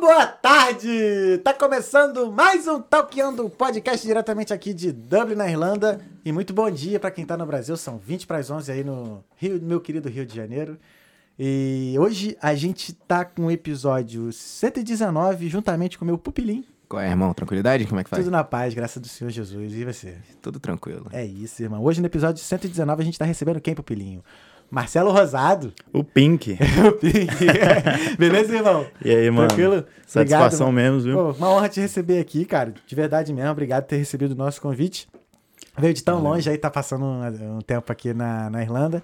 boa tarde! Tá começando mais um Talkando podcast diretamente aqui de Dublin, na Irlanda. E muito bom dia para quem tá no Brasil, são 20 para as 11 aí no Rio, meu querido Rio de Janeiro. E hoje a gente tá com o episódio 119 juntamente com o meu pupilim. Qual é, irmão? Tranquilidade? Como é que faz? Tudo na paz, graças do Senhor Jesus. E você? Tudo tranquilo. É isso, irmão. Hoje no episódio 119 a gente tá recebendo quem, pupilinho? Marcelo Rosado. O Pink. o Pink. Beleza, irmão? E aí, mano? Tranquilo? Satisfação Obrigado, mesmo, viu? Pô, uma honra te receber aqui, cara. De verdade mesmo. Obrigado por ter recebido o nosso convite. Veio de tão longe aí, tá passando um, um tempo aqui na, na Irlanda.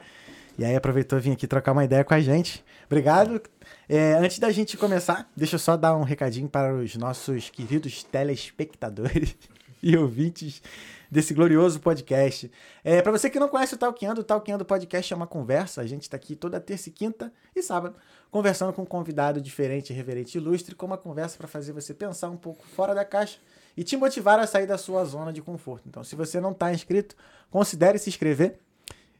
E aí aproveitou vir aqui trocar uma ideia com a gente. Obrigado. É, antes da gente começar, deixa eu só dar um recadinho para os nossos queridos telespectadores e ouvintes desse glorioso podcast. É, para você que não conhece o Talkando, o Talkando Podcast é uma conversa. A gente está aqui toda terça e quinta e sábado, conversando com um convidado diferente, reverente ilustre, com uma conversa para fazer você pensar um pouco fora da caixa e te motivar a sair da sua zona de conforto. Então, se você não está inscrito, considere se inscrever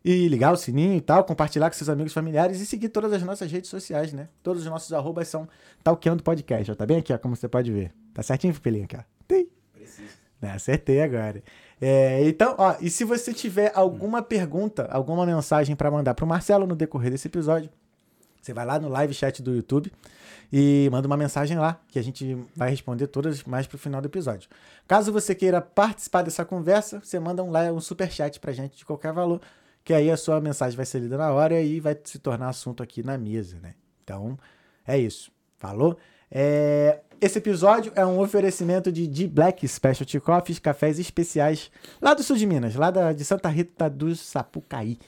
e ligar o sininho e tal, compartilhar com seus amigos familiares e seguir todas as nossas redes sociais, né? Todos os nossos arrobas são Talkando Podcast. Já tá bem aqui, ó, como você pode ver. Tá certinho, ó. Tem. Preciso. É, acertei agora. É, então, ó, e se você tiver alguma pergunta, alguma mensagem para mandar pro Marcelo no decorrer desse episódio, você vai lá no live chat do YouTube e manda uma mensagem lá, que a gente vai responder todas mais pro final do episódio. Caso você queira participar dessa conversa, você manda um, um super chat pra gente de qualquer valor, que aí a sua mensagem vai ser lida na hora e vai se tornar assunto aqui na mesa, né? Então, é isso. Falou? É, esse episódio é um oferecimento de D Black Specialty Coffees, cafés especiais lá do sul de Minas, lá da, de Santa Rita do Sapucaí.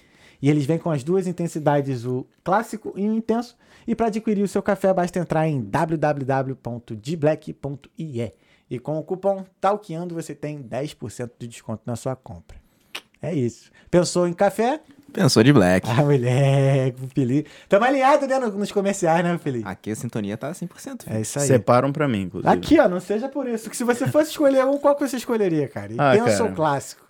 E eles vêm com as duas intensidades, o clássico e o intenso. E para adquirir o seu café, basta entrar em www.dblack.ie. E com o cupom TALKEANDO você tem 10% de desconto na sua compra. É isso. Pensou em café? Pensou de black. Ah, moleque, Felipe. Tamo alinhado, né, nos comerciais, né, Felipe? Aqui a sintonia tá 100%. É isso aí. Separam pra mim, inclusive. Aqui, ó, não seja por isso. Que se você fosse escolher um, qual que você escolheria, cara? Ah, Intenso cara. ou clássico?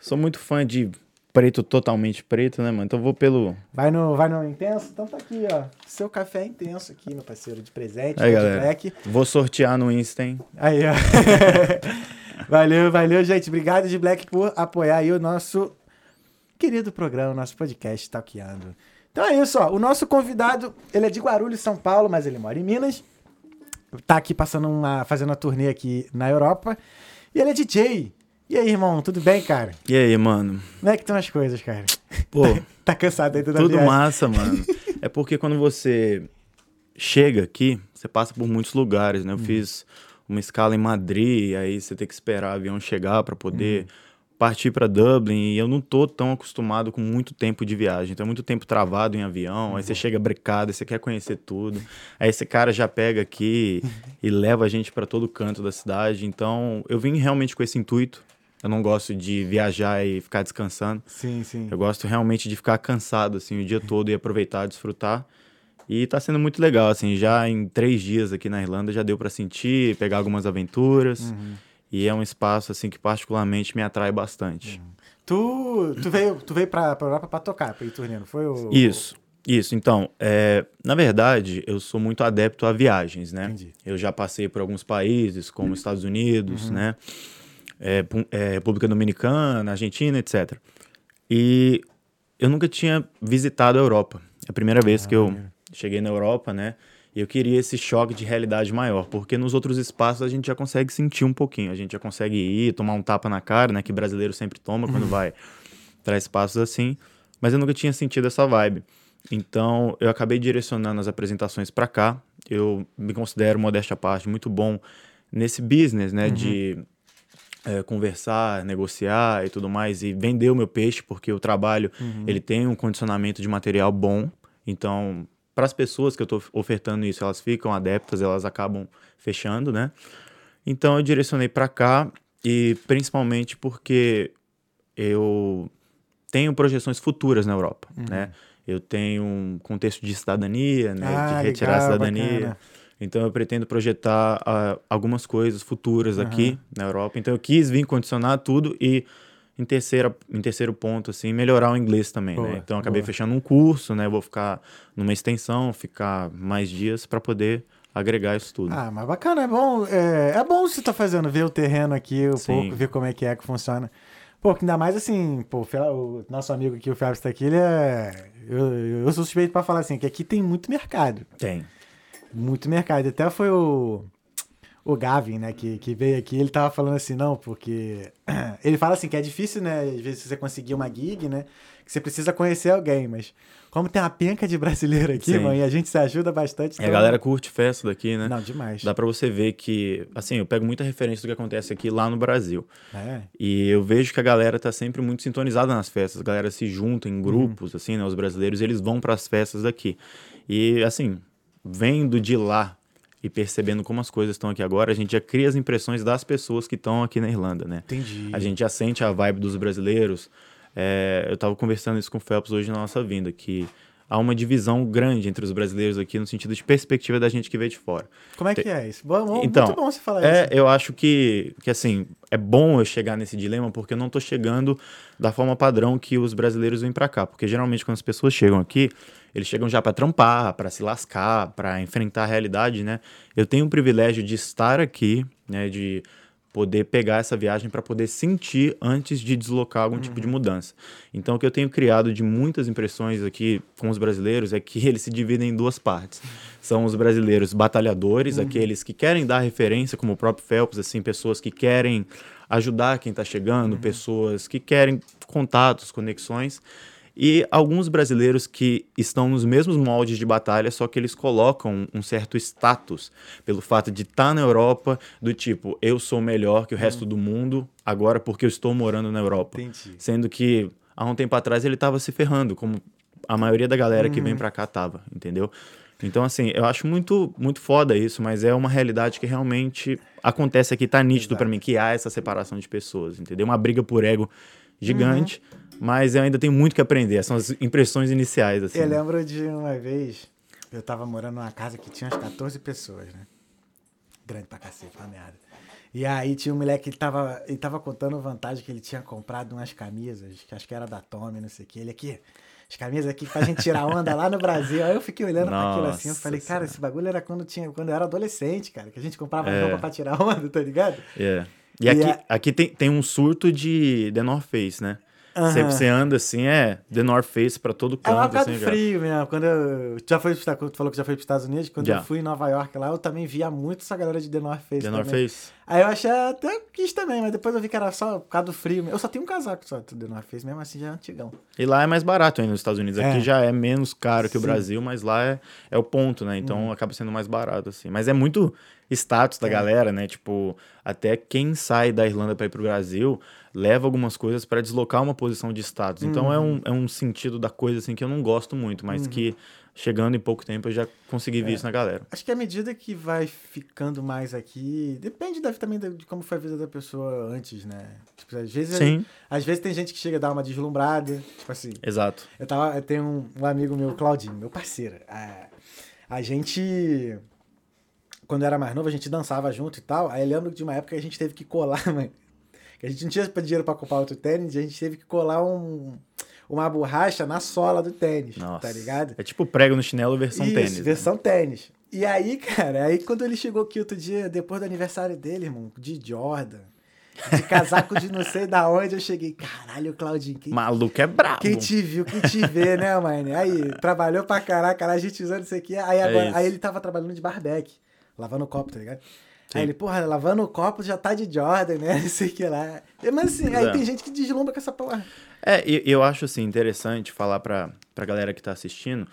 Sou muito fã de preto totalmente preto, né, mano? Então vou pelo. Vai no, vai no intenso? Então tá aqui, ó. Seu café é intenso aqui, meu parceiro, de presente, Aí, de black. Vou sortear no Insta, hein? Aí, ó. valeu, valeu, gente. Obrigado de Black por apoiar aí o nosso querido programa, nosso podcast Talkeando. Então é isso, ó. O nosso convidado, ele é de Guarulhos, São Paulo, mas ele mora em Minas. Tá aqui passando uma, fazendo uma turnê aqui na Europa. E ele é DJ. E aí, irmão, tudo bem, cara? E aí, mano? Como é que estão as coisas, cara? Pô, Tá cansado aí toda tudo viagem? massa, mano. É porque quando você chega aqui, você passa por muitos lugares, né? Eu fiz uma escala em Madrid, aí você tem que esperar o avião chegar pra poder partir pra Dublin, e eu não tô tão acostumado com muito tempo de viagem. Então é muito tempo travado em avião, aí você chega brecado, você quer conhecer tudo. Aí esse cara já pega aqui e leva a gente pra todo canto da cidade. Então eu vim realmente com esse intuito. Eu não gosto de viajar e ficar descansando. Sim, sim. Eu gosto realmente de ficar cansado, assim, o dia todo e aproveitar, desfrutar. E tá sendo muito legal, assim, já em três dias aqui na Irlanda já deu pra sentir, pegar algumas aventuras. Uhum. E é um espaço, assim, que particularmente me atrai bastante. Tu, tu veio, tu veio pra Europa pra tocar, pra ir turnê, não foi? O, Isso, isso. Então, é, na verdade, eu sou muito adepto a viagens, né? Entendi. Eu já passei por alguns países, como Estados Unidos, né? É, é, República Dominicana, Argentina, etc. E eu nunca tinha visitado a Europa. É a primeira vez que eu cheguei na Europa, né? E eu queria esse choque de realidade maior, porque nos outros espaços a gente já consegue sentir um pouquinho, a gente já consegue ir, tomar um tapa na cara, né? Que brasileiro sempre toma quando vai para espaços assim. Mas eu nunca tinha sentido essa vibe. Então eu acabei direcionando as apresentações para cá. Eu me considero, modéstia à parte, muito bom nesse business, né? De é, conversar, negociar e tudo mais, e vender o meu peixe, porque o trabalho ele tem um condicionamento de material bom. Então, para as pessoas que eu estou ofertando isso, elas ficam adeptas, elas acabam fechando, né? Então, eu direcionei para cá e principalmente porque eu tenho projeções futuras na Europa, né? Eu tenho um contexto de cidadania, né? Ah, de retirar legal, a cidadania. bacana. Então eu pretendo projetar ah, algumas coisas futuras aqui na Europa. Então eu quis vir condicionar tudo e em, terceira, em terceiro ponto, assim, melhorar o inglês também, Boa, né? Então eu acabei boa. fechando um curso, né? Vou ficar numa extensão, ficar mais dias para poder agregar isso tudo. Ah, mas bacana, é bom. É, é bom você tá fazendo, ver o terreno aqui um Sim. pouco, ver como é que é que funciona. Pô, ainda mais assim, pô, o nosso amigo aqui, o Fábio, tá aqui, ele é. Eu, eu sou suspeito pra falar assim, que aqui tem muito mercado. Tem. Muito mercado. Até foi o. O Gavin, né, que, que veio aqui, ele tava falando assim, não, porque. Ele fala assim que é difícil, né, às vezes você conseguir uma gig, né, que você precisa conhecer alguém, mas como tem uma penca de brasileiro aqui, Sim. mano, e a gente se ajuda bastante. E a então- galera curte festa daqui, né? Não, demais. Dá pra você ver que, assim, eu pego muita referência do que acontece aqui lá no Brasil. É. E eu vejo que a galera tá sempre muito sintonizada nas festas. A galera se junta Uhum. em grupos, assim, né? Os brasileiros, eles vão para as festas daqui. E, assim, vendo de lá e percebendo como as coisas estão aqui agora, a gente já cria as impressões das pessoas que estão aqui na Irlanda, né? Entendi. A gente já sente a vibe dos brasileiros. É, eu tava conversando isso com o Phelps hoje na nossa vinda, que há uma divisão grande entre os brasileiros aqui no sentido de perspectiva da gente que veio de fora. Como é que é isso? Bom, Então, muito bom você falar É, isso. eu acho que, que, assim, é bom eu chegar nesse dilema porque eu não tô chegando da forma padrão que os brasileiros vêm pra cá. Porque geralmente quando as pessoas chegam aqui, eles chegam já pra trampar, pra se lascar, pra enfrentar a realidade, né? Eu tenho o privilégio de estar aqui, né, de poder pegar essa viagem para poder sentir antes de deslocar algum tipo de mudança. Então, o que eu tenho criado de muitas impressões aqui com os brasileiros é que eles se dividem em duas partes. São os brasileiros batalhadores, aqueles que querem dar referência, como o próprio Phelps, assim, pessoas que querem ajudar quem está chegando, pessoas que querem contatos, conexões. E alguns brasileiros que estão nos mesmos moldes de batalha, só que eles colocam um certo status pelo fato de estar na Europa, do tipo, eu sou melhor que o resto do mundo agora porque eu estou morando na Europa. Entendi. Sendo que há um tempo atrás ele estava se ferrando, como a maioria da galera que vem pra cá tava, entendeu? Então, assim, eu acho muito, muito foda isso, mas é uma realidade que realmente acontece aqui, tá nítido pra mim, que há essa separação de pessoas, entendeu? Uma briga por ego gigante, mas eu ainda tenho muito que aprender. São as impressões iniciais, assim. Eu né? lembro de uma vez, eu tava morando numa casa que tinha umas 14 pessoas, né? Grande pra cacete, uma merda. E aí tinha um moleque que ele tava, ele tava contando vantagem que ele tinha comprado umas camisas, que acho que era da Tommy, não sei o que. Ele aqui, as camisas aqui pra gente tirar onda lá no Brasil. Aí eu fiquei olhando pra aquilo assim, eu Nossa falei, cara, esse bagulho era quando, tinha, quando eu era adolescente, cara, que a gente comprava É. roupa pra tirar onda, tá ligado? É. E E aqui, a- aqui tem, tem um surto de The North Face, né? Você, Aham. você anda assim, é The North Face pra todo É canto. uma época assim, do frio mesmo. Quando eu. Já foi pros tu falou que já foi para os Estados Unidos. Quando Já. eu fui em Nova York lá, eu também via muito essa galera de The North Face. The North também. Face. Aí eu achei até quis também, mas depois eu vi que era só por causa do frio. Eu só tenho um casaco só do The North Face, mesmo assim já é antigão. E lá é mais barato ainda nos Estados Unidos. Aqui É. já é menos caro que o Sim. Uhum. Brasil, mas lá é, é o ponto, né? Então acaba sendo mais barato, assim. Mas é muito status da É. galera, né? Tipo, até quem sai da Irlanda para ir pro Brasil leva algumas coisas para deslocar uma posição de status. Então é, Uhum. um, é um sentido da coisa, assim, que eu não gosto muito, mas que chegando em pouco tempo eu já consegui É. ver isso na galera. Acho que à medida que vai ficando mais aqui, depende da- também de como foi a vida da pessoa antes, né? Tipo, às vezes, Sim, às vezes tem gente que chega a dar uma deslumbrada, tipo assim, exato. Eu, tava, eu tenho um, um amigo meu, Claudinho, meu parceiro. A, a gente, quando eu era mais novo, a gente dançava junto e tal. Aí eu lembro de uma época que a gente teve que colar, mãe. Que a gente não tinha dinheiro pra comprar outro tênis, a gente teve que colar um, uma borracha na sola do tênis, Nossa. tá ligado? É tipo prego no chinelo versão Isso, tênis. né? versão tênis. E aí, cara, aí quando ele chegou aqui outro dia, depois do aniversário dele, irmão, de Jordan, de casaco de não sei da onde, eu cheguei, caralho, Claudinho, que Maluco é brabo. quem te viu, quem te vê, né, mano? Aí, trabalhou pra caraca, a gente usando isso aqui. Aí, agora, É aí ele tava trabalhando de barbeque, lavando copo, tá ligado? Sim. Aí ele, porra, lavando o copo já tá de Jordan, né? Não sei o que lá. E, Mas assim, aí É. tem gente que deslumbra com essa porra. É, e eu acho assim interessante falar pra, pra galera que tá assistindo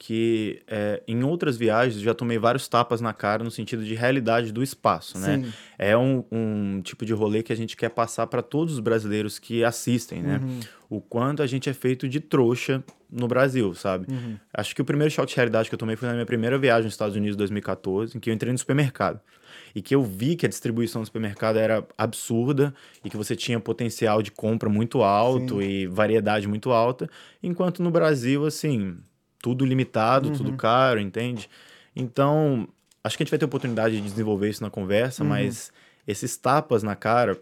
que é, em outras viagens eu já tomei vários tapas na cara no sentido de realidade do espaço, né? Sim. É um, um tipo de rolê que a gente quer passar para todos os brasileiros que assistem, né? Uhum. O quanto a gente é feito de trouxa no Brasil, sabe? Uhum. Acho que o primeiro choque de realidade que eu tomei foi na minha primeira viagem nos Estados Unidos em 2014, em que eu entrei no supermercado. E que eu vi que a distribuição do supermercado era absurda e que você tinha potencial de compra muito alto Sim. e variedade muito alta, enquanto no Brasil, assim, tudo limitado, tudo caro, entende? Então, acho que a gente vai ter oportunidade de desenvolver isso na conversa, mas esses tapas na cara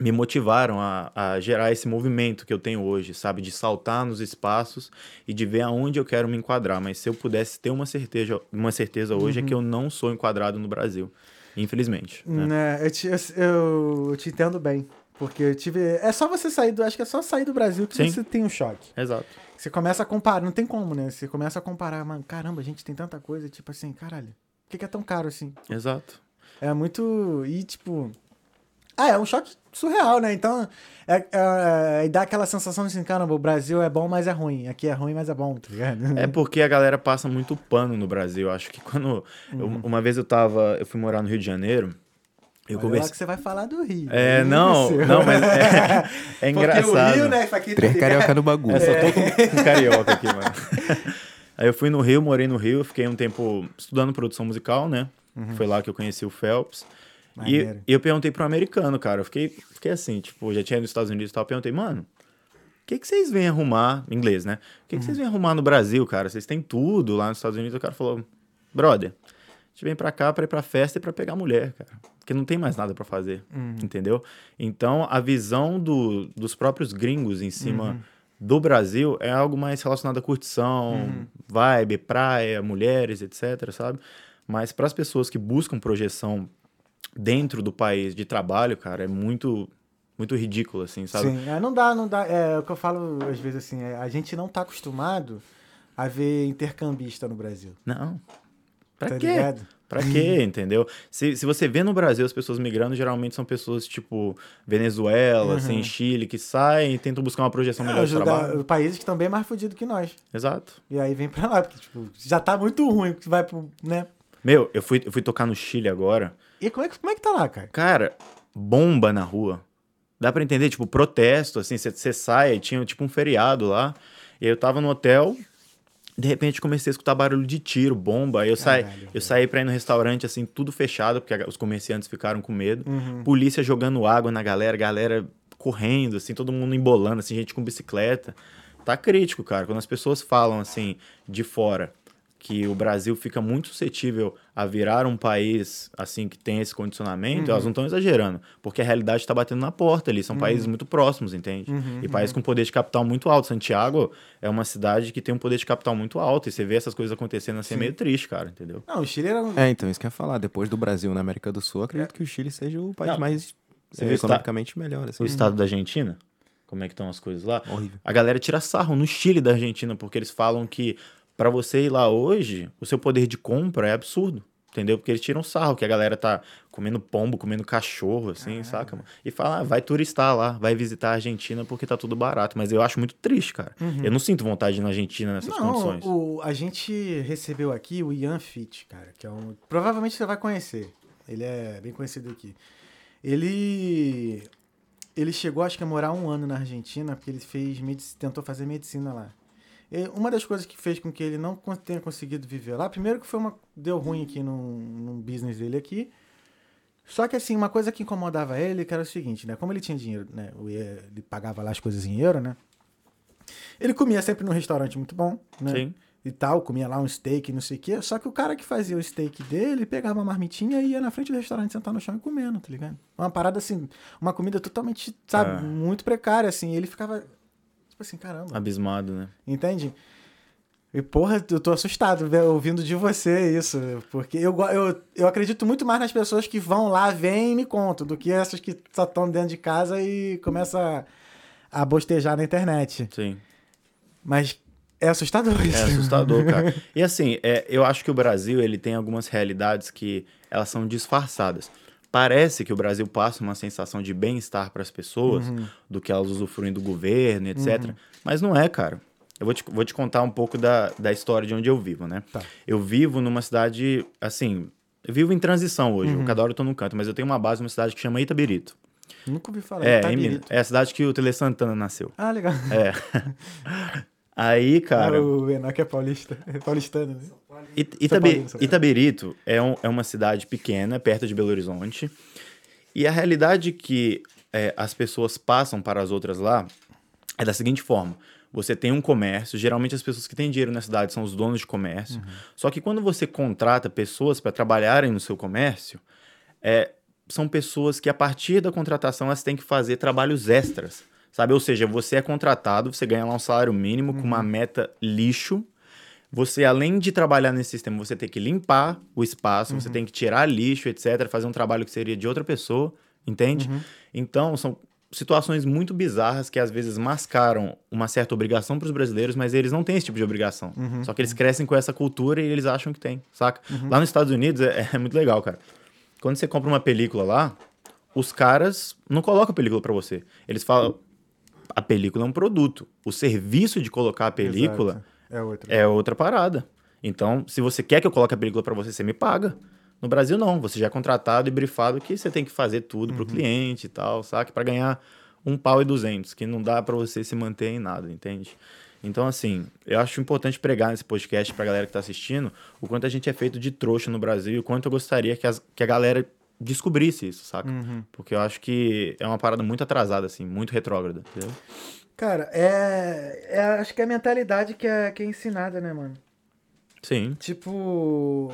me motivaram a, a gerar esse movimento que eu tenho hoje, sabe? De saltar nos espaços e de ver aonde eu quero me enquadrar. Mas se eu pudesse ter uma certeza, uma certeza hoje é que eu não sou enquadrado no Brasil. Infelizmente. né? Né, eu, te, eu- eu te entendo bem. Porque eu tive. É só você sair do. Acho que é só sair do Brasil que Sim. você tem um choque. Exato. Você começa a comparar, não tem como, né? Você começa a comparar, mano, caramba, a gente tem tanta coisa, tipo assim, caralho, por que, que é tão caro assim? Exato. É muito. E tipo. Ah, é um choque surreal, né? Então, é, é, é- dá aquela sensação de assim, caramba, o Brasil é bom, mas é ruim. Aqui é ruim, mas é bom, tá ligado? É porque a galera passa muito pano no Brasil. Acho que quando. eu- uma vez eu tava. Eu fui morar no Rio de Janeiro. Eu Olha conversei. que você vai falar do Rio. É, não, não, mas é, é Porque engraçado. o Rio, né? Quem tá Três carioca no bagulho. É, só tô com, com carioca aqui, mano. Aí eu fui no Rio, morei no Rio, fiquei um tempo estudando produção musical, né? Foi lá que eu conheci o Phelps. E, Maneiro. e eu perguntei pro americano, cara. Eu fiquei, fiquei assim, tipo, já tinha ido nos Estados Unidos e tal. Eu perguntei, mano, o que, que vocês vêm arrumar? Em inglês, né? O que, que vocês vêm arrumar no Brasil, cara? Vocês têm tudo lá nos Estados Unidos. O cara falou, brother, a gente vem pra cá pra ir pra festa e pra pegar mulher, cara. Porque não tem mais nada pra fazer, entendeu? Então, a visão do, dos próprios gringos em cima do Brasil é algo mais relacionado à curtição, vibe, praia, mulheres, etc, sabe? Mas para as pessoas que buscam projeção dentro do país de trabalho, cara, é muito muito ridículo assim, sabe? Sim, é, não dá, não dá. É o que eu falo às vezes assim, é, a gente não tá acostumado a ver intercambista no Brasil. Não. Pra tá quê? ligado? Pra quê, entendeu? Se, se você vê no Brasil as pessoas migrando, geralmente são pessoas tipo Venezuela, assim, Chile, que saem e tentam buscar uma projeção melhor de Uhum. É, trabalho. países que estão bem mais fodidos que nós. Exato. E aí vem pra lá, porque tipo, já tá muito ruim, que vai pro, né? Meu, eu fui, eu fui tocar no Chile agora. E como é, que- como é que tá lá, cara? Cara, bomba na rua. Dá pra entender, tipo, protesto, assim, você sai, tinha tipo um feriado lá. E eu tava no hotel, de repente comecei a escutar barulho de tiro, bomba. Aí eu saí, eu saí pra ir no restaurante, assim, tudo fechado, porque os comerciantes ficaram com medo. Uhum. Polícia jogando água na galera, galera correndo, assim, todo mundo embolando, assim, gente com bicicleta. Tá crítico, cara. Quando as pessoas falam, assim, de fora, que o Brasil fica muito suscetível a virar um país, assim, que tem esse condicionamento, Uhum. elas não estão exagerando. Porque a realidade tá batendo na porta ali. São países muito próximos, entende? Uhum, E países com poder de capital muito alto. Santiago é uma cidade que tem um poder de capital muito alto. E você vê essas coisas acontecendo assim, é meio triste, cara, entendeu? Não, o Chile era um... É, então, isso que eu ia falar. Depois do Brasil na América do Sul, acredito que o Chile seja o país Não, mais você é, vê economicamente melhor. Assim. O estado da Argentina, como é que estão as coisas lá? Horrível. A galera tira sarro no Chile da Argentina, porque eles falam que pra você ir lá hoje, o seu poder de compra é absurdo. Entendeu? Porque eles tiram sarro, que a galera tá comendo pombo, comendo cachorro, assim, saca? mano? E fala, ah, vai turistar lá, vai visitar a Argentina porque tá tudo barato. Mas eu acho muito triste, cara. Eu não sinto vontade de ir na Argentina nessas Não, condições. o, a gente recebeu aqui o Ian Fit, cara, que é um. Provavelmente você vai conhecer. Ele é bem conhecido aqui. Ele. Ele chegou, acho que a morar um ano na Argentina, porque ele fez tentou fazer medicina lá. Uma das coisas que fez com que ele não tenha conseguido viver lá, primeiro que foi uma. deu ruim aqui num, num business dele aqui. Só que assim, uma coisa que incomodava ele, que era o seguinte, né? Como ele tinha dinheiro, né? Ele pagava lá as coisas em euro, né? Ele comia sempre num restaurante muito bom, né? Sim. E tal, comia lá um steak, não sei o quê. Só que o cara que fazia o steak dele pegava uma marmitinha e ia na frente do restaurante sentar no chão e comendo, tá ligado? Uma parada assim, uma comida totalmente, sabe, É. muito precária, assim. Ele ficava, tipo assim, caramba, Abismado, né? entende? E porra, eu tô assustado ouvindo de você isso, porque eu, eu, eu acredito muito mais nas pessoas que vão lá, vêm e me contam, do que essas que só estão dentro de casa e começam a, a bostejar na internet. Sim. Mas é assustador isso. É assustador, cara. E assim, é, eu acho que o Brasil ele tem algumas realidades que elas são disfarçadas. Parece que o Brasil passa uma sensação de bem-estar para as pessoas, Uhum. do que elas usufruem do governo, etc. Mas não é, cara. Eu vou te, vou te contar um pouco da, da história de onde eu vivo, né? Tá. Eu vivo numa cidade, assim, eu vivo em transição hoje. Uhum. Cada hora eu tô num canto, mas eu tenho uma base numa cidade que chama Itabirito. Nunca ouvi falar. É, Itabirito. É a cidade que o Tele Santana nasceu. Ah, legal. É. Aí, cara. Ah, o Enoch é paulista. É paulistano, né? It- Paulo. Itabirito é, um- é uma cidade pequena, perto de Belo Horizonte. E a realidade que é, as pessoas passam para as outras lá é da seguinte forma: você tem um comércio, geralmente as pessoas que têm dinheiro na cidade são os donos de comércio. Só que quando você contrata pessoas para trabalharem no seu comércio, é, são pessoas que, a partir da contratação, elas têm que fazer trabalhos extras, sabe? Ou seja, você é contratado, você ganha lá um salário mínimo com uma meta lixo. Você, além de trabalhar nesse sistema, você tem que limpar o espaço, você tem que tirar lixo, etc., fazer um trabalho que seria de outra pessoa, entende? Então, são situações muito bizarras que às vezes mascaram uma certa obrigação para os brasileiros, mas eles não têm esse tipo de obrigação. Só que eles crescem com essa cultura e eles acham que tem, saca? Lá nos Estados Unidos é, é muito legal, cara. Quando você compra uma película lá, os caras não colocam a película para você. Eles falam, a película é um produto. O serviço de colocar a película. É outra. é outra parada. Então, se você quer que eu coloque a película para você, você me paga. No Brasil, não. Você já é contratado e brifado que você tem que fazer tudo pro cliente e tal, sabe? Para ganhar um pau e duzentos, que não dá para você se manter em nada, entende? Então, assim, eu acho importante pregar nesse podcast pra galera que tá assistindo o quanto a gente é feito de trouxa no Brasil e o quanto eu gostaria que, as- que a galera descobrisse isso, saca? Porque eu acho que é uma parada muito atrasada, assim, muito retrógrada, entendeu? Cara, é, é- Acho que é a mentalidade que é, que é ensinada, né, mano? Sim, Tipo.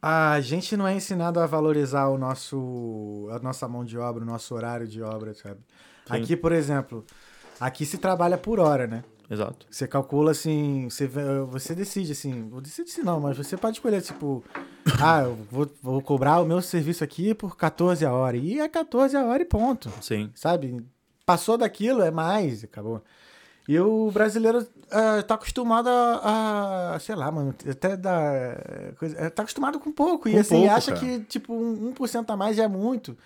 A gente não é ensinado a valorizar o nosso, a nossa mão de obra, o nosso horário de obra, sabe? Sim. Aqui, por exemplo, aqui se trabalha por hora, né? Exato. Você calcula assim, você, você decide assim, vou decidir se não, mas você pode escolher, tipo, ah, eu vou, vou cobrar o meu serviço aqui por 14 a hora. E é 14 a hora e ponto, Sim, sabe? Passou daquilo, é mais, acabou. E o brasileiro ah, tá acostumado a, a, sei lá, mano, até da coisa, é, tá acostumado com pouco. E Com assim, pouco, acha cara. que, tipo, um 1% a mais já é muito.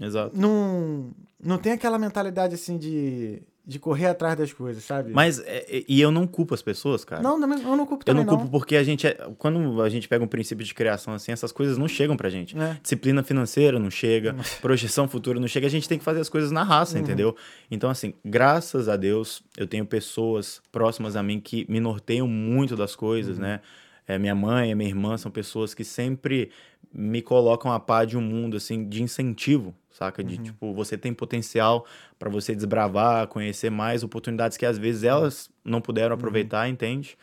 exato. Não, não tem aquela mentalidade, assim, de, de correr atrás das coisas, sabe? Mas, é- é- e eu não culpo as pessoas, cara. Não, não, eu não culpo Eu também, não culpo porque a gente é, quando a gente pega um princípio de criação assim, essas coisas não chegam pra gente. É. Disciplina financeira não chega, projeção futura não chega, a gente tem que fazer as coisas na raça, Uhum. entendeu? Então assim, graças a Deus, eu tenho pessoas próximas a mim que me norteiam muito das coisas, Uhum. né? É, minha mãe, minha irmã são pessoas que sempre me colocam a par de um mundo assim de incentivo, saca? Uhum. De tipo, você tem potencial pra você desbravar, conhecer mais oportunidades que às vezes elas não Uhum. puderam aproveitar, entende?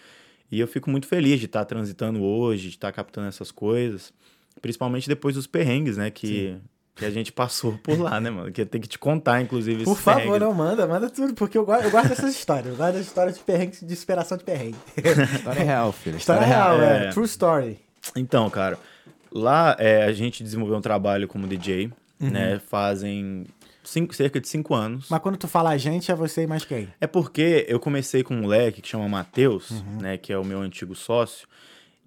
E eu fico muito feliz de estar transitando hoje, de estar captando essas coisas, principalmente depois dos perrengues, né, que, que a gente passou por lá, né, mano? Que tenho que te contar, inclusive, Por favor, não manda, manda tudo, porque eu gosto, eu gosto dessas histórias. Eu gosto das histórias de perrengue, de superação de perrengue. História real, filho. História real, é. é. True story. Então, cara, lá é, a gente desenvolveu um trabalho como DJ, Uhum. né, fazem cinco- cerca de cinco anos. Mas quando tu fala a gente, é você e mais quem? É porque eu comecei com um moleque que chama Matheus, Uhum. né, que é o meu antigo sócio,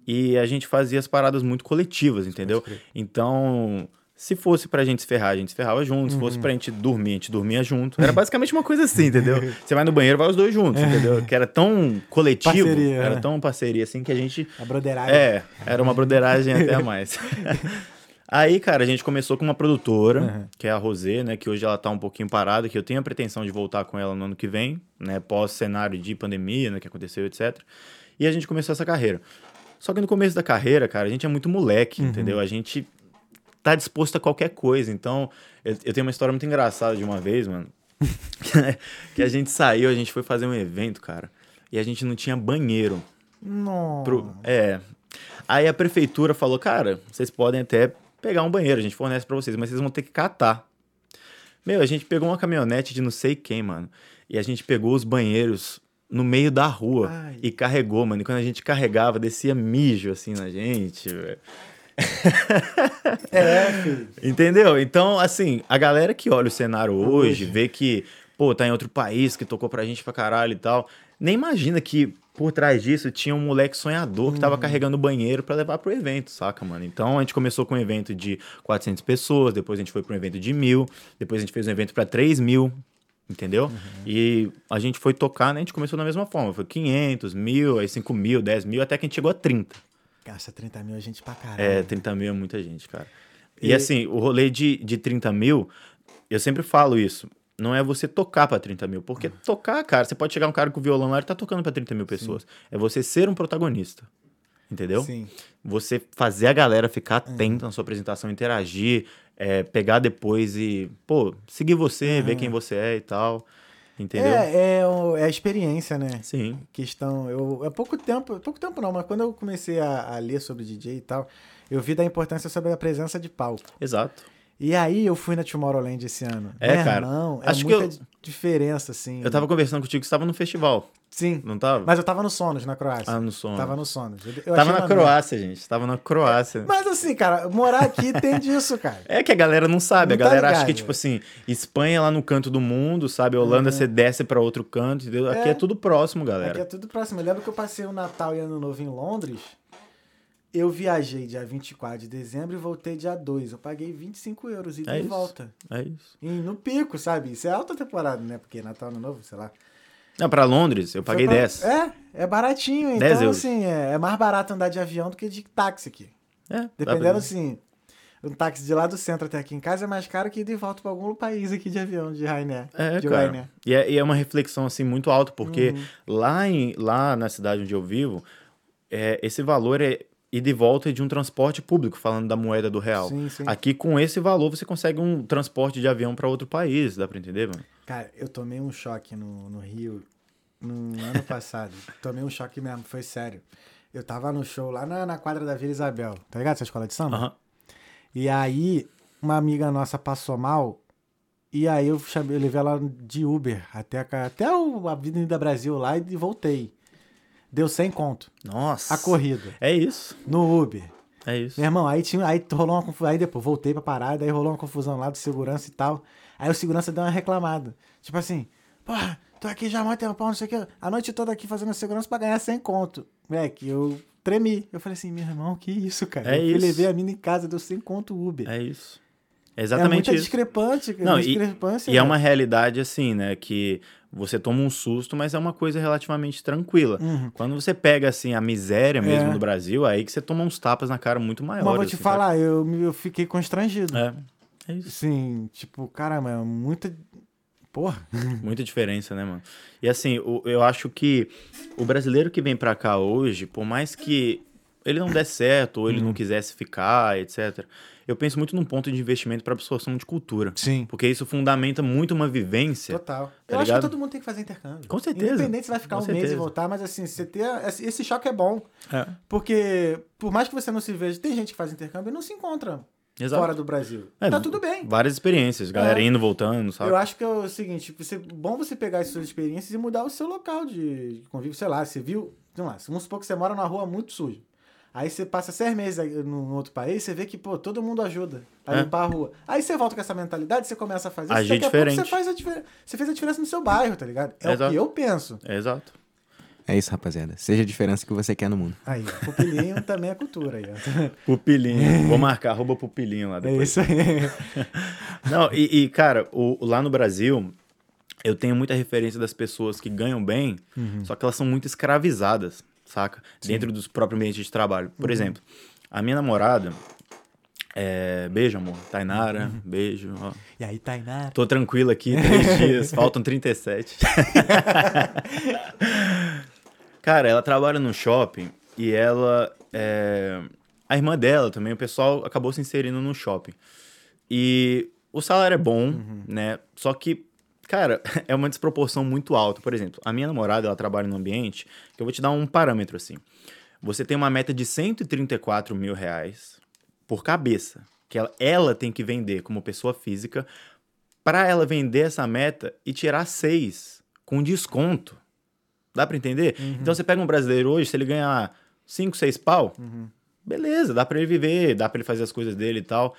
e a gente fazia as paradas muito coletivas, entendeu? Então, se fosse pra gente se ferrar, a gente se ferrava junto, se Uhum. fosse pra gente dormir, a gente dormia junto. Era basicamente uma coisa assim, entendeu? Você vai no banheiro, vai os dois juntos, entendeu? Que era tão coletivo, Parceria, era né? tão parceria assim que a gente A broderagem. é, era uma broderagem até a mais. Aí, cara, a gente começou com uma produtora, Uhum. que é a Rosê, né? Que hoje ela tá um pouquinho parada, que eu tenho a pretensão de voltar com ela no ano que vem, né? Pós cenário de pandemia, né? Que aconteceu, etc. E a gente começou essa carreira. Só que no começo da carreira, cara, a gente é muito moleque, Uhum. entendeu? A gente tá disposto a qualquer coisa. Então, eu, eu tenho uma história muito engraçada de uma vez, mano. que a gente saiu, a gente foi fazer um evento, cara. E a gente não tinha banheiro. Não. Pro- é. Aí a prefeitura falou, cara, vocês podem até pegar um banheiro, a gente fornece pra vocês, mas vocês vão ter que catar. Meu, a gente pegou uma caminhonete de não sei quem, mano. E a gente pegou os banheiros no meio da rua Ai. e carregou, mano. E quando a gente carregava, descia mijo assim na gente, velho. É, filho. Entendeu? Então, assim, a galera que olha o cenário hoje, vê que, pô, tá em outro país, que tocou pra gente pra caralho e tal, nem imagina que por trás disso tinha um moleque sonhador que tava carregando o banheiro pra levar pro evento, saca, mano? Então a gente começou com um evento de 400 pessoas, depois a gente foi pra um evento de mil, depois a gente fez um evento pra 3 mil. Entendeu? E a gente foi tocar, né? A gente começou da mesma forma. Foi 500, mil, aí 5 mil, 10 mil, até que a gente chegou a 30. Gasta 30 mil a gente pra caralho. É, 30 mil é muita gente, cara. E, E- assim, o rolê de, de 30 mil, eu sempre falo isso. Não é você tocar pra 30 mil. Porque tocar, cara, você pode chegar um cara com violão lá e tá tocando pra 30 mil pessoas. É você ser um protagonista. Entendeu? Sim. Você fazer a galera ficar atenta na sua apresentação, interagir, é, pegar depois e, pô, seguir você, ver quem você é e tal. Entendeu? É, é, é a experiência, né? Sim. Questão. Eu, é pouco tempo, pouco tempo não, mas quando eu comecei a, a ler sobre DJ e tal, eu vi da importância sobre a presença de palco. Exato. E aí eu fui na Tomorrowland esse ano. É, Meu cara. é Acho que muita eu- di- diferença, assim. Eu tava conversando contigo que você tava no festival, Sim. não tava? Mas eu tava no Sonos, na Croácia. Ah, no som. Tava no Sonos. Eu, eu Tava na Croácia, gente. Tava na Croácia. Mas assim, cara, morar aqui tem disso, cara. É que a galera não sabe. Não a tá galera acha que, tipo assim, Espanha é lá no canto do mundo, sabe? Holanda você desce pra outro canto, entendeu? Aqui é, É. tudo próximo, Aqui galera. é tudo próximo. Eu lembro que eu passei o Natal e Ano Novo em Londres. Eu viajei dia 24 de dezembro e voltei dia 2. Eu paguei 25 euros e É de isso. volta. É isso. E no pico, sabe? Isso é alta temporada, né? Porque Natal Ano Novo, sei lá. Não, pra Londres, eu paguei pra- 10. É, é baratinho. 10 Então, euros. assim, é, é mais barato andar de avião do que de táxi aqui. É, Dependendo, assim, um táxi de lá do centro até aqui em casa é mais caro que ir de volta pra algum país aqui de avião, de Ryanair. É, de cara. E é, e é uma reflexão, assim, muito alta, porque Uhum. lá, em, lá na cidade onde eu vivo, é, esse valor é ir de volta de um transporte público, falando da moeda do real. Sim, sim. Aqui, com esse valor, você consegue um transporte de avião pra outro país, dá pra entender, mano? Cara, eu tomei um choque no, no Rio no ano passado. tomei um choque mesmo, foi sério. Eu tava no show lá na, na quadra da Vila Isabel, tá ligado? Essa escola de samba? Aham. E aí, uma amiga nossa passou mal. E aí eu, chamei, eu levei ela de Uber até, a até o Avenida Brasil lá e voltei. Deu 100 conto. Nossa. A corrida. É isso. No Uber. É isso. Meu irmão, aí, tinha, aí rolou uma confusão. Aí depois voltei pra parada, aí rolou uma confusão lá do segurança e tal. Aí o segurança deu uma reclamada. Tipo assim, porra, tô aqui já há muito tempo, não sei o que. A noite toda aqui fazendo segurança pra ganhar 100 conto. Moleque, eu tremi. Eu falei assim, meu irmão, que isso, cara? É eu isso. levei a mina em casa, deu 100 conto Uber. É isso. É É exatamente muita isso. discrepante, Não, e, discrepância. e é velho. uma realidade assim, né? Que você toma um susto, mas é uma coisa relativamente tranquila. Uhum. Quando você pega, assim, a miséria mesmo É. do Brasil, aí que você toma uns tapas na cara muito maiores. Mas vou te assim, falar, eu, eu fiquei constrangido. É, é isso. Assim, tipo, caramba, é muita. Porra. Muita diferença, né, mano? E assim, o- eu acho que o brasileiro que vem pra cá hoje, por mais que ele não der certo, ou ele Uhum. não quisesse ficar, etc., eu penso muito num ponto de investimento para absorção de cultura. Sim. Porque isso fundamenta muito uma vivência. Total. Tá eu acho que ligado? todo mundo tem que fazer intercâmbio. Com certeza. Independente se vai ficar Com um mês e certeza. voltar, mas assim, você ter. Esse choque é bom. É. Porque, por mais que você não se veja, tem gente que faz intercâmbio e não se encontra Exato. fora do Brasil. É, tá tudo bem. Várias experiências, galera É. indo, voltando, sabe? Eu acho que é o seguinte, você, bom você pegar as suas experiências e mudar o seu local de de convívio. Sei lá, você viu. Vamos lá, vamos supor que você mora numa rua muito suja. Aí você passa seis meses no outro país, você vê que, pô, todo mundo ajuda a É. limpar a rua. Aí você volta com essa mentalidade, você começa a fazer Agir daqui a pouco diferente. você faz a diferença. Você fez a diferença no seu bairro, tá ligado? É Exato. o que eu penso. É, exato. É isso, rapaziada. Seja a diferença que você quer no mundo. Aí, ó, pupilinho também é cultura aí, ó. Pupilinho. Vou marcar, arroba pupilinho lá É depois. isso aí. Não, e, e, cara, o- lá no Brasil, eu tenho muita referência das pessoas que ganham bem, Uhum. só que elas são muito escravizadas, saca? Dentro dos próprios ambientes de trabalho. Uhum. Por exemplo, a minha namorada. É, beijo, amor. Tainara, Uhum. beijo. Ó. E aí, Tainá? Tô tranquilo aqui, três dias, faltam 37. Cara, ela trabalha no shopping e ela. é, A irmã dela também, o pessoal acabou se inserindo no shopping. E o salário é bom, né? Só que, cara, é uma desproporção muito alta. Por exemplo, a minha namorada, ela trabalha num ambiente que eu vou te dar um parâmetro assim. Você tem uma meta de 134 mil reais por cabeça, que ela, ela tem que vender como pessoa física para ela vender essa meta e tirar seis com desconto. Dá para entender? Então você pega um brasileiro hoje, se ele ganhar 5, 6 pau, beleza, dá para ele viver, dá para ele fazer as coisas dele e tal.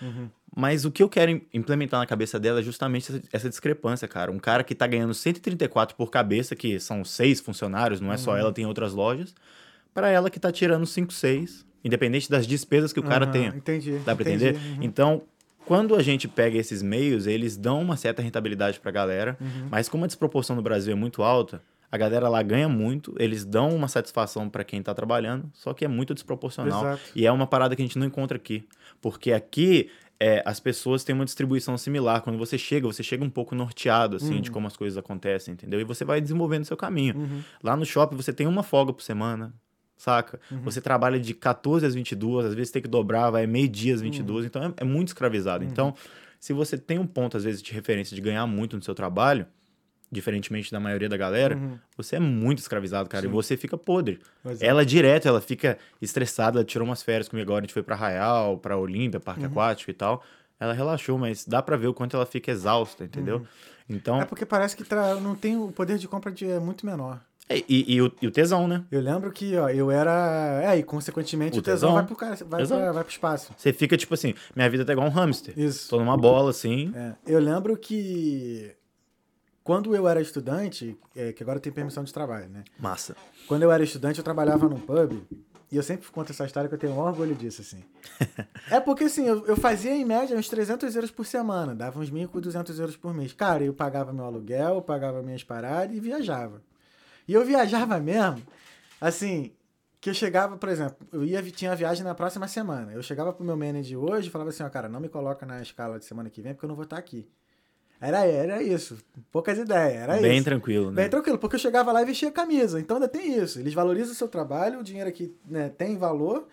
Mas o que eu quero im- implementar na cabeça dela é justamente essa, essa discrepância, cara. Um cara que tá ganhando 134 por cabeça, que são seis funcionários, não é só ela, tem outras lojas, para ela que tá tirando 5, 6, independente das despesas que o cara Aham, tenha. Entendi. Dá pra entendi. entender? Uhum. Então, quando a gente pega esses meios, eles dão uma certa rentabilidade pra galera, Uhum. mas como a desproporção no Brasil é muito alta, a galera lá ganha muito, eles dão uma satisfação pra quem tá trabalhando, só que é muito desproporcional. Exato. E é uma parada que a gente não encontra aqui. Porque aqui é, as pessoas têm uma distribuição similar. Quando você chega, você chega um pouco norteado, assim, Uhum. de como as coisas acontecem, entendeu? E você vai desenvolvendo seu caminho. Lá no shopping você tem uma folga por semana, saca? Você trabalha de 14 às 22, às vezes tem que dobrar, vai meio-dia às 22, então é, é muito escravizado. Então, se você tem um ponto, às vezes, de referência de ganhar muito no seu trabalho, diferentemente da maioria da galera, você é muito escravizado, cara, e você fica podre. É. Ela direto, ela fica estressada, ela tirou umas férias comigo agora, a gente foi pra Arraial, pra Olímpia, Parque Uhum. Aquático e tal. Ela relaxou, mas dá pra ver o quanto ela fica exausta, entendeu? Então, É porque parece que tra- não tem o poder de compra de é muito menor. é, e, e o, e o tesão, né? Eu lembro que, ó, eu era. É, e consequentemente O o, tesão, tesão. vai pro cara, vai, pra, vai pro espaço. Você fica tipo assim, minha vida tá igual um hamster. Isso. Tô numa bola assim. É, eu lembro que quando eu era estudante, é, que agora tenho permissão de trabalho, né? Massa. Quando eu era estudante, eu trabalhava num pub. E eu sempre conto essa história que eu tenho orgulho disso, assim. é porque, assim, eu, eu fazia em média uns 300 euros por semana. Dava uns 1.200 euros por mês. Cara, eu pagava meu aluguel, pagava minhas paradas e viajava. E eu viajava mesmo, assim, que eu chegava, por exemplo, eu ia, tinha a viagem na próxima semana. Eu chegava pro meu manager hoje e falava assim, ó, cara, não me coloca na escala de semana que vem porque eu não vou estar aqui. Era, era isso. Poucas ideias, era Bem isso. tranquilo, né? Bem tranquilo, porque eu chegava lá e vestia camisa. Então ainda tem isso. Eles valorizam o seu trabalho, o dinheiro aqui né, tem valor.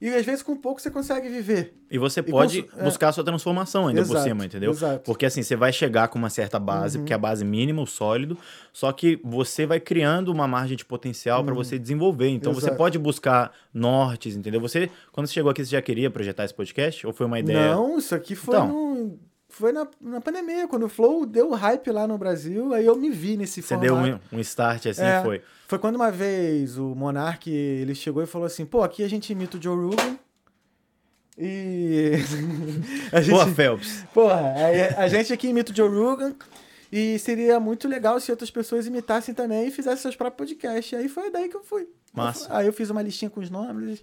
E às vezes com pouco você consegue viver. E você E pode cons- é. buscar a sua transformação ainda por Exato, cima, entendeu? exato. Uhum. Porque assim, você vai chegar com uma certa base, porque é a base mínima, o sólido, só que você vai criando uma margem de potencial pra você desenvolver. Então você Uhum. Exato. pode buscar nortes, entendeu? Você, quando você chegou aqui, você já queria projetar esse podcast? Ou foi uma ideia? Não, isso aqui foi, Então. no- foi na, na pandemia, quando o Flow deu hype lá no Brasil, aí eu me vi nesse Você formato. deu um, um start assim, É. foi. Foi quando uma vez o Monark, ele chegou e falou assim, pô, aqui a gente imita o Joe Rogan e... a gente... Boa, Phelps. Porra, aí a gente aqui imita o Joe Rogan e seria muito legal se outras pessoas imitassem também e fizessem seus próprios podcasts. Aí foi daí que eu fui. Massa. Aí eu fiz uma listinha com os nomes.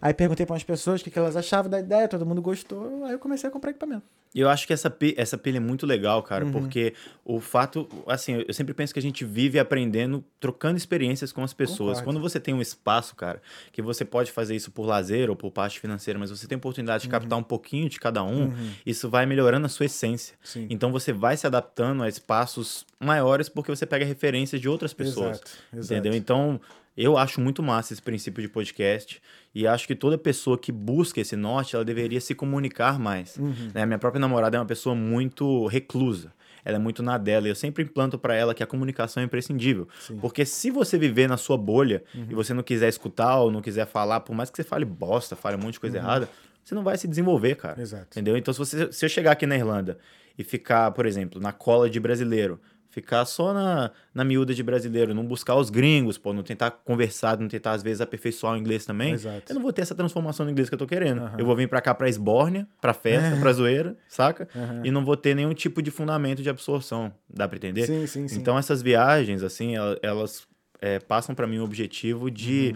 Aí perguntei para umas pessoas o que, que elas achavam da ideia, todo mundo gostou. Aí eu comecei a comprar equipamento. E eu acho que essa, pi- essa pilha é muito legal, Uhum. cara, porque o fato, assim, eu sempre penso que a gente vive aprendendo, trocando experiências com as pessoas. Concordo. Quando você tem um espaço, cara, que você pode fazer isso por lazer ou por parte financeira, mas você tem a oportunidade de captar um pouquinho de cada um, isso vai melhorando a sua essência. Uhum. Sim. Então você vai se adaptando a espaços maiores porque você pega referências de outras pessoas. Exato, exato. Entendeu? Então, eu acho muito massa esse princípio de podcast e acho que toda pessoa que busca esse norte, ela deveria se comunicar mais. Uhum. Né? Minha própria namorada é uma pessoa muito reclusa. Ela é muito na dela. E eu sempre implanto pra ela que a comunicação é imprescindível. Sim. Uhum. Porque se você viver na sua bolha e você não quiser escutar ou não quiser falar, por mais que você fale bosta, fale um monte de coisa errada, você não vai se desenvolver, cara. Uhum. Exato. Entendeu? Então, se, você, se eu chegar aqui na Irlanda e ficar, por exemplo, na cola de brasileiro, ficar só na, na miúda de brasileiro, não buscar os gringos, pô, não tentar conversar, não tentar, às vezes, aperfeiçoar o inglês também, Exato. eu não vou ter essa transformação no inglês que eu tô querendo. Eu vou vir pra cá pra esbórnia, pra festa, pra zoeira, saca? E não vou ter nenhum tipo de fundamento de absorção. Dá pra entender? Sim, sim, sim. Então, essas viagens, assim, el- elas é, passam pra mim o objetivo de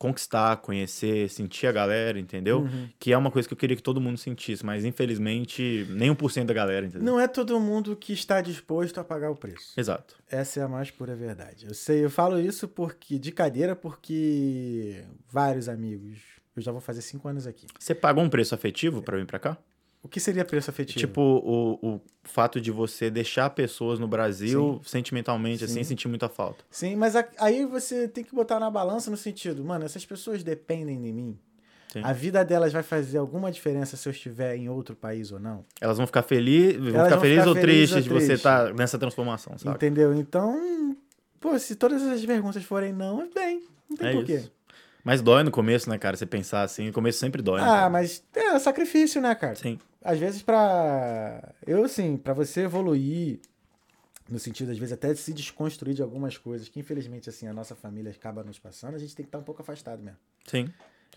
conquistar, conhecer, sentir a galera, entendeu? Que é uma coisa que eu queria que todo mundo sentisse, mas infelizmente nem 1% da galera, entendeu? Não é todo mundo que está disposto a pagar o preço. Exato. Essa é a mais pura verdade. Eu sei, eu falo isso porque de cadeira porque vários amigos. Eu já vou fazer cinco anos aqui. Você pagou um preço afetivo pra vir pra cá? O que seria preço afetivo? Tipo, o, o fato de você deixar pessoas no Brasil sentimentalmente, assim, Sim. sentir muita falta. Sim, mas a- aí você tem que botar na balança no sentido, mano, essas pessoas dependem de mim. Sim. A vida delas vai fazer alguma diferença se eu estiver em outro país ou não? Elas vão ficar felizes, vão ficar felizes ou tristes ou de você estar nessa transformação, sabe? Entendeu? Então, pô, se todas as perguntas forem não, bem. Não tem É porquê. isso. Mas dói no começo, né, cara? Você pensar assim, no começo sempre dói. né, Ah, cara? mas é sacrifício, né, cara? Sim. Às vezes pra... Eu, assim, pra você evoluir, no sentido, às vezes, até de se desconstruir de algumas coisas que, infelizmente, assim, a nossa família acaba nos passando, a gente tem que estar um pouco afastado mesmo. Sim.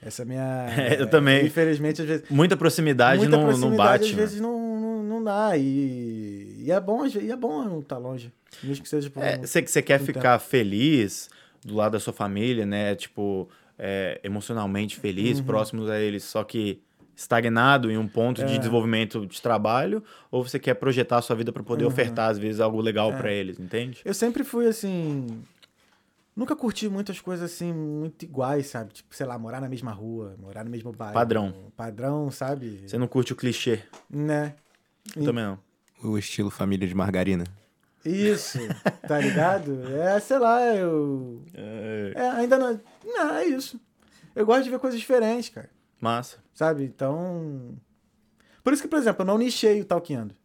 Essa é a minha... É, eu também. Infelizmente, às vezes... Muita proximidade, Muita não, proximidade, não bate. às né? vezes, não, não, não dá. E, e é bom, e é bom não estar longe. Mesmo que seja por um... É, você, você quer um ficar feliz do lado da sua família, né? Tipo, é, emocionalmente feliz, Uhum. próximos a eles, só que estagnado em um ponto É. de desenvolvimento de trabalho, ou você quer projetar a sua vida para poder Uhum. ofertar, às vezes, algo legal É. pra eles, entende? Eu sempre fui assim. Nunca curti muitas coisas assim, muito iguais, sabe? Tipo, sei lá, morar na mesma rua, morar no mesmo bairro. Padrão. Padrão, sabe? Você não curte o clichê. Né? Eu também não. O estilo família de margarina. Isso, tá ligado? É, sei lá, eu. É, ainda não. Não, é isso. Eu gosto de ver coisas diferentes, cara. Massa. Sabe? Então. Por isso que, por exemplo, eu não nichei o.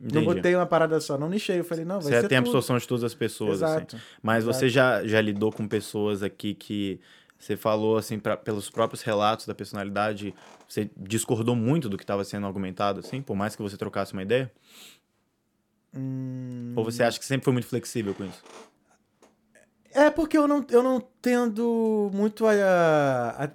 Não Entendi. botei uma parada só, não nichei. Eu falei, não, vai Você ser tem a tudo. absorção de todas as pessoas, assim. Exato. Mas Exato. você já, já lidou com pessoas aqui que você falou, assim, pra- pelos próprios relatos da personalidade, você discordou muito do que estava sendo argumentado, assim, por mais que você trocasse uma ideia? Hum, Ou você acha que sempre foi muito flexível com isso? É porque eu não, eu não tendo muito a,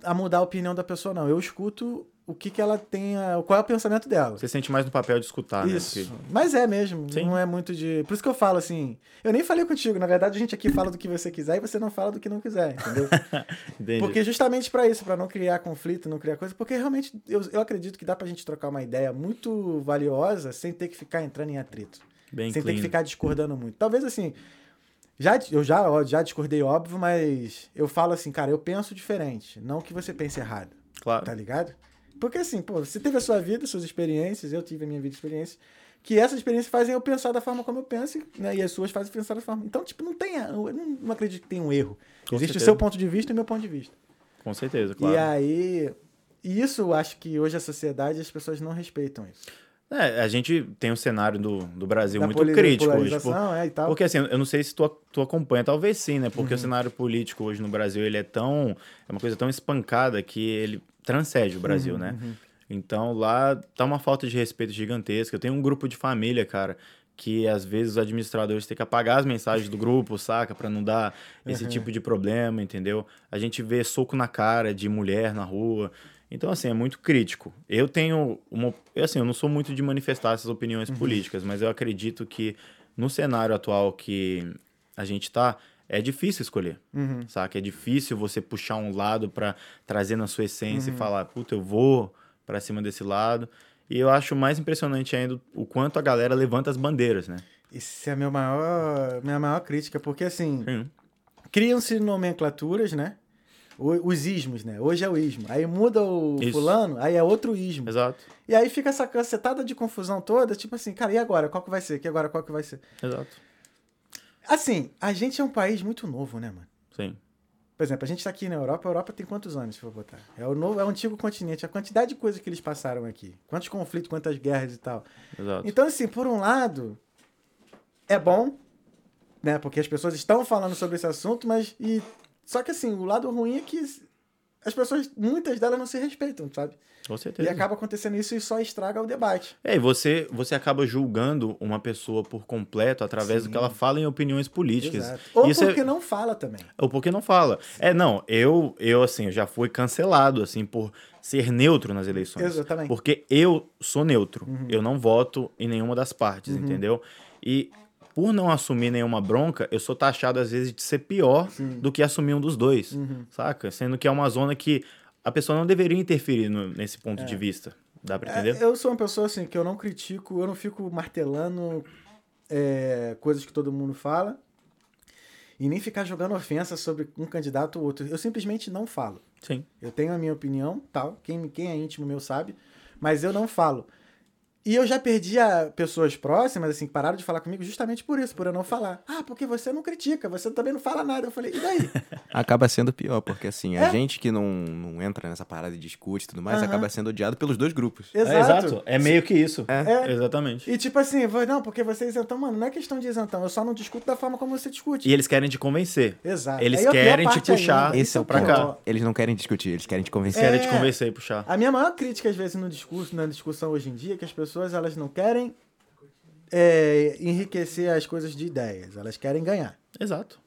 a, a mudar a opinião da pessoa, não. Eu escuto o que, que ela tem, qual é o pensamento dela. Você sente mais no papel de escutar, Isso. né? Porque- Mas é mesmo. Sim. Não é muito de. Por isso que eu falo assim. Eu nem falei contigo. Na verdade, a gente aqui fala do que você quiser e você não fala do que não quiser, entendeu? Entendi. Porque justamente pra isso, pra não criar conflito, não criar coisa, porque realmente eu, eu acredito que dá pra gente trocar uma ideia muito valiosa sem ter que ficar entrando em atrito. Bem sem ter clean. que ficar discordando muito. Talvez assim, já, eu já, ó, já discordei, óbvio, mas eu falo assim, cara, eu penso diferente. Não que você pense errado, Claro. tá ligado? Porque assim, pô, você teve a sua vida, suas experiências, eu tive a minha vida e experiência, que essas experiências fazem eu pensar da forma como eu penso, né? E as suas fazem pensar da forma. Então, tipo, não tem. Eu não, não acredito que tem um erro. Com Existe certeza. o seu ponto de vista e o meu ponto de vista. Com certeza, claro. E aí. E isso eu acho que hoje a sociedade as pessoas não respeitam isso. É, a gente tem um cenário do, do Brasil Da muito crítico hoje. por- é. Porque assim, eu não sei se tu, tu acompanha, talvez sim, né? Uhum. Porque o cenário político hoje no Brasil, ele é tão. É uma coisa tão espancada que ele transcende o Uhum, Brasil, né? Então lá tá uma falta de respeito gigantesca. Eu tenho um grupo de família, cara, que às vezes os administradores têm que apagar as mensagens do grupo, saca? Pra não dar esse Uhum. tipo de problema, entendeu? A gente vê soco na cara de mulher na rua. Então, assim, é muito crítico. Eu tenho uma. eu, Assim, eu não sou muito de manifestar essas opiniões Uhum. políticas, mas eu acredito que no cenário atual que a gente tá, é difícil escolher, Uhum. saca? É difícil você puxar um lado pra trazer na sua essência Uhum. e falar, puta, eu vou pra cima desse lado. E eu acho mais impressionante ainda o quanto a galera levanta as bandeiras, né? Isso é a meu maior, minha maior crítica, porque assim, Sim. criam-se nomenclaturas, né? Os ismos, né? Hoje é o ismo. Aí muda o Isso. fulano, aí é outro ismo. Exato, E aí fica essa cacetada de confusão toda, tipo assim, cara, e agora? Qual que vai ser? Que agora qual que vai ser? exato. Assim, a gente é um país muito novo, né, mano? Sim. Por exemplo, a gente tá aqui na Europa, a Europa tem quantos anos, se for botar? É o novo, é o antigo continente, a quantidade de coisas que eles passaram aqui. Quantos conflitos, quantas guerras e tal. Exato. Então, assim, por um lado, é bom, né? Porque as pessoas estão falando sobre esse assunto, mas. E... Só que assim, o lado ruim é que as pessoas, muitas delas não se respeitam, sabe? Com E certeza. acaba acontecendo isso e só estraga o debate. É, e você, você acaba julgando uma pessoa por completo através do que ela fala em opiniões políticas. Exato. Ou Isso porque é, não fala também. ou porque não fala. É, não, eu, eu assim, eu já fui cancelado, assim, por ser neutro nas eleições. Exatamente. Porque eu sou neutro. Eu não voto em nenhuma das partes, entendeu? E por não assumir nenhuma bronca, eu sou taxado, às vezes, de ser pior do que assumir um dos dois, saca? Sendo que é uma zona que a pessoa não deveria interferir no- nesse ponto de vista. Dá pra entender? É, eu sou uma pessoa assim que eu não critico, eu não fico martelando é, coisas que todo mundo fala e nem ficar jogando ofensa sobre um candidato ou outro. Eu simplesmente não falo. Sim. Eu tenho a minha opinião, tal. Quem, quem é íntimo meu sabe, mas eu não falo. E eu já perdi a pessoas próximas, assim, que pararam de falar comigo justamente por isso, por eu não falar. Ah, porque você não critica, você também não fala nada. Eu falei, e daí? Acaba sendo pior, porque assim, É. a gente que não, não entra nessa parada e discute e tudo mais, Aham. acaba sendo odiado pelos dois grupos. É, exato. É meio que isso. É. Exatamente. E tipo assim, não, porque você é isentão, mano, não é questão de isentão, eu só não discuto da forma como você discute. E eles querem te convencer. Exato. Eles querem te parte puxar ainda, Esse isso é o pra ponto. cá. Eles não querem discutir, eles querem te convencer. Querem É. te convencer e puxar. A minha maior crítica, às vezes, no discurso, na discussão hoje em dia, é que as pessoas elas não querem é, enriquecer as coisas de ideias, elas querem ganhar. Exato.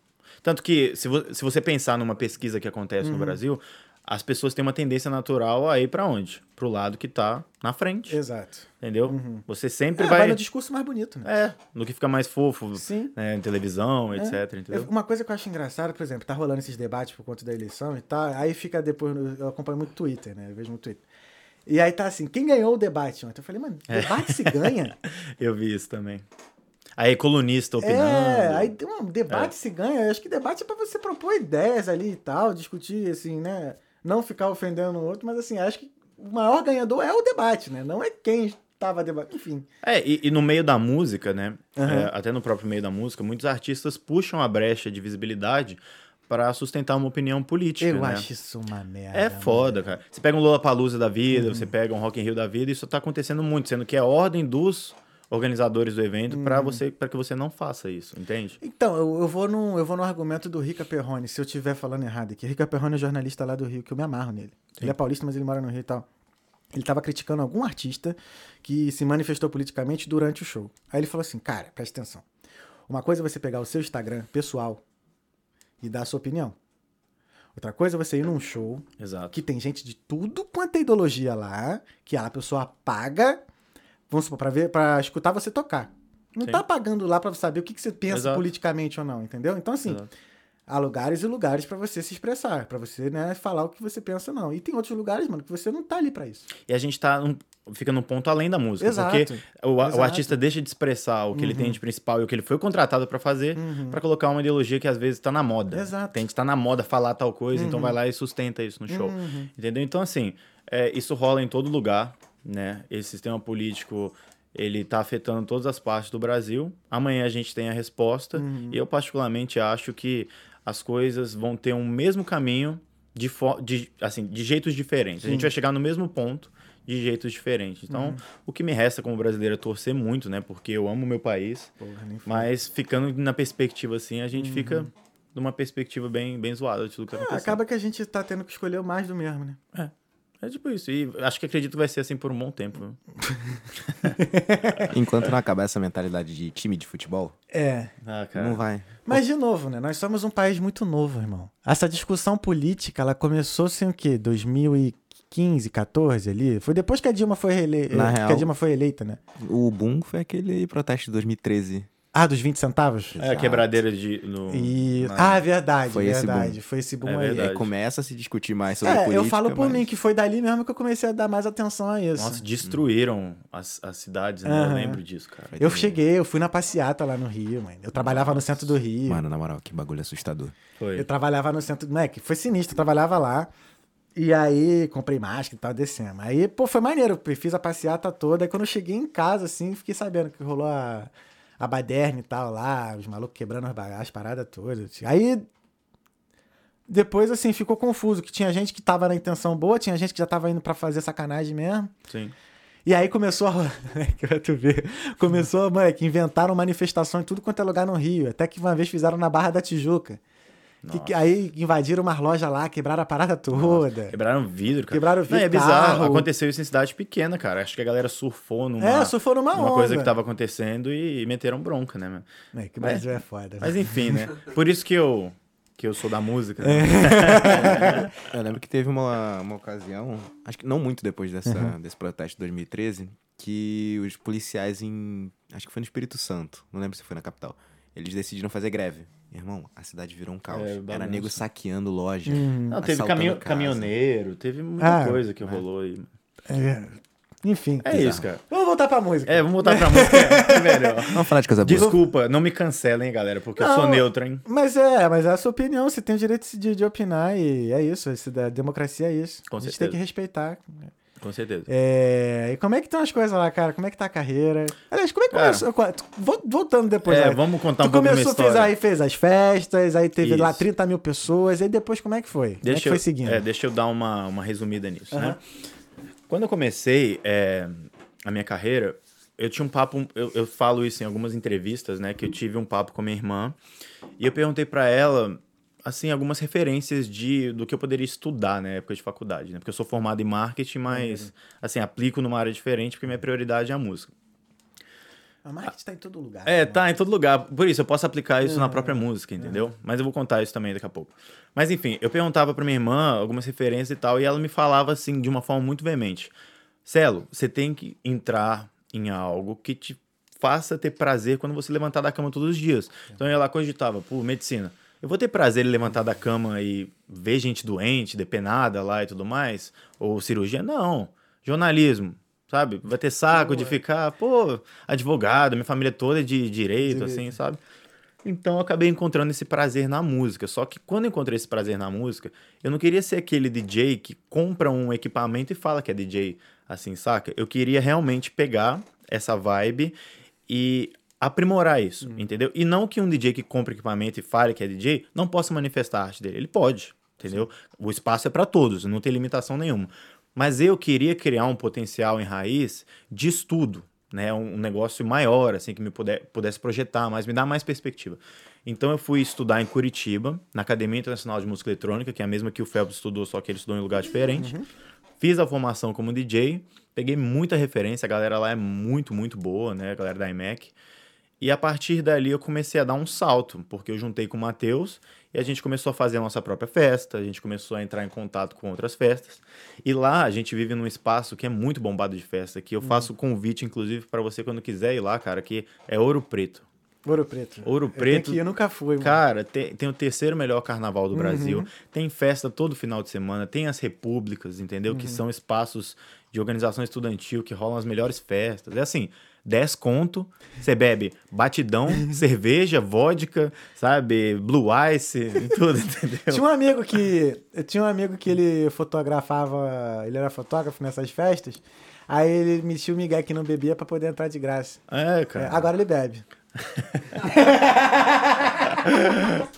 Tanto que, se, vo- se você pensar numa pesquisa que acontece Uhum. no Brasil, as pessoas têm uma tendência natural a ir pra onde? Pro lado que tá na frente. Exato. Entendeu? Você sempre É, vai... vai. no discurso mais bonito, né? É, no que fica mais fofo, Sim. né, em televisão, É. etc. Entendeu? Eu- Uma coisa que eu acho engraçada, por exemplo, tá rolando esses debates por conta da eleição e tal, aí fica depois, eu acompanho muito Twitter, né? Eu vejo muito Twitter. E aí tá assim, quem ganhou o debate ontem? Eu falei, mano, É. debate se ganha? Eu vi isso também. Aí colunista opinando. É, aí um debate se ganha. Eu acho que debate é pra você propor ideias ali e tal, discutir, assim, né? Não ficar ofendendo o outro, mas assim, acho que o maior ganhador é o debate, né? Não é quem estava debatendo. Enfim. É, e, e no meio da música, né? Aham. é, até no próprio meio da música, muitos artistas puxam a brecha de visibilidade para sustentar uma opinião política. eu né? acho isso uma merda. É foda, cara. Você pega um Lollapalooza da vida, Uhum. você pega um Rock in Rio da vida, isso tá acontecendo muito, sendo que é a ordem dos organizadores do evento pra você para que você não faça isso, entende? Então, eu, eu, vou no, eu vou no argumento do Rica Perrone, se eu estiver falando errado aqui. Rica Perrone é jornalista lá do Rio, que eu me amarro nele. Ele é paulista, mas ele mora no Rio e tal. Ele tava criticando algum artista que se manifestou politicamente durante o show. Aí ele falou assim, cara, presta atenção. Uma coisa é você pegar o seu Instagram pessoal e dar a sua opinião. Outra coisa é você ir num show Exato. que tem gente de tudo quanto é ideologia lá, que a pessoa paga, vamos supor, pra, ver, pra escutar você tocar. Não Sim. tá pagando lá pra saber o que, que você pensa Exato. politicamente ou não, entendeu? Então, assim, Exato. Há lugares e lugares pra você se expressar, pra você, né, falar o que você pensa não. E tem outros lugares, mano, que você não tá ali pra isso. E a gente tá fica num ponto além da música, Exato. porque o, o Exato. artista deixa de expressar o que ele tem de principal e o que ele foi contratado pra fazer pra colocar uma ideologia que às vezes tá na moda. Exato. Tem que estar na moda falar tal coisa, então vai lá e sustenta isso no show. Entendeu? Então assim, é, isso rola em todo lugar, né? Esse sistema político ele tá afetando todas as partes do Brasil. Amanhã a gente tem a resposta e eu particularmente acho que as coisas vão ter um mesmo caminho de, de, assim, de jeitos diferentes. A gente vai chegar no mesmo ponto de jeitos diferentes. Então, o que me resta como brasileiro é torcer muito, né? Porque eu amo meu país, Porra, mas ficando na perspectiva assim, a gente fica numa perspectiva bem, bem zoada de tudo que Ah, acaba que a gente tá tendo que escolher o mais do mesmo, né? É tipo isso. E acho que acredito que vai ser assim por um bom tempo. Enquanto não acabar essa mentalidade de time de futebol, É. Ah, cara. não vai. Mas, de novo, né? Nós somos um país muito novo, irmão. Essa discussão política, ela começou assim o quê? 2015, 14 ali? Foi depois que a Dilma foi eleita. Na que real- a Dilma foi eleita, né? O boom foi aquele protesto de 2013. Ah, dos 20 centavos? É a quebradeira de. No, E... na- Ah, é verdade, Foi esse verdade. boom. Foi esse boom É aí. começa a se discutir mais sobre É, política. eu falo por mas- mim que foi dali mesmo que eu comecei a dar mais atenção a isso. Nossa, destruíram as, as cidades, né? Eu Aham. lembro disso, cara. eu cheguei, eu fui na passeata lá no Rio, mano. Eu trabalhava no centro do Rio. Mano, na moral, que bagulho assustador. Foi. Eu trabalhava no centro. Moleque, foi sinistro, eu trabalhava lá. E aí, comprei máscara e tal, descendo. Aí, pô, foi maneiro. eu Fiz a passeata toda. Aí, quando eu cheguei em casa, assim, fiquei sabendo que rolou a, a baderna e tal lá, os malucos quebrando as, paradas todas. Aí, depois, assim, ficou confuso. Que tinha gente que tava na intenção boa, tinha gente que já tava indo pra fazer sacanagem mesmo. Sim. E aí começou a. que pra tu ver. Começou, moleque, inventaram manifestação em tudo quanto é lugar no Rio. Até que uma vez fizeram na Barra da Tijuca. Que- que, aí invadiram umas lojas lá, quebraram a parada toda. Quebraram vidro, cara. Quebraram Não, é vidro, bizarro. carro. Aconteceu isso em cidade pequena, cara. Acho que a galera surfou numa, É, surfou numa numa coisa onda. que tava acontecendo e meteram bronca, né, meu? É, que o Brasil é, foda. né? Mas enfim, né? Por isso que eu, que eu sou da música. É. né? Eu lembro que teve uma, uma ocasião, acho que não muito depois dessa, Uhum. desse protesto de 2013, que os policiais em. Acho que foi no Espírito Santo, não lembro se foi na capital. Eles decidiram fazer greve. Irmão, a cidade virou um caos. É, Era nego saqueando loja. Não, teve caminho, casa. caminhoneiro, teve muita Ah, coisa que rolou aí. É, Enfim. É isso, cara. Vamos voltar pra música. É, vamos voltar pra música. É melhor. Vamos falar de coisa boa. Desculpa, não me cancelem, galera, porque eu sou Não. neutro, hein? Mas é, mas é a sua opinião, você tem o direito de, de opinar e é isso, esse da democracia é isso. Com a gente certeza. tem que respeitar. Com certeza. É, e como é que estão as coisas lá, cara? Como é que tá a carreira? Aliás, como é que Cara. começou? Voltando depois. É, vamos contar tu um pouco começou, fez, aí fez as festas, aí teve lá Isso. 30 mil pessoas, aí depois como é que foi? como é Deixa que eu, foi seguindo? é, deixa eu dar uma, uma resumida nisso, Aham. né? Quando eu comecei é, a minha carreira, eu tinha um papo, eu, eu falo isso em algumas entrevistas, né? Que eu tive um papo com a minha irmã e eu perguntei pra ela, assim, algumas referências de do que eu poderia estudar na época de faculdade, né? Porque eu sou formado em marketing, mas, assim, aplico numa área diferente porque minha prioridade é a música. A marketing tá em todo lugar. É, né? tá em todo lugar. Por isso, eu posso aplicar isso na própria música, entendeu? Mas eu vou contar isso também daqui a pouco. Mas enfim, eu perguntava pra minha irmã algumas referências e tal, e ela me falava assim, de uma forma muito veemente: Celo, você tem que entrar em algo que te faça ter prazer quando você levantar da cama todos os dias. Então ela cogitava, pô, medicina. Eu vou ter prazer em levantar da cama e ver gente doente, depenada lá e tudo mais? Ou cirurgia? Não. Jornalismo, sabe? Vai ter saco de ficar, pô, advogado, minha família toda é de direito, assim, sabe? Então eu acabei encontrando esse prazer na música. Só que quando eu encontrei esse prazer na música, eu não queria ser aquele DJ que compra um equipamento e fala que é DJ, assim, saca? Eu queria realmente pegar essa vibe e aprimorar isso, entendeu? E não que um DJ que compra equipamento e fale que é DJ não possa manifestar a arte dele. Ele pode, entendeu? O espaço é para todos, não tem limitação nenhuma. Mas eu queria criar um potencial em raiz de estudo, né? Um, negócio maior, assim, que me puder, pudesse projetar mais, me dar mais perspectiva. Então eu fui estudar em Curitiba, na Academia Internacional de Música Eletrônica, que é a mesma que o Phelps estudou, só que ele estudou em um lugar diferente. Fiz a formação como DJ, peguei muita referência, a galera lá é muito, muito boa, né? A galera da IMEC. E a partir dali eu comecei a dar um salto, porque eu juntei com o Matheus e a gente começou a fazer a nossa própria festa, a gente começou a entrar em contato com outras festas. E lá a gente vive num espaço que é muito bombado de festa, que eu faço convite, inclusive, para você quando quiser ir lá, cara, que é Ouro Preto. Ouro Preto. Ouro Eu Preto. que ir, eu nunca fui, mano. Cara, tem, tem o terceiro melhor carnaval do Brasil. Tem festa todo final de semana. Tem as repúblicas, entendeu? Que são espaços de organização estudantil que rolam as melhores festas. É assim, 10 conto, você bebe batidão, cerveja, vodka, sabe? Blue Ice tudo, entendeu? Tinha um amigo que. Eu tinha um amigo que ele fotografava. Ele era fotógrafo nessas festas. Aí ele metia o Miguel que não bebia pra poder entrar de graça. É, É, cara. agora ele bebe.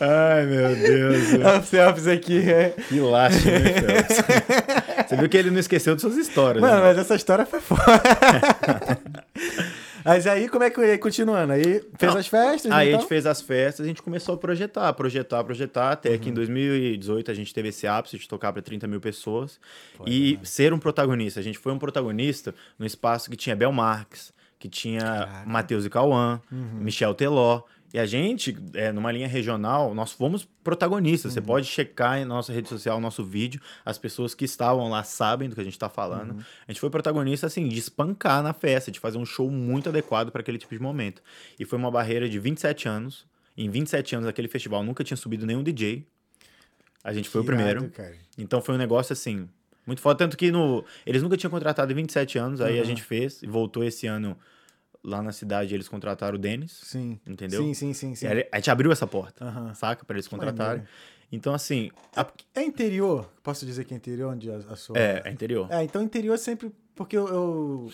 Ai, meu Deus. É o Phelps aqui. é. Que lástima, hein, Phelps? Você viu que ele não esqueceu de suas histórias, Mano, né? mas essa história foi foda. Mas aí, como é que continuando? Aí fez Não, as festas? Aí a então? gente fez as festas, a gente começou a projetar, projetar, projetar, até que em 2018 a gente teve esse ápice de tocar para 30 mil pessoas e ser um protagonista. A gente foi um protagonista no espaço que tinha Bel Marques, que tinha. Matheus e Cauã, Michel Teló. E a gente, é, numa linha regional, nós fomos protagonistas. Você pode checar em nossa rede social, nosso vídeo. As pessoas que estavam lá sabem do que a gente está falando. A gente foi protagonista, assim, de espancar na festa, de fazer um show muito adequado para aquele tipo de momento. E foi uma barreira de 27 anos. Em 27 anos, aquele festival nunca tinha subido nenhum DJ. A gente foi o Que irado, primeiro. cara. Então foi um negócio assim, muito foda. Tanto que no, eles nunca tinham contratado em 27 anos, aí a gente fez e voltou esse ano lá na cidade. Eles contrataram o Denis, Sim. entendeu? Sim, sim, sim. sim. Aí a gente abriu essa porta, saca? Pra eles contratarem. Então, assim, a- É interior? Posso dizer que é interior onde a, a sua. é, é interior. É, então interior sempre. Porque eu. Eu,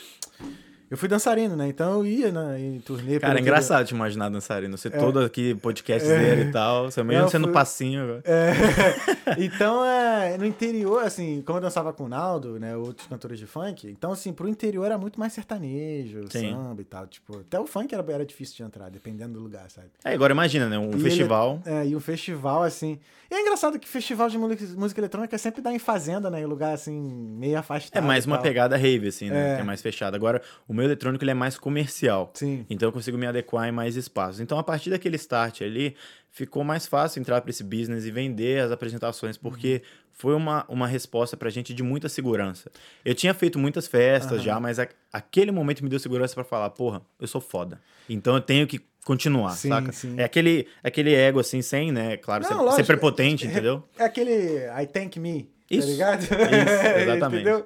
eu fui dançarino, né? Então eu ia na, em turnê. Cara, é engraçado te imaginar dançarino. Você É. todo aqui, podcast dele e tal. Você você no fui- passinho agora. É, então, é, no interior, assim, como eu dançava com o Naldo, né, outros cantores de funk, então, assim, pro interior era muito mais sertanejo, Sim. samba e tal, tipo, até o funk era, era difícil de entrar, dependendo do lugar, sabe? É, agora imagina, né? Um E ele- festival. é, e um festival, assim, e é engraçado que festival de música, eletrônica sempre dá em fazenda, né, em lugar, assim, meio afastado. É mais uma pegada rave, assim, né? É. Que é mais fechada. Agora, o meu eletrônico ele é mais comercial. Sim. Então eu consigo me adequar em mais espaços. Então, a partir daquele start ali, ficou mais fácil entrar para esse business e vender as apresentações, porque foi uma, uma resposta pra gente de muita segurança. Eu tinha feito muitas festas já, mas a- aquele momento me deu segurança pra falar, porra, eu sou foda. Então eu tenho que continuar, Sim, saca? sim. É aquele, aquele ego assim, sem, né? Claro, Não, ser, lógico. ser prepotente, É- entendeu? É aquele I thank me, Isso, tá ligado? isso, exatamente. Entendeu?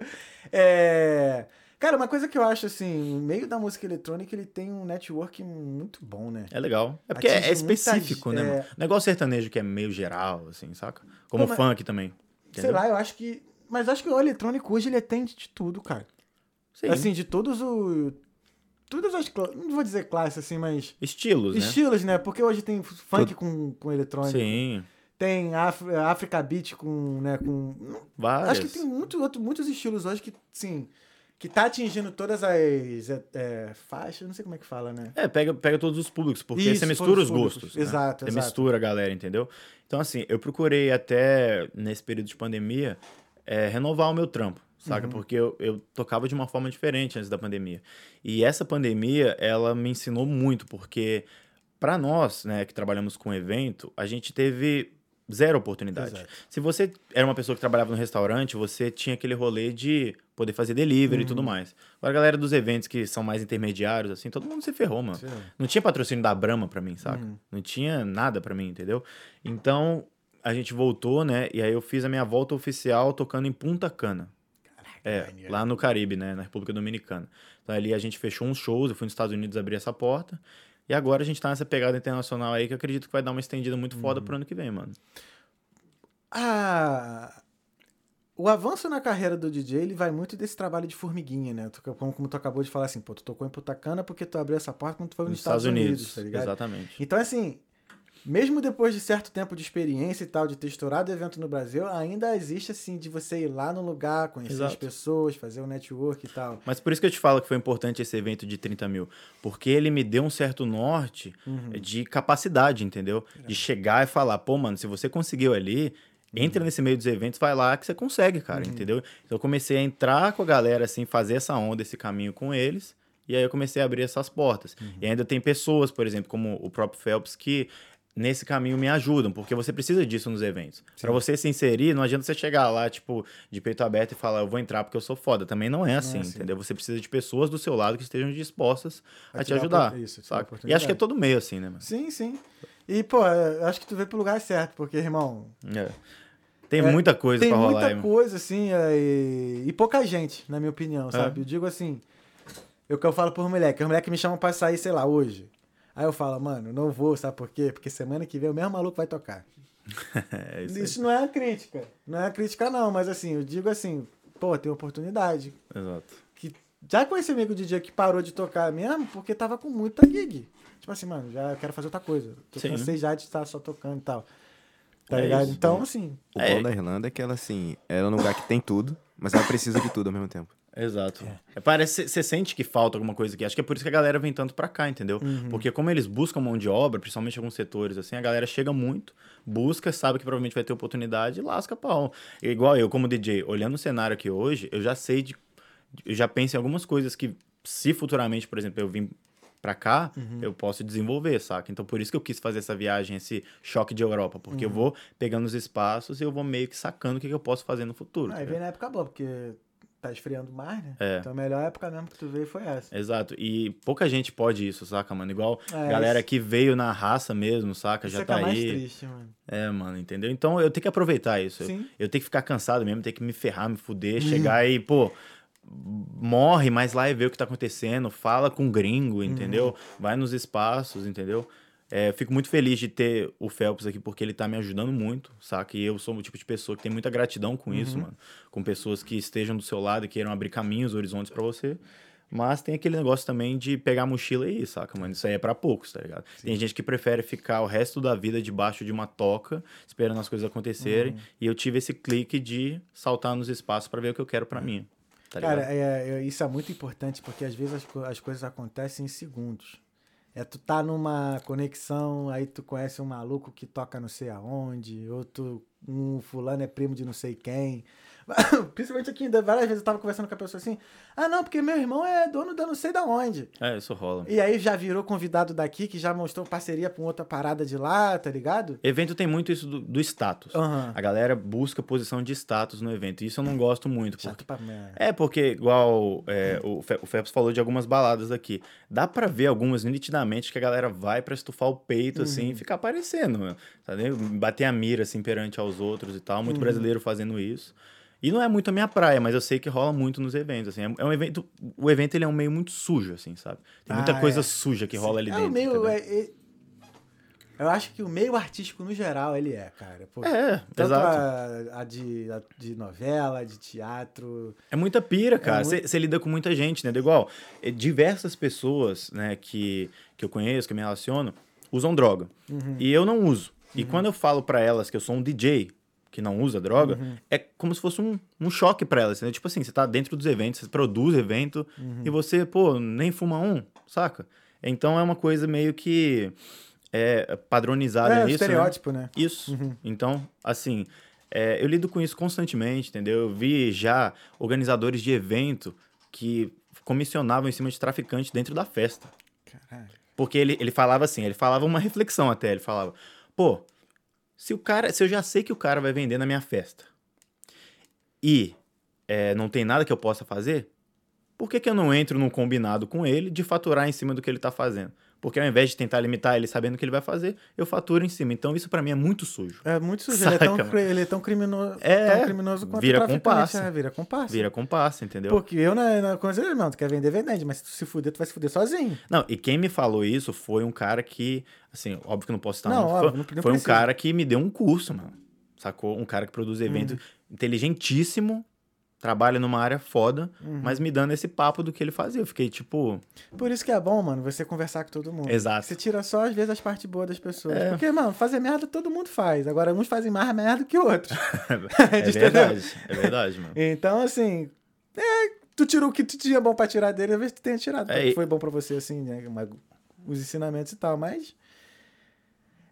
É... Cara, uma coisa que eu acho, assim, no meio da música eletrônica, ele tem um network muito bom, né? É legal. É porque é, Atinge é específico, né? é. Negócio sertanejo que é meio geral, assim, saca? Como Pô, mas- funk também. Sei entendeu? lá, eu acho que... Mas acho que o eletrônico hoje, ele atende de tudo, cara. Sim. Assim, de todos os... Todas as... Não vou dizer classes, assim, mas... Estilos, né? Estilos, né? Porque hoje tem funk com, com eletrônico. Sim, Tem Af Africa Beat com, né, com... várias. Acho que tem muito, outro- muitos estilos hoje que, sim... Que tá atingindo todas as é, é, faixas, não sei como é que fala, né? É, pega, pega todos os públicos, porque Isso, você mistura os gostos. né? Exato, Você exato. mistura a galera, entendeu? Então, assim, eu procurei até, nesse período de pandemia, é, renovar o meu trampo, saca? Uhum. Porque eu, eu tocava de uma forma diferente antes da pandemia. E essa pandemia, ela me ensinou muito, porque para nós, né, que trabalhamos com evento, a gente teve zero oportunidade. Exato. Se você era uma pessoa que trabalhava no restaurante, você tinha aquele rolê de poder fazer delivery e tudo mais. Agora, a galera dos eventos que são mais intermediários, assim, todo mundo se ferrou, mano. Sim. Não tinha patrocínio da Brahma pra mim, saca? Uhum. Não tinha nada pra mim, entendeu? Então, a gente voltou, né? E aí eu fiz a minha volta oficial tocando em Punta Cana. É, maneiro. lá no Caribe, né? Na República Dominicana. Então ali a gente fechou uns shows, eu fui nos Estados Unidos abrir essa porta. E agora a gente tá nessa pegada internacional aí que eu acredito que vai dar uma estendida muito Uhum. foda pro ano que vem, mano. Ah, o avanço na carreira do DJ, ele vai muito desse trabalho de formiguinha, né? Como, como tu acabou de falar assim, pô, tu tocou em Putacana porque tu abriu essa porta quando tu foi nos, Estados, Unidos, tá ligado? Exatamente. Então, assim, mesmo depois de certo tempo de experiência e tal, de ter estourado evento no Brasil, ainda existe assim de você ir lá no lugar, conhecer as Exato. pessoas, fazer o network e tal. Mas por isso que eu te falo que foi importante esse evento de 30 mil. Porque ele me deu um certo norte Uhum. de capacidade, entendeu? De chegar e falar, pô, mano, se você conseguiu ali, entra nesse meio dos eventos, vai lá que você consegue, cara, Uhum. entendeu? Então eu comecei a entrar com a galera, assim, fazer essa onda, esse caminho com eles. E aí eu comecei a abrir essas portas. Uhum. E ainda tem pessoas, por exemplo, como o próprio Phelps, que nesse caminho me ajudam, porque você precisa disso nos eventos. Pra você se inserir, não adianta você chegar lá, tipo, de peito aberto e falar, eu vou entrar porque eu sou foda. Também não é assim, assim. entendeu? Você precisa de pessoas do seu lado que estejam dispostas A a, te te dar ajudar. isso, te? E acho que é todo meio assim, né, mano? Sim, sim. E, pô, eu acho que tu veio pro lugar certo, porque, irmão, É. Tem É, muita coisa tem pra rolar muita aí, mano. coisa, assim, é, e, e pouca gente, na minha opinião, sabe? Eu digo assim, eu que eu falo por moleque, os moleques me chamam pra sair, sei lá, hoje. Aí eu falo, mano, não vou, sabe por quê? Porque semana que vem o mesmo maluco vai tocar. É Isso, isso não é uma crítica. Não é uma crítica, não, mas assim, eu digo assim, pô, tem oportunidade. Exato. Que já conheci amigo DJ que parou de tocar mesmo porque tava com muita gig. Tipo assim, mano, já quero fazer outra coisa. Tô Sim. cansei já de estar só tocando e tal. Tá É ligado? isso, então, bom. assim, O É. bom da Irlanda é que ela, assim, ela é um lugar que tem tudo, mas ela precisa de tudo ao mesmo tempo. Exato. É, Parece, você sente que falta alguma coisa aqui. Acho que é por isso que a galera vem tanto pra cá, entendeu? Uhum. Porque como eles buscam mão de obra, principalmente em alguns setores, assim, a galera chega muito, busca, sabe que provavelmente vai ter oportunidade e lasca pau. Igual eu, como DJ, olhando o cenário aqui hoje, eu já sei de. Eu já penso em algumas coisas que, se futuramente, por exemplo, eu vim pra cá, Uhum. eu posso desenvolver, saca? Então por isso que eu quis fazer essa viagem, esse choque de Europa, porque Uhum. eu vou pegando os espaços e eu vou meio que sacando o que, que eu posso fazer no futuro. Aí tá vem na época boa, porque tá esfriando mais, né? É. Então a melhor época mesmo que tu veio foi essa. Exato. E pouca gente pode isso, saca, mano? Igual É, galera isso- que veio na raça mesmo, saca? Isso Já é tá é mais aí. triste, mano. É, mano, entendeu? Então eu tenho que aproveitar isso. Eu, Sim. eu tenho que ficar cansado mesmo, tenho que me ferrar, me fuder, chegar e, pô, morre, mas lá e vê o que tá acontecendo, fala com gringo, entendeu? Vai nos espaços, entendeu? É, eu fico muito feliz de ter o Phelps aqui, porque ele tá me ajudando muito, saca? E eu sou o tipo de pessoa que tem muita gratidão com isso, mano. Com pessoas que estejam do seu lado e queiram abrir caminhos, horizontes pra você. Mas tem aquele negócio também de pegar a mochila e ir, saca, mano? Isso aí é pra poucos, tá ligado? Tem gente que prefere ficar o resto da vida debaixo de uma toca, esperando as coisas acontecerem. E eu tive esse clique de saltar nos espaços pra ver o que eu quero pra mim. Tá? Cara, é, é- isso é muito importante, porque às vezes as, as coisas acontecem em segundos. É tu tá numa conexão, aí tu conhece um maluco que toca não sei aonde, ou tu, um fulano é primo de não sei quem. Principalmente aqui, várias vezes eu tava conversando com a pessoa assim, ah não, porque meu irmão é dono da não sei da onde. É, isso rola. E aí já virou convidado daqui, que já mostrou parceria com outra parada de lá, tá ligado? Evento tem muito isso do, do status. Aham. A galera busca posição de status no evento. Isso eu não gosto muito. Porque... pra. É, porque, igual é, o, Fe- o Phelps falou de algumas baladas aqui. Dá pra ver algumas nitidamente que a galera vai pra estufar o peito, assim, e ficar aparecendo, sabe? Bater a mira, assim, perante aos outros e tal. Muito brasileiro fazendo isso. E não é muito a minha praia, mas eu sei que rola muito nos eventos, assim. É é um evento... O evento, ele é um meio muito sujo, assim, sabe? Tem muita Ah, coisa é. suja que rola ali é, dentro, meio, é- é- eu acho que o meio artístico no geral ele é, cara. Pô, É, Tanto exato. A, a de, a de novela, de teatro. É muita pira, cara. muito- Você lida com muita gente, né? Igual, diversas pessoas, né, que, que eu conheço, que eu me relaciono, usam droga. Uhum. E eu não uso. E quando eu falo pra elas que eu sou um DJ que não usa droga, Uhum. é como se fosse um, um choque pra elas. Né? Tipo assim, você tá dentro dos eventos, você produz evento Uhum. e você, pô, nem fuma um, saca? Então é uma coisa meio que é, padronizada é, nisso. né? estereótipo, né? Isso. Então, assim, é, eu lido com isso constantemente, entendeu? Eu vi já organizadores de evento que comissionavam em cima de traficante dentro da festa. Caralho. Porque ele, ele falava assim, ele falava uma reflexão até, ele falava, pô, se o cara, se eu já sei que o cara vai vender na minha festa e é, não tem nada que eu possa fazer, por que, que eu não entro num combinado com ele de faturar em cima do que ele tá fazendo? Porque ao invés de tentar limitar ele sabendo o que ele vai fazer, eu faturo em cima. Então isso pra mim é muito sujo. É muito sujo. Ele é, tão, ele é tão criminoso, É, tão criminoso quanto vira o comparsa. É, vira comparsa. Vira comparsa, entendeu? Porque eu na, na conselho, não, tu quer vender, vende, mas se tu se fuder, tu vai se fuder sozinho. Não, e quem me falou isso foi um cara que, assim, óbvio que eu não posso estar Não, nome, óbvio, foi, não- não foi um cara que me deu um curso, mano. Sacou? Um cara que produz evento Uhum. inteligentíssimo trabalha numa área foda, Uhum. mas me dando esse papo do que ele fazia. Eu fiquei tipo, Por isso que é bom, mano, você conversar com todo mundo. Exato. Você tira só, às vezes, as partes boas das pessoas. É. Porque, mano, fazer merda todo mundo faz. Agora, uns fazem mais merda que outros. é verdade, é verdade, mano. Então, assim, é, tu tirou o que tu tinha bom pra tirar dele, vezes tu tenha tirado. É, e- foi bom pra você, assim, né? os ensinamentos e tal, mas.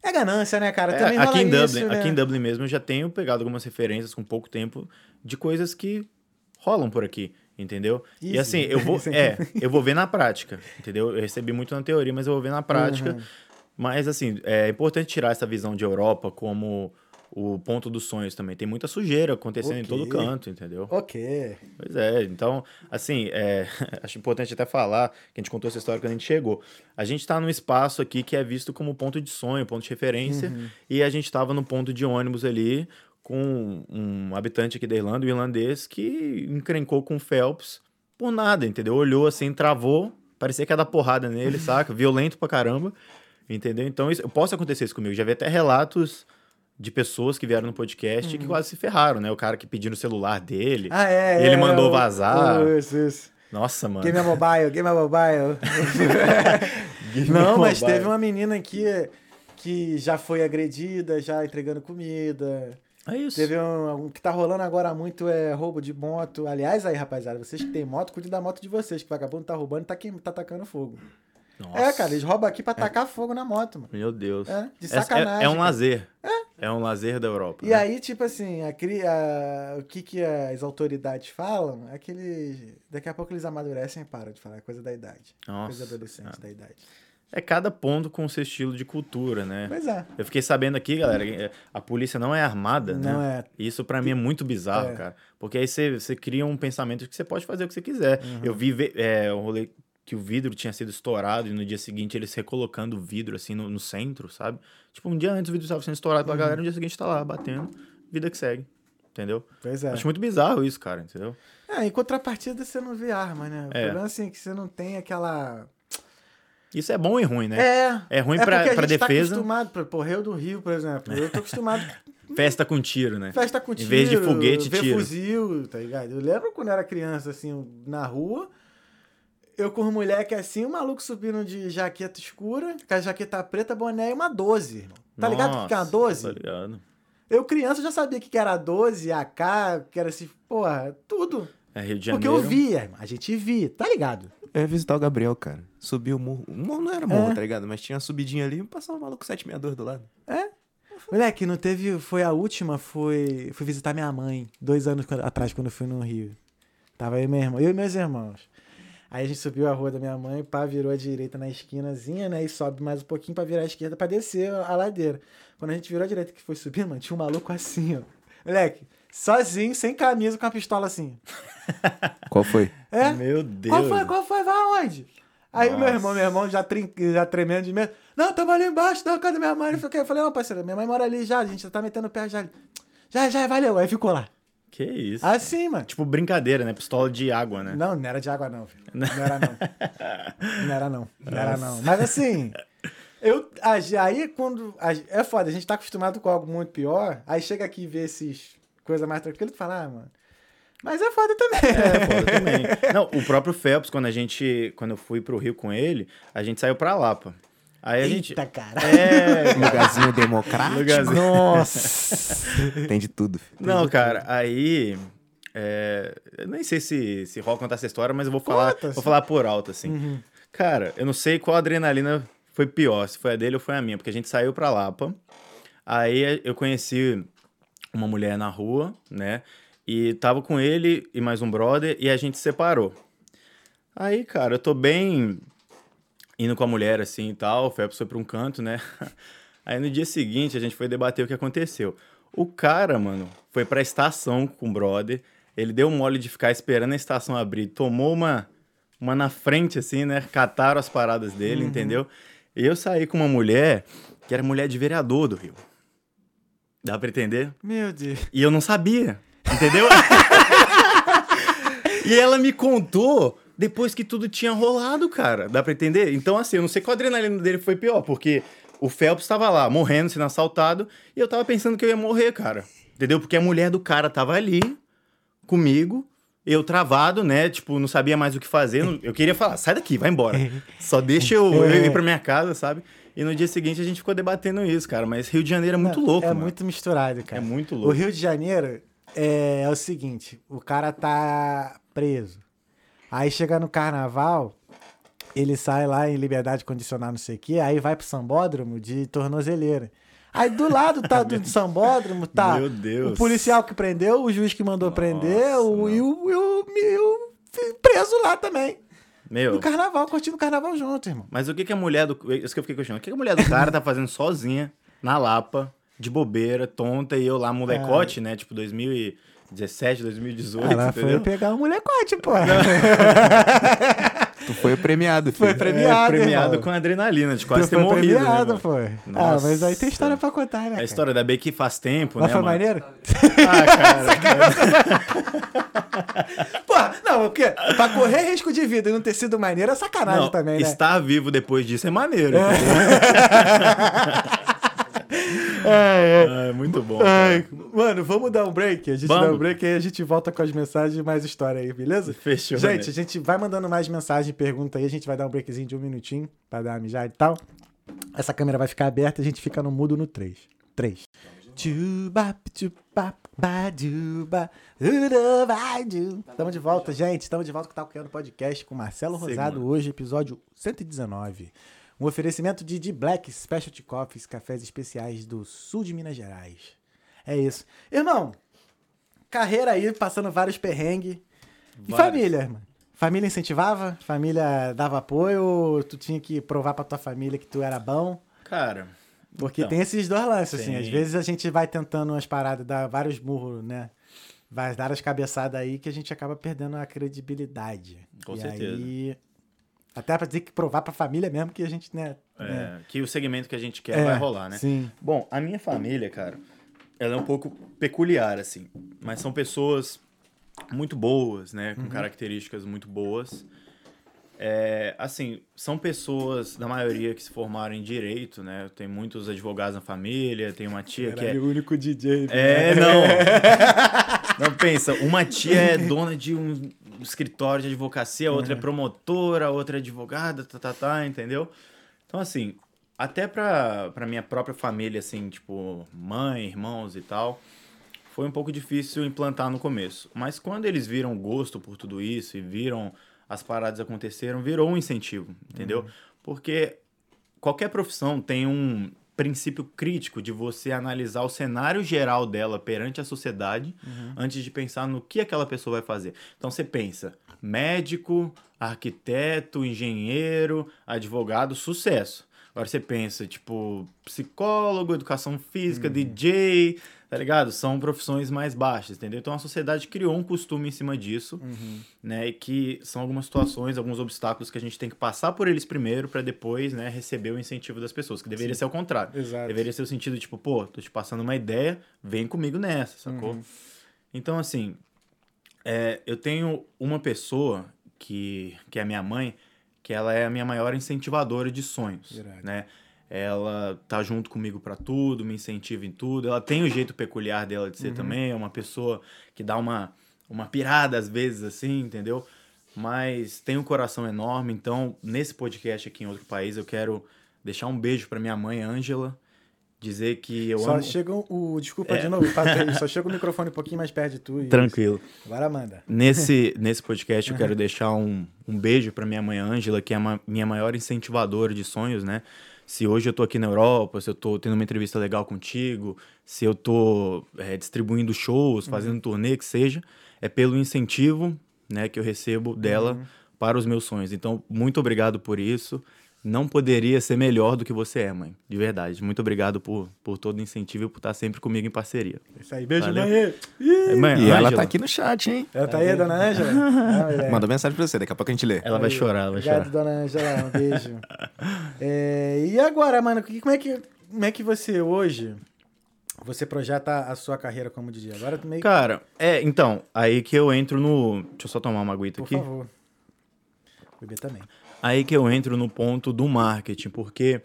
É ganância, né, cara? É, Também aqui, em Dublin, isso, né? aqui em Dublin mesmo eu já tenho pegado algumas referências com pouco tempo de coisas que rolam por aqui, entendeu? E Easy. assim, eu vou, é, eu vou ver na prática, entendeu? Eu recebi muito na teoria, mas eu vou ver na prática. Uhum. Mas assim, é importante tirar essa visão de Europa como o ponto dos sonhos também. Tem muita sujeira acontecendo em todo canto, entendeu? Ok. Pois é, então, assim, é, acho importante até falar que a gente contou essa história quando a gente chegou. A gente está num espaço aqui que é visto como ponto de sonho, ponto de referência, e a gente estava no ponto de ônibus ali com um habitante aqui da Irlanda, um irlandês, que encrencou com o Phelps por nada, entendeu? Olhou assim, travou, parecia que ia dar porrada nele, saca? Violento pra caramba, entendeu? Então, isso, posso acontecer isso comigo. Já vi até relatos de pessoas que vieram no podcast que quase se ferraram, né? O cara que pediu o celular dele. Ah, é. Ele é, mandou o- vazar. o- Isso, isso. Nossa, mano. Game é mobile, game é mobile. Game Não, mas mobile. teve uma menina aqui que já foi agredida, já entregando comida. É isso. Teve um, um que tá rolando agora muito é roubo de moto. Aliás, aí, rapaziada, vocês que tem moto, cuide da moto de vocês, que o vagabundo tá roubando e tá, queim- tá tacando fogo. Nossa. É, cara, eles roubam aqui pra tacar fogo na moto, mano. Meu Deus. É, de Essa- sacanagem. É, um cara. lazer. É. um lazer da Europa. E né? aí, tipo assim, a, a- o que, que as autoridades falam é que eles. Daqui a pouco eles amadurecem e param de falar. É coisa da idade. Nossa. Coisa adolescente da idade. É cada ponto com o seu estilo de cultura, né? Pois é. Eu fiquei sabendo aqui, galera, que é, a polícia não é armada, Não né? é. Isso pra mim é muito bizarro, É. cara. Porque aí você, você cria um pensamento de que você pode fazer o que você quiser. Uhum. Eu vi é, um rolê que o vidro tinha sido estourado e no dia seguinte eles recolocando o vidro assim no, no centro, sabe? Tipo, um dia antes o vidro estava sendo estourado Uhum. pra galera, no dia seguinte tá lá batendo, vida que segue. Entendeu? Pois é. Acho muito bizarro isso, cara, entendeu? É, em contrapartida você não vê arma, né? O É. problema assim, é que você não tem aquela. Isso é bom e ruim, né? É. É ruim é pra, porque a pra gente tá defesa, acostumado, pô, pô, Rio do Rio, por exemplo. Eu tô acostumado festa com tiro, né? festa com tiro. Em vez de foguete, tiro. fuzil, tá ligado? Eu lembro quando eu era criança, assim, na rua, eu com os moleque assim, o maluco subindo de jaqueta escura, com a jaqueta preta, boné e uma 12, irmão. Tá ligado o que é uma Nossa, 12? Tá ligado. Eu criança já sabia o que era 12, AK, que era assim, porra, tudo. É Rio de Porque Janeiro. eu via, irmão. A gente via, tá ligado? Eu ia visitar o Gabriel, cara. Subiu o morro. O morro não era morro, É. tá ligado? Mas tinha uma subidinha ali e passava um maluco 762 do lado. Moleque, não teve. Foi a última, foi. Fui visitar minha mãe, dois anos atrás, quando eu fui no Rio. Tava eu e meu irmão, eu e meus irmãos. Aí a gente subiu a rua da minha mãe, pá, virou à direita na esquinazinha, né? E sobe mais um pouquinho pra virar à esquerda pra descer a ladeira. Quando a gente virou à direita que foi subir, mano, tinha um maluco assim, ó. Moleque, sozinho, sem camisa, com a pistola assim. Qual foi? É? Meu Deus. Qual foi? Qual foi? Vai aonde? Aí o meu irmão, meu irmão já, trin... já tremendo de medo. Não, tamo ali embaixo, na casa da minha mãe. Eu falei, não, parceiro, minha mãe mora ali já, a gente já tá metendo o pé já. Já, já, valeu. Aí ficou lá. Que isso. Assim, mano. Tipo brincadeira, né? Pistola de água, né? Não, não era de água não, filho. Não era não. Não era não. Não era não. Mas assim, eu, aí quando, é foda, a gente tá acostumado com algo muito pior, aí chega aqui e vê esses coisas mais tranquilas e fala, ah, mano. Mas é foda também. É, foda também. Não, o próprio Phelps, quando a gente. Quando eu fui pro Rio com ele, a gente saiu pra Lapa. Aí a gente. Eita, cara. É. Lugarzinho democrático. Lugarzinho. Nossa. Tem de tudo. filho. Não, cara, aí. É, eu nem sei se, se rola contar essa história, mas eu vou falar, Conta, vou falar por alto, assim. Cara, eu não sei qual adrenalina foi pior, se foi a dele ou foi a minha, porque a gente saiu pra Lapa. Aí eu conheci uma mulher na rua, né? E tava com ele e mais um brother, e a gente se separou. Aí, cara, eu tô bem indo com a mulher assim e tal, o foi pra um canto, né? Aí no dia seguinte a gente foi debater o que aconteceu. O cara, mano, foi pra estação com o brother, ele deu mole de ficar esperando a estação abrir, tomou uma, uma na frente assim, né? Cataram as paradas dele, entendeu? E eu saí com uma mulher que era mulher de vereador do Rio. Dá pra entender? Meu Deus. E eu não sabia, entendeu? e ela me contou depois que tudo tinha rolado, cara. Dá pra entender? Então, assim, eu não sei qual adrenalina dele foi pior, porque o Phelps tava lá, morrendo, sendo assaltado, e eu tava pensando que eu ia morrer, cara. Entendeu? Porque a mulher do cara tava ali, comigo, Eu travado, né? Tipo, não sabia mais o que fazer. Eu queria falar, sai daqui, vai embora. Só deixa eu, eu ir pra minha casa, sabe? E no dia seguinte a gente ficou debatendo isso, cara. Mas Rio de Janeiro é muito Não, louco, É mano. muito misturado, cara. É muito O louco. Rio de Janeiro é, é o seguinte: o cara tá preso. Aí chega no carnaval, ele sai lá em liberdade condicional, não sei o quê, aí vai pro sambódromo de tornozeleira. Aí do lado tá do sambódromo, tá Meu Deus. o policial que prendeu, o juiz que mandou prender, o, e, o, e, o, e o preso lá também. Meu, No carnaval, curtindo o carnaval junto, irmão. mas o que, que a mulher do. Isso que eu fiquei questionando. O que, que a mulher do cara tá fazendo sozinha, na Lapa, de bobeira, tonta, e eu lá, molecote, né? Tipo, 2017, 2018, Ela foi entendeu? pegar um molecote, pô. Tu foi premiado, filho. Foi premiado, É, premiado irmão. com adrenalina, de quase Tu ter foi morrido. né, premiado, mano? foi. Ah, mas aí tem história pra contar, né? É a cara? história da B que faz tempo, Mas né? foi mano? maneiro? Ah, cara. Porra, não, porque pra correr risco de vida e não ter sido maneiro é sacanagem Não, também, né? estar vivo depois disso é maneiro. entendeu? É, Ah, é muito bom. Mano, vamos dar um break? A gente Vamos. dá um break e aí a gente volta com as mensagens e mais história aí, beleza? Fechou. Gente, né? a gente vai mandando mais mensagem, pergunta aí, a gente vai dar um breakzinho de um minutinho pra dar uma mijada e tal. Essa câmera vai ficar aberta e a gente fica no mudo no 3. 3. Estamos de volta, gente. Estamos de volta com o Talkando Podcast com Marcelo Rosado Segunda. hoje, episódio 119. Um oferecimento de D Black Specialty Coffees, cafés especiais do sul de Minas Gerais. É isso. Irmão, carreira aí, passando vários perrengues. E família, irmão? Família incentivava? Família dava apoio? Ou tu tinha que provar pra tua família que tu era bom? Cara, Porque Então, tem esses dois lances, assim. Às vezes a gente vai tentando umas paradas, dar vários murros, né? Vai dar as cabeçadas aí que a gente acaba perdendo a credibilidade. Com e certeza. Aí, até pra dizer que provar pra família mesmo que a gente, né? é, que o segmento que a gente quer É, vai rolar, né? Sim. Bom, a minha família, cara, ela é um pouco peculiar, assim. Mas são pessoas muito boas, né? Com características muito boas. É, assim, são pessoas, da maioria, que se formaram em direito, né? Tem muitos advogados na família, tem uma tia que é... O único DJ. É, não. Não, pensa, uma tia é dona de um escritório de advocacia, a outra é promotora, a outra é advogada, tá, tá, tá, entendeu? Então, assim, até pra, pra minha própria família, assim, tipo, mãe, irmãos e tal, foi um pouco difícil implantar no começo. Mas quando eles viram o gosto por tudo isso e viram as paradas aconteceram, virou um incentivo, entendeu? Porque qualquer profissão tem um princípio crítico de você analisar o cenário geral dela perante a sociedade antes de pensar no que aquela pessoa vai fazer. Então você pensa médico, arquiteto, engenheiro, advogado, sucesso. Agora você pensa, tipo, psicólogo, educação física, DJ, tá ligado? São profissões mais baixas, entendeu? Então a sociedade criou um costume em cima disso, né? E que são algumas situações, alguns obstáculos que a gente tem que passar por eles primeiro para depois, né, receber o incentivo das pessoas, que deveria ser o contrário. Exato. Deveria ser o sentido, tipo, pô, tô te passando uma ideia, vem comigo nessa, sacou? Uhum. Então, assim, é, eu tenho uma pessoa que, que é a minha mãe, que ela é a minha maior incentivadora de sonhos, Irado. né? Ela tá junto comigo pra tudo, me incentiva em tudo. Ela tem o jeito peculiar dela de ser também, é uma pessoa que dá uma, uma pirada às vezes, assim, entendeu? Mas tem um coração enorme, então nesse podcast aqui em outro país eu quero deixar um beijo pra minha mãe, Ângela, dizer que eu Só amo... chega o. Desculpa de novo. Só chega o microfone um pouquinho mais perto de tu. e- Tranquilo. Agora manda. Nesse, nesse podcast eu quero deixar um, um beijo pra minha mãe Ângela, que é a minha maior incentivadora de sonhos, né? Se hoje eu tô aqui na Europa, se eu tô tendo uma entrevista legal contigo, se eu tô é, distribuindo shows, fazendo turnê, que seja, é pelo incentivo né, que eu recebo dela para os meus sonhos. Então, muito obrigado por isso. Não poderia ser melhor do que você é, mãe. De verdade. Muito obrigado por, por todo o incentivo e por estar sempre comigo em parceria. É Isso aí, beijo, Valeu. mãe. Ih, É, mãe, E ela Ângela, tá aqui no chat, hein? Ela tá aí, dona Ângela? Ah. Mandou mensagem pra você, daqui a pouco a gente lê. Ela vai chorar, ela vai Obrigado, chorar. dona Angela. Um beijo. É, e agora, mano, que- como é, que, como é que você hoje você projeta a sua carreira como DJ? Agora meio. Cara, é, então, aí que eu entro no. Deixa eu só tomar uma aguita Por aqui. favor. Bebê também. Aí que eu entro no ponto do marketing, porque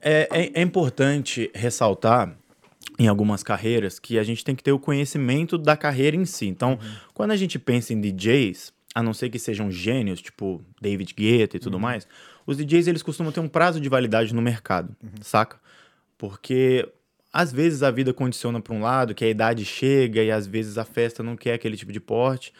é, é, é importante ressaltar em algumas carreiras que a gente tem que ter o conhecimento da carreira em si. Então, quando a gente pensa em DJs, a não ser que sejam gênios, tipo David Guetta e tudo mais, os DJs eles costumam ter um prazo de validade no mercado, saca? Porque às vezes a vida condiciona para um lado, que a idade chega e às vezes a festa não quer aquele tipo de porte.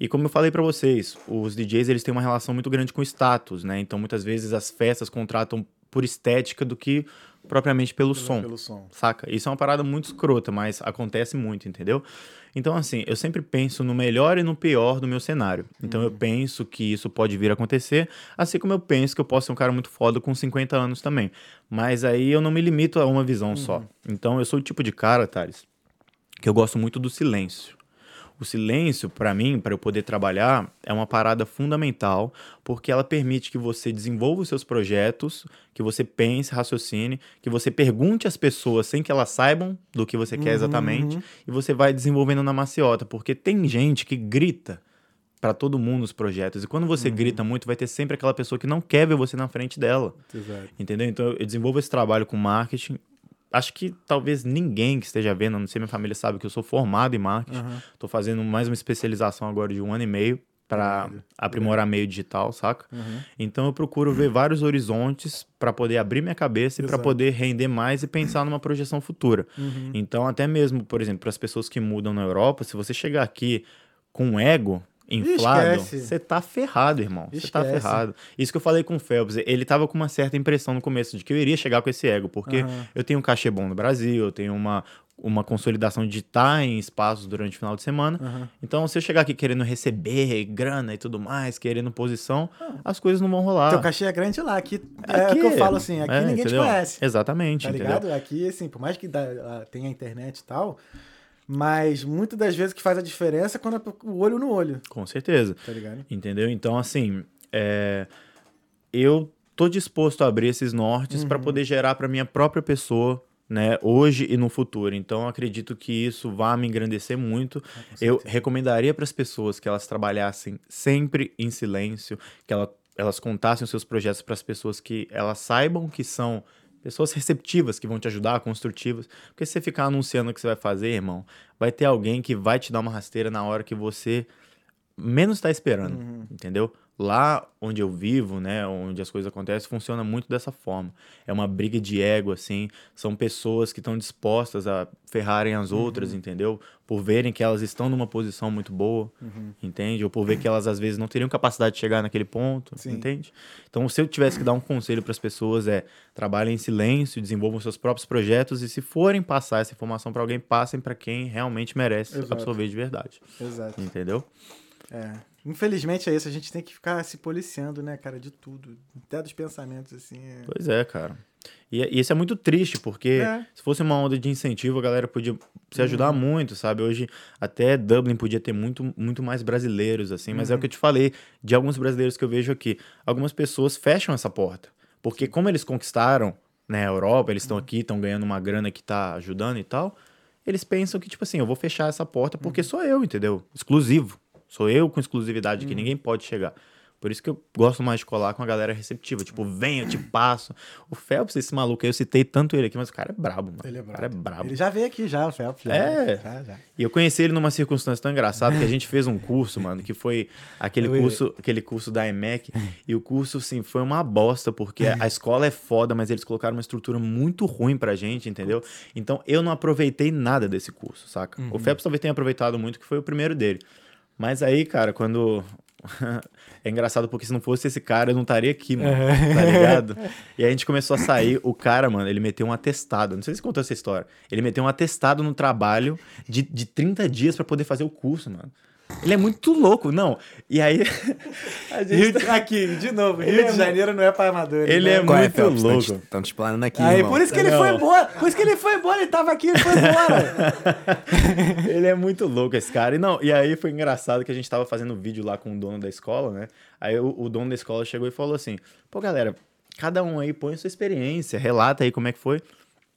E como eu falei para vocês, os DJs eles têm uma relação muito grande com status, né? Então muitas vezes as festas contratam por estética do que propriamente pelo, som, Pelo som. saca? Isso é uma parada muito escrota, mas acontece muito, entendeu? Então, assim, eu sempre penso no melhor e no pior do meu cenário. Então, eu penso que isso pode vir a acontecer, assim como eu penso que eu posso ser um cara muito foda com 50 anos também. Mas aí eu não me limito a uma visão só. Então, eu sou o tipo de cara, Thales, que eu gosto muito do silêncio. O silêncio, para mim, para eu poder trabalhar, é uma parada fundamental, porque ela permite que você desenvolva os seus projetos, que você pense, raciocine, que você pergunte às pessoas sem que elas saibam do que você quer exatamente, e você vai desenvolvendo na maciota, porque tem gente que grita para todo mundo os projetos, e quando você grita muito, vai ter sempre aquela pessoa que não quer ver você na frente dela. Exato. Entendeu? Então eu desenvolvo esse trabalho com marketing. Acho que talvez ninguém que esteja vendo, a não sei minha família sabe que eu sou formado em marketing. Tô fazendo mais uma especialização agora de um ano e meio para aprimorar meio digital, saca? Então eu procuro ver vários horizontes para poder abrir minha cabeça e para poder render mais e pensar numa projeção futura. Então até mesmo, por exemplo, para as pessoas que mudam na Europa, se você chegar aqui com ego inflado, você tá ferrado, irmão. Você tá ferrado. Isso que eu falei com o Phelps, ele tava com uma certa impressão no começo de que eu iria chegar com esse ego, porque Aham. eu tenho um cachê bom no Brasil, eu tenho uma, uma consolidação de estar em espaços durante o final de semana. Aham. Então, se eu chegar aqui querendo receber grana e tudo mais, querendo posição, as coisas não vão rolar. Teu cachê é grande lá. Aqui, é Aqui- o que eu falo assim, aqui é, ninguém entendeu? te conhece. Exatamente, Tá entendeu? ligado? Aqui, assim, por mais que dá- ah, tenha internet e tal, mas muitas das vezes que faz a diferença é quando é o olho no olho, Com certeza. tá ligado? Entendeu? Então, assim, é, eu tô disposto a abrir esses nortes Uhum. para poder gerar para minha própria pessoa, né, hoje e no futuro. Então, eu acredito que isso vai me engrandecer muito. eu recomendaria para as pessoas que elas trabalhassem sempre em silêncio, que ela- elas contassem os seus projetos para as pessoas que elas saibam que são pessoas receptivas que vão te ajudar, construtivas. Porque se você ficar anunciando o que você vai fazer, irmão, vai ter alguém que vai te dar uma rasteira na hora que você menos está esperando, Uhum. entendeu? Lá onde eu vivo, né, onde as coisas acontecem, funciona muito dessa forma. É uma briga de ego, assim. São pessoas que estão dispostas a ferrarem as Uhum. outras, entendeu? Por verem que elas estão numa posição muito boa, Uhum. entende? Ou por ver que elas às vezes não teriam capacidade de chegar naquele ponto, Sim. entende? Então, se eu tivesse que dar um conselho para as pessoas é trabalhem em silêncio, desenvolvam seus próprios projetos e se forem passar essa informação para alguém, passem para quem realmente merece Exato. absorver de verdade, Exato. entendeu? É. Infelizmente é isso, a gente tem que ficar se policiando, né, cara, de tudo. Até dos pensamentos, assim. é- Pois é, cara. E, e isso é muito triste, porque É. se fosse uma onda de incentivo, a galera podia se ajudar Uhum. muito, sabe? Hoje, até Dublin podia ter muito, muito mais brasileiros, assim, mas é Uhum. o que eu te falei, de alguns brasileiros que eu vejo aqui. Algumas pessoas fecham essa porta. Porque como eles conquistaram né, a Europa, eles estão Uhum. aqui, estão ganhando uma grana que tá ajudando e tal, eles pensam que, tipo assim, eu vou fechar essa porta porque Uhum. sou eu, entendeu? Exclusivo. Sou eu com exclusividade, Uhum. que ninguém pode chegar. Por isso que eu gosto mais de colar com a galera receptiva. Tipo, vem, eu te passo. O Phelps, esse maluco aí, eu citei tanto ele aqui, mas o cara é brabo, mano. Ele é O cara é brabo. brabo. Ele já veio aqui já, o Phelps. Já, É. Já, já. E eu conheci ele numa circunstância tão engraçada que a gente fez um curso, mano, que foi aquele curso, aquele curso da EMEC. E o curso, assim, foi uma bosta, porque a escola é foda, mas eles colocaram uma estrutura muito ruim pra gente, entendeu? Então eu não aproveitei nada desse curso, saca? O Phelps talvez tenha aproveitado muito, que foi o primeiro dele. Mas aí, cara, quando. é engraçado porque se não fosse esse cara, eu não estaria aqui, mano. Tá ligado? E a gente começou a sair. O cara, mano, ele meteu um atestado. Não sei se você contou essa história. Ele meteu um atestado no trabalho de, de 30 dias pra poder fazer o curso, mano. Ele é muito louco, não. E aí. a gente Rio tá- de- Aqui, de novo, Ele Rio é de Janeiro não é pra amadores. Ele né? é Qual é, muito? Tão louco. te- Tão te explanando aqui, Aí, irmão. por isso que ele Não. foi embora. Por isso que ele foi embora, ele tava aqui, ele foi embora. Ele é muito louco, esse cara. E, não, e aí foi engraçado que a gente tava fazendo vídeo lá com o dono da escola, né? Aí o, o dono da escola chegou e falou assim: pô, galera, cada um aí põe sua experiência, relata aí como é que foi.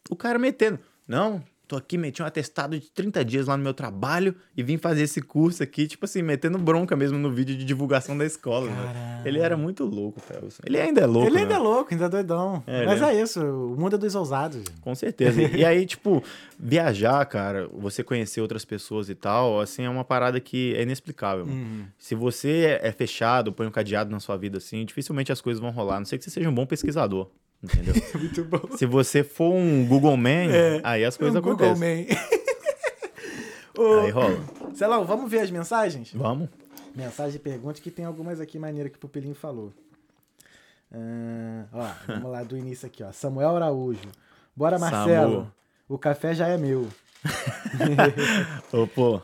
O cara metendo. Não, tô aqui, meti um atestado de 30 dias lá no meu trabalho e vim fazer esse curso aqui, tipo assim, metendo bronca mesmo no vídeo de divulgação da escola. Caramba. Ele era muito louco, Felson. Ele ainda é louco, ele né? ainda é louco, ainda é doidão. É, Mas ele é isso, o mundo é dos ousados. Com certeza. E aí, tipo, viajar, cara, você conhecer outras pessoas e tal, assim, é uma parada que é inexplicável. Uhum. Se você é fechado, põe um cadeado na sua vida assim, dificilmente as coisas vão rolar. A não sei que você seja um bom pesquisador. Entendeu? Muito bom. Se você for um Google Man, É, aí as coisas Um Google acontecem. Man. Ô, Aí rola. Celão, vamos ver as mensagens? Vamos. Mensagem e perguntas que tem algumas aqui maneiras que o Pupilinho falou. Ah, ó, vamos lá do início aqui, ó. Samuel Araújo. Bora, Marcelo. Samu. O café já é meu. Ô, pô.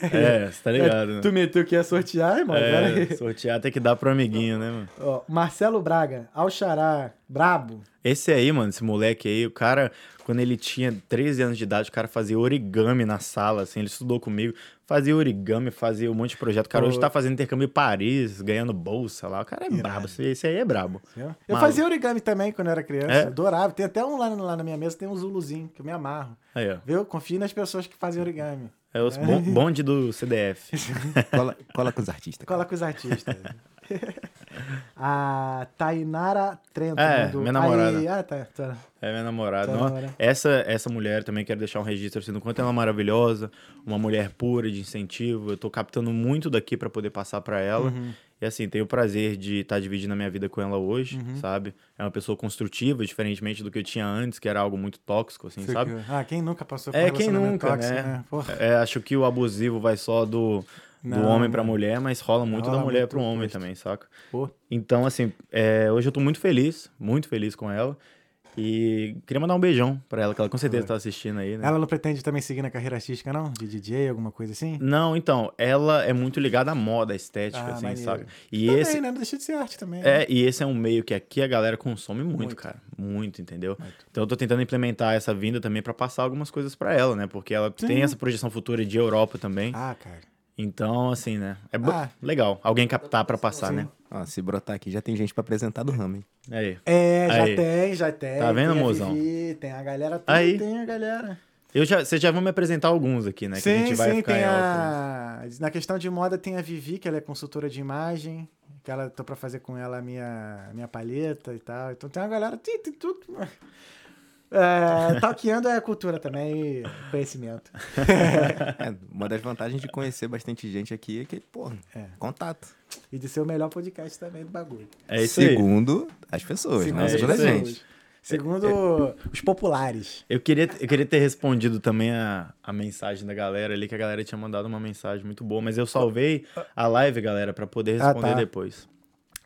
É, você tá ligado, né? Tu meteu que ia sortear, irmão? É, sortear tem que dar pro amiguinho, né, mano? Ó, Marcelo Braga, Alxará, brabo. Esse aí, mano, esse moleque aí, o cara, quando ele tinha 13 anos de idade, o cara fazia origami na sala, assim, ele estudou comigo, fazia origami, fazia um monte de projeto. O cara Pô. hoje tá fazendo intercâmbio em Paris, ganhando bolsa lá. O cara é Irado. brabo, esse, aí é brabo. Eu fazia origami também quando eu era criança. É? Adorava. Tem até um lá, lá na minha mesa, tem um Zuluzinho, que eu me amarro. Aí, ó. Viu? Confio nas pessoas que fazem origami. É os bon- bonde do CDF. Cola, cola com os artistas. Cola com os artistas. a Tainara Trento É, mandou. minha namorada. Aí, ah, tá. tá. É minha namorada. Não, namorada. essa, essa mulher também quero deixar um registro assim, do quanto ela é maravilhosa, uma mulher pura, de incentivo. Eu tô captando muito daqui pra poder passar pra ela. Uhum. E assim, tenho o prazer de estar dividindo a minha vida com ela hoje, Uhum. sabe? É uma pessoa construtiva, diferentemente do que eu tinha antes, que era algo muito tóxico, assim, Sei sabe? que- Ah, quem nunca passou por É, quem relacionamento nunca, tóxico, né? Porra. É, acho que o abusivo vai só do, do Não, homem pra mulher, mas rola muito Rola da mulher muito pro homem oposto. também, saca? Pô. Então, assim, é, hoje eu tô muito feliz, muito feliz com ela. E queria mandar um beijão pra ela, que ela com certeza tá assistindo aí, né? Ela não pretende também seguir na carreira artística, não? De DJ, alguma coisa assim? Não, então, ela é muito ligada à moda, à estética, Ah, assim, maneiro. saca? E Também, esse, né? Não deixa de ser arte também. É, né? e esse é um meio que aqui a galera consome muito, Muito. cara. Muito, entendeu? Muito. Então eu tô tentando implementar essa vinda também pra passar algumas coisas pra ela, né? Porque ela Sim. tem essa projeção futura de Europa também. Ah, cara. Então, assim, né? É Ah. legal. Alguém captar pra passar, Sim. né? Ó, se brotar aqui, já tem gente pra apresentar do ramo, hein? Aí. É, já Aí. tem, já tem. Tá vendo, tem a mozão? Vivi, tem a galera, tudo Aí. tem a galera. Eu já, vocês já vão me apresentar alguns aqui, né? que a sim, gente vai sim, ficar tem né? a... Na questão de moda tem a Vivi, que ela é consultora de imagem, que ela tô pra fazer com ela a minha, minha palheta e tal. Então tem uma galera, tem, tem tudo. É, talqueando é cultura também e conhecimento. É, uma das vantagens de conhecer bastante gente aqui é que, pô, É. contato. E de ser o melhor podcast também do bagulho. É isso aí. Segundo as pessoas, Segundo né? é Segundo a aí. gente. Segundo os populares. Eu queria, eu queria ter respondido também a, a mensagem da galera ali, que a galera tinha mandado uma mensagem muito boa, mas eu salvei a live, galera, pra poder Ah, responder tá. depois.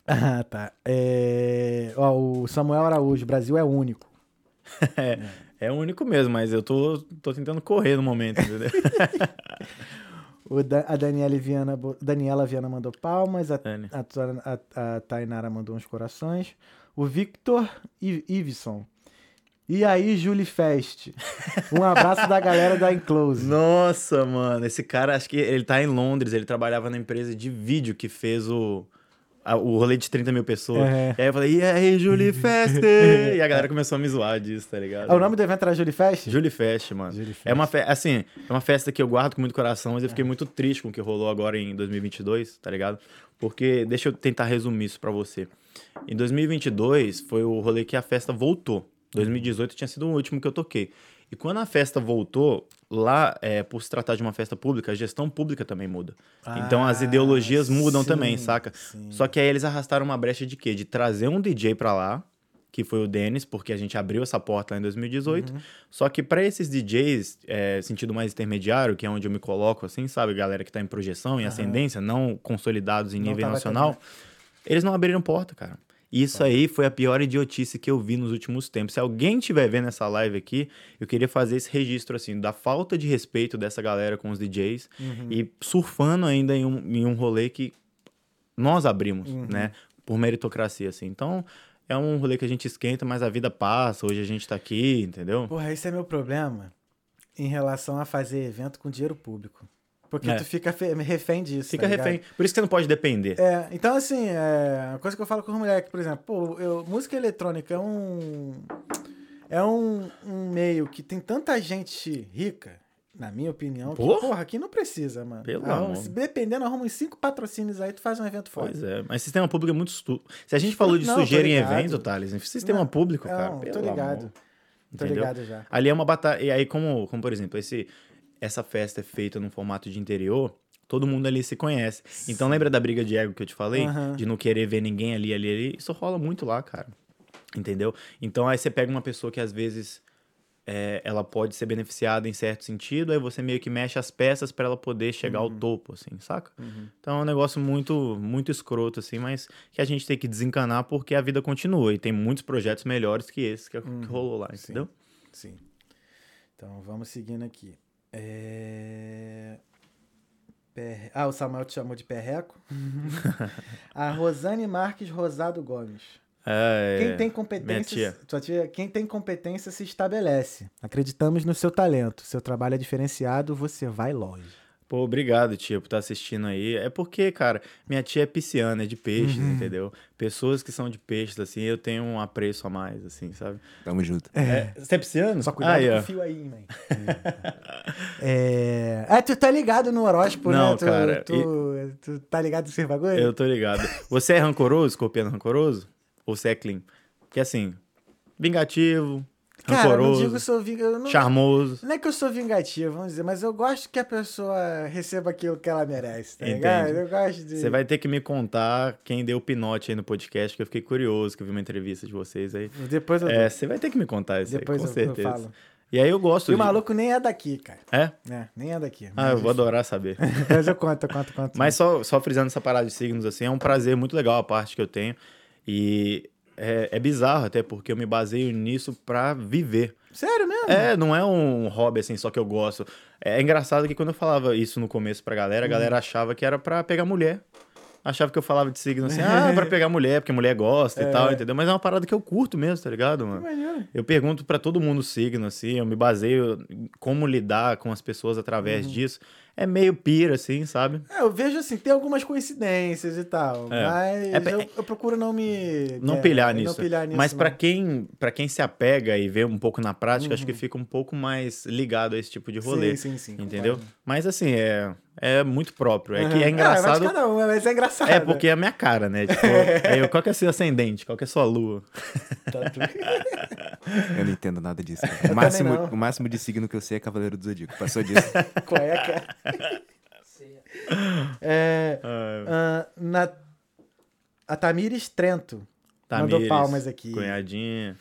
Ah, tá. É... Ó, o Samuel Araújo, Brasil é único. É, é o único mesmo, mas eu tô, tô tentando correr no momento, entendeu? O da- a Daniela Viana, Daniela Viana mandou palmas, a, a, a- a Tainara mandou uns corações. O Victor Iveson. E aí, Julie Fest. Um abraço da galera da Enclose. Nossa, mano, esse cara, acho que ele tá em Londres, ele trabalhava na empresa de vídeo que fez o, a- o rolê de 30 mil pessoas. É. E aí eu falei, e aí, Julie Fest? e a galera começou a me zoar disso, tá ligado? Ah, o nome do evento era Julie Fest? Julie Fest, mano. Julie Fest. É uma festa, assim, é uma festa que eu guardo com muito coração, mas eu fiquei muito triste com o que rolou agora em 2022, tá ligado? Porque, deixa eu tentar resumir isso pra você. Em 2022 foi o rolê que a festa voltou. 2018 tinha sido o último que eu toquei. E quando a festa voltou, lá, é, por se tratar de uma festa pública, a gestão pública também muda. então as Ah, ideologias mudam sim, também, saca? sim. Só que aí eles arrastaram uma brecha de quê? De trazer um DJ pra lá, que foi o Denis, porque a gente abriu essa porta lá em 2018. Uhum. Só que pra esses DJs, é, sentido mais intermediário, que é onde eu me coloco, assim, sabe? Galera que tá em projeção, em ascendência, não consolidados em Não nível nacional, eles não abriram porta, cara. Isso aí foi a pior idiotice que eu vi nos últimos tempos. Se alguém estiver vendo essa live aqui, eu queria fazer esse registro, assim, da falta de respeito dessa galera com os DJs Uhum. e surfando ainda em um, em um rolê que nós abrimos, Uhum. né? Por meritocracia, assim. Então, é um rolê que a gente esquenta, mas a vida passa. Hoje a gente tá aqui, entendeu? Porra, esse é meu problema em relação a fazer evento com dinheiro público. Porque É. tu fica refém disso. Fica tá refém. Por isso que você não pode depender. É, então assim, é, uma coisa que eu falo com os moleques, por exemplo, pô, eu- música eletrônica é um é um, um meio que tem tanta gente rica, na minha opinião, que, Porra. porra, aqui não precisa, mano. Pelo Arruma- amor. se dependendo, arruma uns cinco patrocínios aí, tu faz um evento foda. Pois é, mas sistema público é muito. Se a gente falou de Não, tô sujeira em evento, Thales, sistema Não, público, cara. Não, tô pelo ligado. amor. Tô ligado já. Ali é uma batalha. E aí, como, como por exemplo, esse, essa festa é feita num formato de interior, todo mundo ali se conhece. Então, lembra da briga de ego que eu te falei? Aham. De não querer ver ninguém ali, ali, ali. Isso rola muito lá, cara. Entendeu? Então, aí você pega uma pessoa que às vezes é, ela pode ser beneficiada em certo sentido, aí você meio que mexe as peças pra ela poder chegar ao topo, assim, saca? Então é um negócio muito, muito escroto, assim, mas que a gente tem que desencanar porque a vida continua e tem muitos projetos melhores que esse que, que rolou lá, entendeu? Sim. Então vamos seguindo aqui. É... Per- Ah, o Samuel te chamou de perreco. a Rosane Marques Rosado Gomes. É, Quem tem competência, tia. tia, quem tem competência se estabelece. Acreditamos no seu talento. Seu trabalho é diferenciado, você vai longe. Pô, obrigado, tia, por estar assistindo aí. É porque, cara, minha tia é pisciana, é de peixes, Uhum. entendeu? Pessoas que são de peixes, assim, eu tenho um apreço a mais, assim, sabe? Tamo junto. É, você é pisciano? Só cuidado Aí, com ó. o fio aí, mãe. é... é, tu tá ligado no horóscopo, Não, né? Tu, cara, Tu, tu tá ligado nesse bagulho? Eu tô ligado. Você é rancoroso, escorpiano rancoroso? Ou você é clean? Porque, assim, vingativo, Cara, eu não digo que eu sou ving... eu não... charmoso. Não é que eu sou vingativo, vamos dizer, mas eu gosto que a pessoa receba aquilo que ela merece, tá Entende. ligado? Eu gosto de... Você vai ter que me contar quem deu o pinote aí no podcast, que eu fiquei curioso, que eu vi uma entrevista de vocês aí. Depois eu, É, você vai ter que me contar isso depois aí, eu, com eu certeza. falo. E aí eu gosto E o de... maluco nem é daqui, cara. É? É, nem é daqui. Ah, eu vou adorar saber. Mas eu conto, eu conto, eu conto. Mas só, só frisando essa parada de signos, assim, é um prazer muito legal a parte que eu tenho. E é, é bizarro até, porque eu me baseio nisso pra viver. Sério mesmo? É, não é um hobby assim, só que eu gosto. É engraçado que quando eu falava isso no começo pra galera, a galera achava que era pra pegar mulher. Achava que eu falava de signo assim, ah, pra pegar mulher, porque mulher gosta e tal, entendeu? Mas é uma parada que eu curto mesmo, tá ligado, mano? Maneiro. Eu pergunto pra todo mundo o signo, assim, eu me baseio em como lidar com as pessoas através disso. É meio pira, assim, sabe? É, eu vejo assim, tem algumas coincidências e tal, É. mas É, eu, eu procuro não me... Não é, pilhar não nisso. pilhar nisso, Mas pra não. quem, para quem se apega e vê um pouco na prática, acho que fica um pouco mais ligado a esse tipo de rolê. Uhum. Sim, sim, sim. Entendeu? concordo. Mas assim, é, é muito próprio. É que é Aham. engraçado. Ah, mas cada um, mas é engraçado. É, porque é a minha cara, né? Tipo, é, eu- qual que é seu ascendente? Qual que é sua lua? Tá tudo- Eu não entendo nada disso. cara. O máximo, não. o máximo de signo que eu sei é Cavaleiro do Zodíaco. Passou disso. Cueca. É, Ah, ah, na... A Tamires Trento mandou Tamires, palmas aqui. Cunhadinha.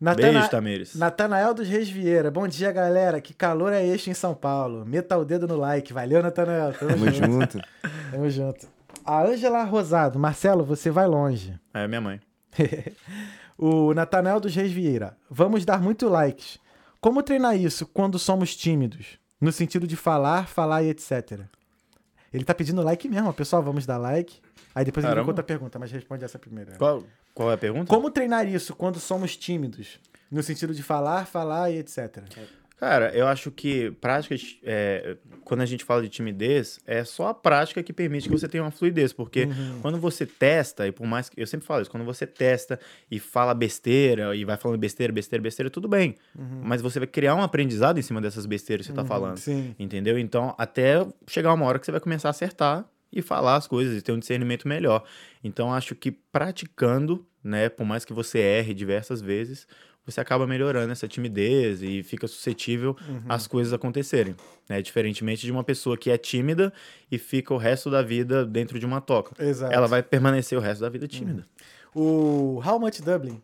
Natana... Beijo, Tamires. Natanael dos Reis Vieira. Bom dia, galera. Que calor é este em São Paulo? Meta o dedo no like. Valeu, Natanael. Tamo, Tamo junto. junto. Tamo junto. A Ângela Rosado. Marcelo, você vai longe. É minha mãe. o Natanael dos Reis Vieira. Vamos dar muito likes. Como treinar isso quando somos tímidos? No sentido de falar, falar e etc. Ele tá pedindo like mesmo. Pessoal, vamos dar like. Aí depois ele Caramba. vem com outra pergunta, mas responde essa primeira. Qual, qual é a pergunta? Como treinar isso quando somos tímidos? No sentido de falar, falar e etc. Cara, eu acho que prática, é, quando a gente fala de timidez, é só a prática que permite que você tenha uma fluidez, porque Uhum. quando você testa, e por mais que eu sempre falo isso, quando você testa e fala besteira e vai falando besteira, besteira, besteira, tudo bem, mas você vai criar um aprendizado em cima dessas besteiras que você tá falando, Sim. entendeu? Então, até chegar uma hora que você vai começar a acertar e falar as coisas e ter um discernimento melhor. Então, acho que praticando, né, por mais que você erre diversas vezes, você acaba melhorando essa timidez e fica suscetível às coisas acontecerem, né? Diferentemente de uma pessoa que é tímida e fica o resto da vida dentro de uma toca. Exato. Ela vai permanecer o resto da vida tímida. O How Much Dublin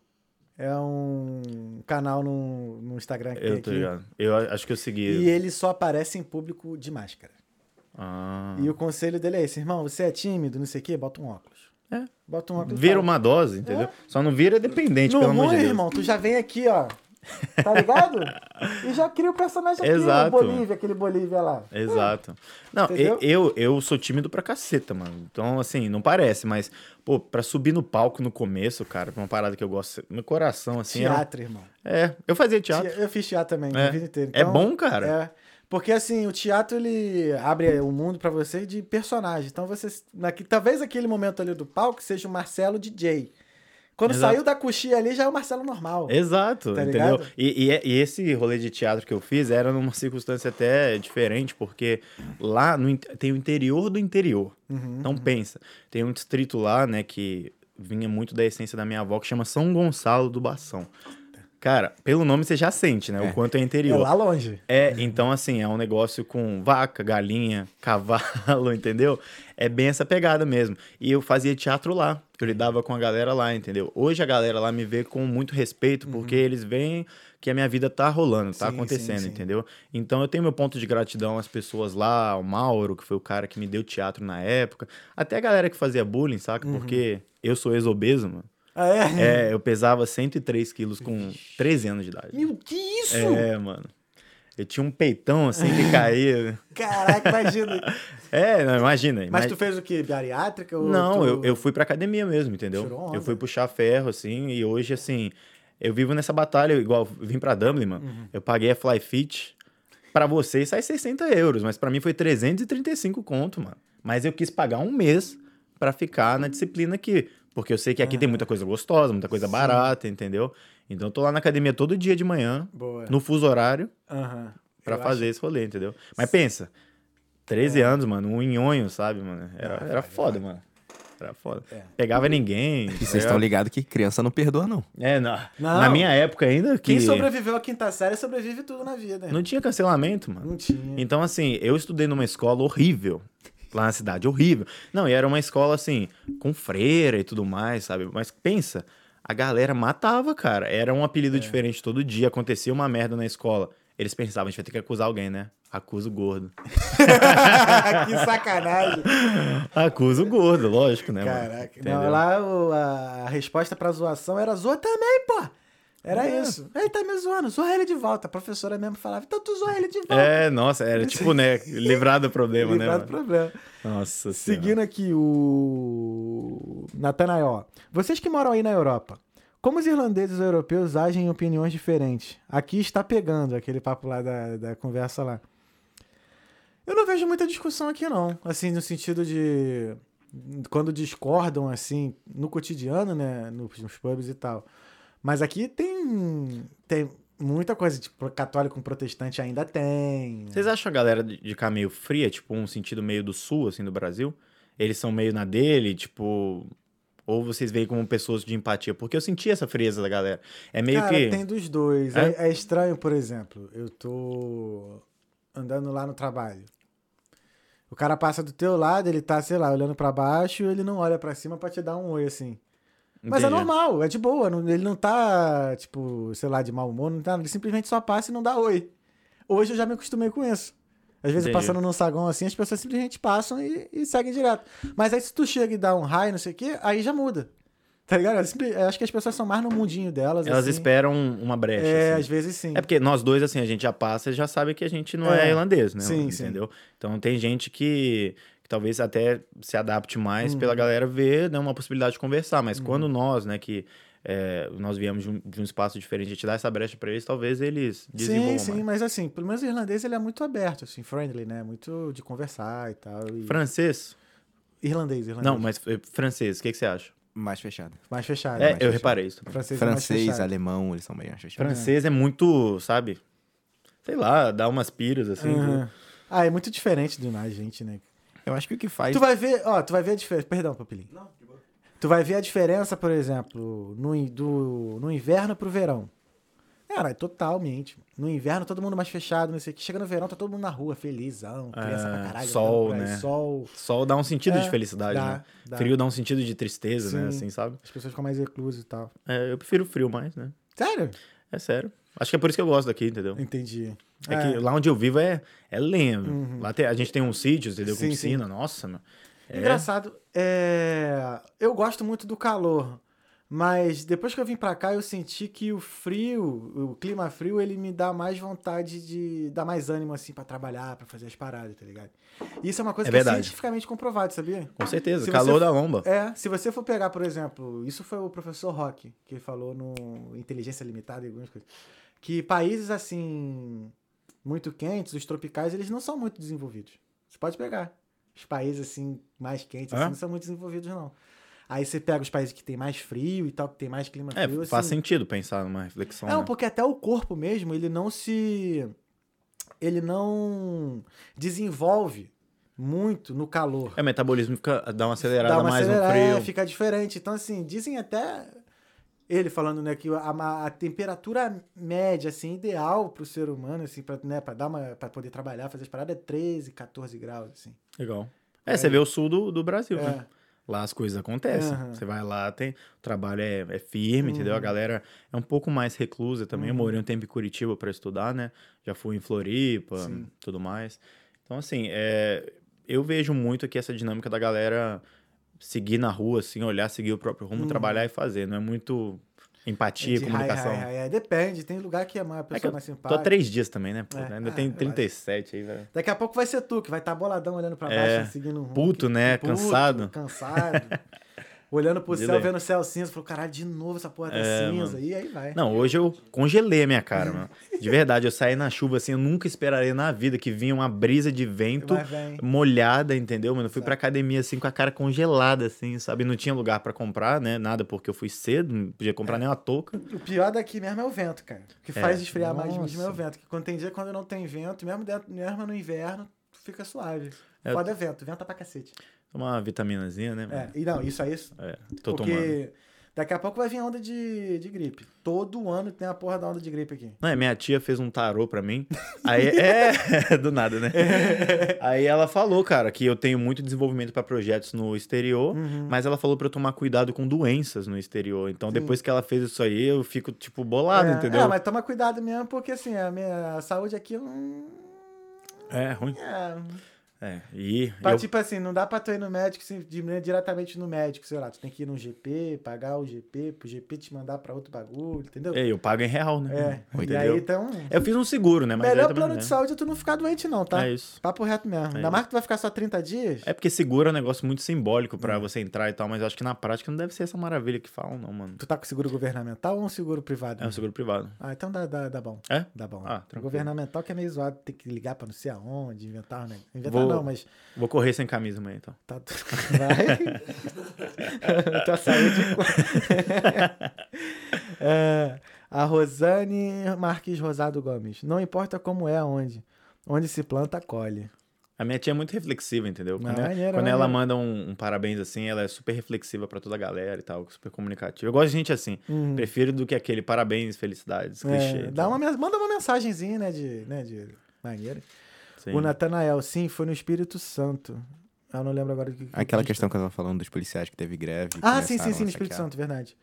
é um canal no, no Instagram que tem Eu tô aqui. ligado. Eu acho que eu segui. E ele só aparece em público de máscara. Ah. E o conselho dele é esse, irmão, você é tímido, não sei o quê, bota um óculos. É. Bota um e Vira uma dose, entendeu? Só não vira dependente, No pelo amor de Deus. irmão, tu já vem aqui, ó. Tá ligado? e já cria o personagem aqui, Exato. o Bolívia, aquele Bolívia lá. Exato. Não, Entendeu? e- eu, eu sou tímido pra caceta, mano. Então, assim, não parece, mas, pô, pra subir no palco no começo, cara, uma parada que eu gosto, meu coração, assim. era- Teatro, irmão. É, eu fazia teatro. Eu fiz teatro também, É. a vida inteira. É bom, cara. É. Porque assim, o teatro ele abre o mundo pra você de personagem. Então você. Naqui, talvez aquele momento ali do palco seja o Marcelo DJ. Quando Exato. saiu da coxinha ali, já é o Marcelo normal. Exato, Tá entendeu? E, e, e esse rolê de teatro que eu fiz era numa circunstância até diferente, porque lá no, tem o interior do interior. Uhum, Então pensa, tem um distrito lá, né, que vinha muito da essência da minha avó, que chama São Gonçalo do Bação. Cara, pelo nome você já sente, né, o quanto é É interior. lá longe. É, então assim, é um negócio com vaca, galinha, cavalo, entendeu? É bem essa pegada mesmo. E eu fazia teatro lá, eu lidava com a galera lá, entendeu? Hoje a galera lá me vê com muito respeito, porque eles veem que a minha vida tá rolando, tá Uhum. Sim, acontecendo, sim, sim. entendeu? Então eu tenho meu ponto de gratidão às pessoas lá, ao Mauro, que foi o cara que me deu teatro na época, até a galera que fazia bullying, saca? Uhum. Porque eu sou ex-obeso, mano. Ah, é? É, eu pesava 103 quilos com 13 anos de idade. Meu, que isso? É, mano. Eu tinha um peitão assim que caía. Caraca, imagina. É, não, imagina. Mas imag- tu fez o quê? Bariátrica? ou Não, tu- eu, eu fui pra academia mesmo, entendeu? Tirou. Eu fui puxar ferro, assim, e hoje, assim, eu vivo nessa batalha, igual vim pra Dublin, mano. Uhum. Eu paguei a Fly Fit. Pra vocês sai 60 euros, mas pra mim foi 335 conto, mano. Mas eu quis pagar um mês pra ficar na disciplina aqui. Porque eu sei que aqui tem muita coisa gostosa, muita coisa barata, entendeu? Então eu tô lá na academia todo dia de manhã, Boa. no fuso horário, pra Eu fazer esse rolê, entendeu? Mas pensa, 13 anos, mano, um nhonho, sabe, mano? Era, É. Não, era vai, foda, mano. Era foda. É. Pegava ninguém. E vocês estão ligados que criança não perdoa, não. É, na, Não. na minha época ainda que Quem sobreviveu à quinta série sobrevive tudo na vida. não tinha cancelamento, mano. Não tinha. Então, assim, eu estudei numa escola horrível. Lá na cidade, horrível. Não, e era uma escola, assim, com freira e tudo mais, sabe? Mas pensa, a galera matava, cara. Era um apelido É. diferente todo dia. Acontecia uma merda na escola. Eles pensavam, a gente vai ter que acusar alguém, né? Acusa o gordo. que sacanagem. Acusa o gordo, lógico, né, mano? Caraca. Entendeu? Não, lá o- a resposta pra zoação era zoa também, pô. Era É. isso. Ele tá me zoando, zoa ele de volta. A professora mesmo falava, então tu zoa ele de volta. É, nossa, era tipo, né? Livrar do problema, né? Livrado do problema. Nossa senhora. Seguindo aqui o Natanael. Vocês que moram aí na Europa, como os irlandeses e os europeus agem em opiniões diferentes? Aqui está pegando aquele papo lá da, da conversa lá. Eu não vejo muita discussão aqui, não. Assim, no sentido de. Quando discordam, assim, no cotidiano, né? Nos pubs e tal. Mas aqui tem. Tem muita coisa. Tipo, católico com protestante ainda tem. Vocês acham a galera de cá meio fria, tipo, um sentido meio do sul, assim, do Brasil? Eles são meio na dele, tipo. Ou vocês veem como pessoas de empatia? Porque eu senti essa frieza da galera. É meio Cara, que. tem dos dois. É? É? é estranho, por exemplo, eu tô andando lá no trabalho. O cara passa do teu lado, ele tá, sei lá, olhando pra baixo, ele não olha pra cima pra te dar um oi, assim. Mas é Entendi. normal, é de boa. não- ele não tá, tipo, sei lá, de mau humor, não tá, ele simplesmente só passa e não dá oi. Hoje eu já me acostumei com isso. Às vezes, Entendi. passando num saguão assim, as pessoas simplesmente passam e, e seguem direto. Mas aí, se tu chega e dá um raio, não sei o quê, aí já muda. Tá ligado? Eu simples- eu acho que as pessoas são mais no mundinho delas. Elas assim. esperam uma brecha. É, assim. às vezes sim. É porque nós dois, assim, a gente já passa e já sabe que a gente não é, É. irlandês, né? Sim, sim. entendeu? Então tem gente que talvez até se adapte mais Uhum. pela galera ver né, uma possibilidade de conversar. Mas quando nós, né, que é, nós viemos de um, de um espaço diferente, a gente dá essa brecha pra eles, talvez eles desenvolvam Sim, sim, mais. mas assim, pelo menos o irlandês ele é muito aberto, assim, friendly, né? Muito de conversar e tal. e- Francês? Irlandês, irlandês. Não, mas eh, francês, o que, que você acha? Mais fechado. Mais fechado. É, mais eu fechado. reparei isso. também. Francês, é Francês, fechado. alemão, eles são bem mais fechados. Francês é muito, sabe? Sei lá, dá umas piras assim. Aham. Ah, é muito diferente do na gente, né? Eu acho que o que faz. Tu vai ver, ó, tu vai ver a diferença. Perdão, Papilinho. Tu vai ver a diferença, por exemplo, no, do, no inverno pro verão. Cara, é totalmente. No inverno, todo mundo mais fechado, não sei o que. Chega no verão, tá todo mundo na rua, felizão, criança É, pra caralho. sol, né? Sol. Sol dá um sentido É, de felicidade, dá, né? dá. Frio dá um sentido de tristeza, né? Sim. Assim, sabe? As pessoas ficam mais reclusas e tal. É, eu prefiro frio mais, né? Sério? É sério. Acho que é por isso que eu gosto daqui, entendeu? Entendi. É, que lá onde eu vivo é, é lenha. meu. Uhum. Lá a gente tem uns sítios, entendeu? Com Sim, piscina. Nossa, meu. É. Engraçado, é... eu gosto muito do calor, mas depois que eu vim pra cá eu senti que o frio, o clima frio, ele me dá mais vontade de dar mais ânimo assim pra trabalhar, pra fazer as paradas, tá ligado? E isso é uma coisa É que é verdade. cientificamente comprovado, sabia? Com certeza. Se Calor você- da lomba. É, se você for pegar, por exemplo, isso foi o professor Rock que falou no Inteligência Limitada e algumas coisas, que países assim muito quentes, os tropicais, eles não são muito desenvolvidos. Você pode pegar. Os países assim mais quentes assim, É? não são muito desenvolvidos não. Aí você pega os países que tem mais frio e tal, que tem mais clima É, frio. faz assim, sentido pensar numa reflexão. Não, né? porque até o corpo mesmo, ele não se. Ele não desenvolve muito no calor. É, o metabolismo fica, dá uma acelerada Dá uma mais acelerada, no é, frio. fica diferente. Então, assim, dizem até. Ele falando, né, que a, a temperatura média, assim, ideal pro ser humano, assim, pra, né, pra, dar uma, pra poder trabalhar, fazer as paradas, é 13, 14 graus, assim. Legal. É, você vê o sul do, do Brasil, É. né? Lá as coisas acontecem. Aham. Você vai lá, tem, o trabalho é, é firme, entendeu? Uhum. A galera é um pouco mais reclusa também. Eu morei um tempo em Curitiba para estudar, né? Já fui em Floripa, Sim. tudo mais. Então, assim, é, eu vejo muito aqui essa dinâmica da galera seguir na rua, assim, olhar, seguir o próprio rumo, trabalhar e fazer. Não é muito empatia, Uhum. De comunicação. hi, é, depende, tem lugar que é uma É pessoa que eu mais tô há simpática. três dias também, né? Pô, É. Ainda Ah, tem relaxa. 37 aí, velho. Daqui a pouco vai ser tu, que vai estar boladão olhando pra baixo, É, seguindo um rumo. puto, que- né? Cansado. Cansado. olhando pro De céu, vendo o céu cinza. Falou, caralho, de novo essa porra tá É, cinza. mano. E aí vai. Não, hoje eu congelei a minha cara, mano. De verdade, eu saí na chuva assim, eu nunca esperaria na vida que vinha uma brisa de vento molhada, entendeu, mano? Eu fui pra academia assim com a cara congelada, assim, sabe? Não tinha lugar pra comprar, né? Nada, porque eu fui cedo, não podia comprar nem uma touca. O pior daqui mesmo é o vento, cara. O que É. faz esfriar mais Nossa. mesmo é o vento. Que quando tem dia quando não tem vento, mesmo, dentro, mesmo no inverno, fica suave. É. Foda é vento, vento pra cacete. Uma vitaminazinha, né? É, e não, isso aí. Isso, É, tô porque tomando. daqui a pouco vai vir a onda de, de gripe. Todo ano tem a porra da onda de gripe aqui. Não, é, minha tia fez um tarô pra mim. Aí, é, do nada, né? Aí ela falou, cara, que eu tenho muito desenvolvimento pra projetos no exterior, Uhum. mas ela falou pra eu tomar cuidado com doenças no exterior. Então, depois que ela fez isso aí, eu fico, tipo, bolado, é, entendeu? É, mas toma cuidado mesmo, porque assim, a minha saúde aqui. Hum, É, ruim. é, É, e Pra, eu- Tipo assim, não dá pra tu ir no médico diretamente no médico, sei lá. Tu tem que ir no GP, pagar o GP, pro GP te mandar pra outro bagulho, entendeu? é, eu pago em real, né? É, e Entendeu? aí então. Eu fiz um seguro, né? Mas melhor plano de é. saúde é tu não ficar doente, não, tá? É isso. Papo reto mesmo. Ainda isso. mais que tu vai ficar só 30 dias. É porque seguro é um negócio muito simbólico pra Hum. você entrar e tal, mas eu acho que na prática não deve ser essa maravilha que falam, não, mano. Tu tá com seguro governamental ou um seguro privado? É um seguro privado. Ah, então dá, dá, dá bom. É? Dá bom. Ah, tranquilo. governamental que é meio zoado, tem que ligar pra não sei aonde, inventar, né? Inventar Vou- não, mas Vou correr sem camisa amanhã, então. tá. Vai. Tua saúde. É, a Rosane Marques Rosado Gomes. Não importa como é, aonde. Onde se planta, colhe. A minha tia é muito reflexiva, entendeu? Quando, ela- maneiro, quando ela manda um, um parabéns assim, ela é super reflexiva pra toda a galera e tal, super comunicativa. Eu gosto de gente assim. Prefiro do que aquele parabéns, felicidades, clichê. Uhum. É, e dá tal. uma, manda uma mensagenzinha, né? De, né, de maneira. Sim. O Natanael, sim, foi no Espírito Santo. Eu não lembro agora o que. que Aquela que questão que eu tava falando dos policiais que teve greve. Ah, sim, sim, sim, no Espírito. Santo, verdade.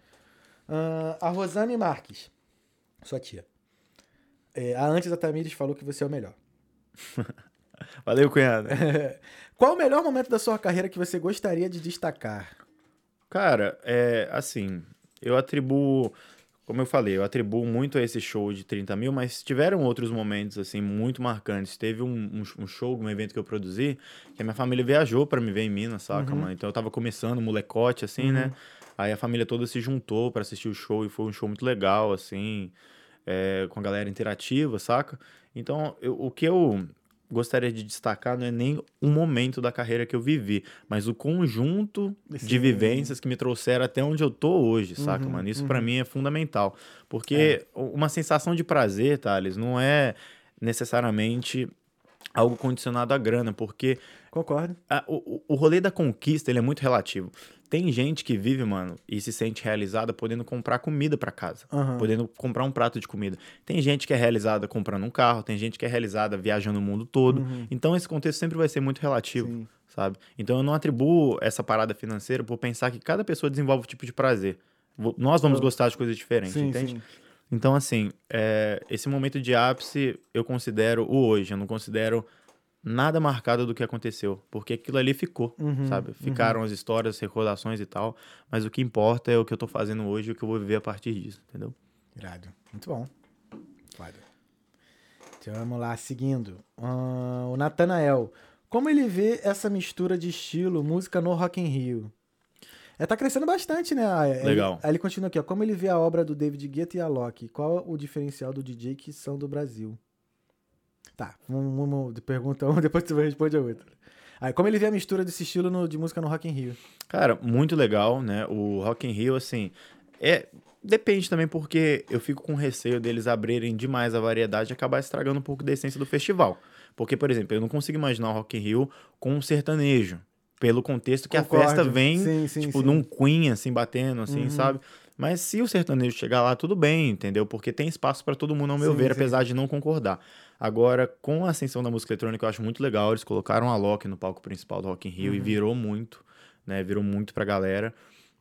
Ah, a Rosane Marques, sua tia. É, a antes da Tamires falou que você é o melhor. Valeu, cunhada. Qual o melhor momento da sua carreira que você gostaria de destacar? Cara, é assim, eu atribuo, como eu falei, eu atribuo muito a esse show de 30 mil, mas tiveram outros momentos, assim, muito marcantes. Teve um, um, um show, um evento que eu produzi, que a minha família viajou pra me ver em Minas, saca, Uhum. mano? Então eu tava começando, molecote, assim, né? Aí a família toda se juntou pra assistir o show e foi um show muito legal, assim, é, com a galera interativa, saca? Então, eu- o que eu gostaria de destacar não é nem o momento da carreira que eu vivi, mas o conjunto de Sim. vivências que me trouxeram até onde eu tô hoje, saca, Uhum, mano? Isso pra mim é fundamental. Porque uma sensação de prazer, Thales, não é necessariamente algo condicionado à grana, porque Concordo. a- o, o- rolê da conquista, ele é muito relativo. Tem gente que vive, mano, e se sente realizada podendo comprar comida pra casa, Aham. podendo comprar um prato de comida. Tem gente que é realizada comprando um carro, tem gente que é realizada viajando o mundo todo. Então esse contexto sempre vai ser muito relativo, Uhum. Sim. sabe? Então eu não atribuo essa parada financeira por pensar que cada pessoa desenvolve um tipo de prazer. Nós vamos gostar de coisas diferentes, Sim, entende? sim. Então, assim, é, esse momento de ápice eu considero o hoje, eu não considero nada marcado do que aconteceu, porque aquilo ali ficou, Uhum, sabe? Ficaram as histórias, as recordações e tal, mas o que importa é o que eu tô fazendo hoje e o que eu vou viver a partir disso, entendeu? Irado. Muito bom. Foda. Então vamos lá, seguindo. Ah, o Natanael. Como ele vê essa mistura de estilo, música no Rock in Rio? É, tá crescendo bastante, né? Ah, é- Legal. Ele, aí ele continua aqui, ó. Como ele vê a obra do David Guetta e a Loki? Qual o diferencial do DJ que são do Brasil? Tá, vamos, vamos pergunta um, depois tu responde a outra. Aí, como ele vê a mistura desse estilo no- de música no Rock in Rio? Cara, muito legal, né? O Rock in Rio, assim, é... Depende também porque eu fico com receio deles abrirem demais a variedade e acabar estragando um pouco da essência do festival. Porque, por exemplo, eu não consigo imaginar o Rock in Rio com um sertanejo. Pelo contexto que Concordo. a festa vem, Sim, sim, tipo, sim. num Queen, assim, batendo, assim, Uhum. sabe? Mas se o sertanejo chegar lá, tudo bem, entendeu? Porque tem espaço pra todo mundo, ao meu Sim, ver, sim. apesar de não concordar. Agora, com a ascensão da música eletrônica, eu acho muito legal. Eles colocaram a Loki no palco principal do Rock in Rio Uhum. e virou muito, né? Virou muito pra galera.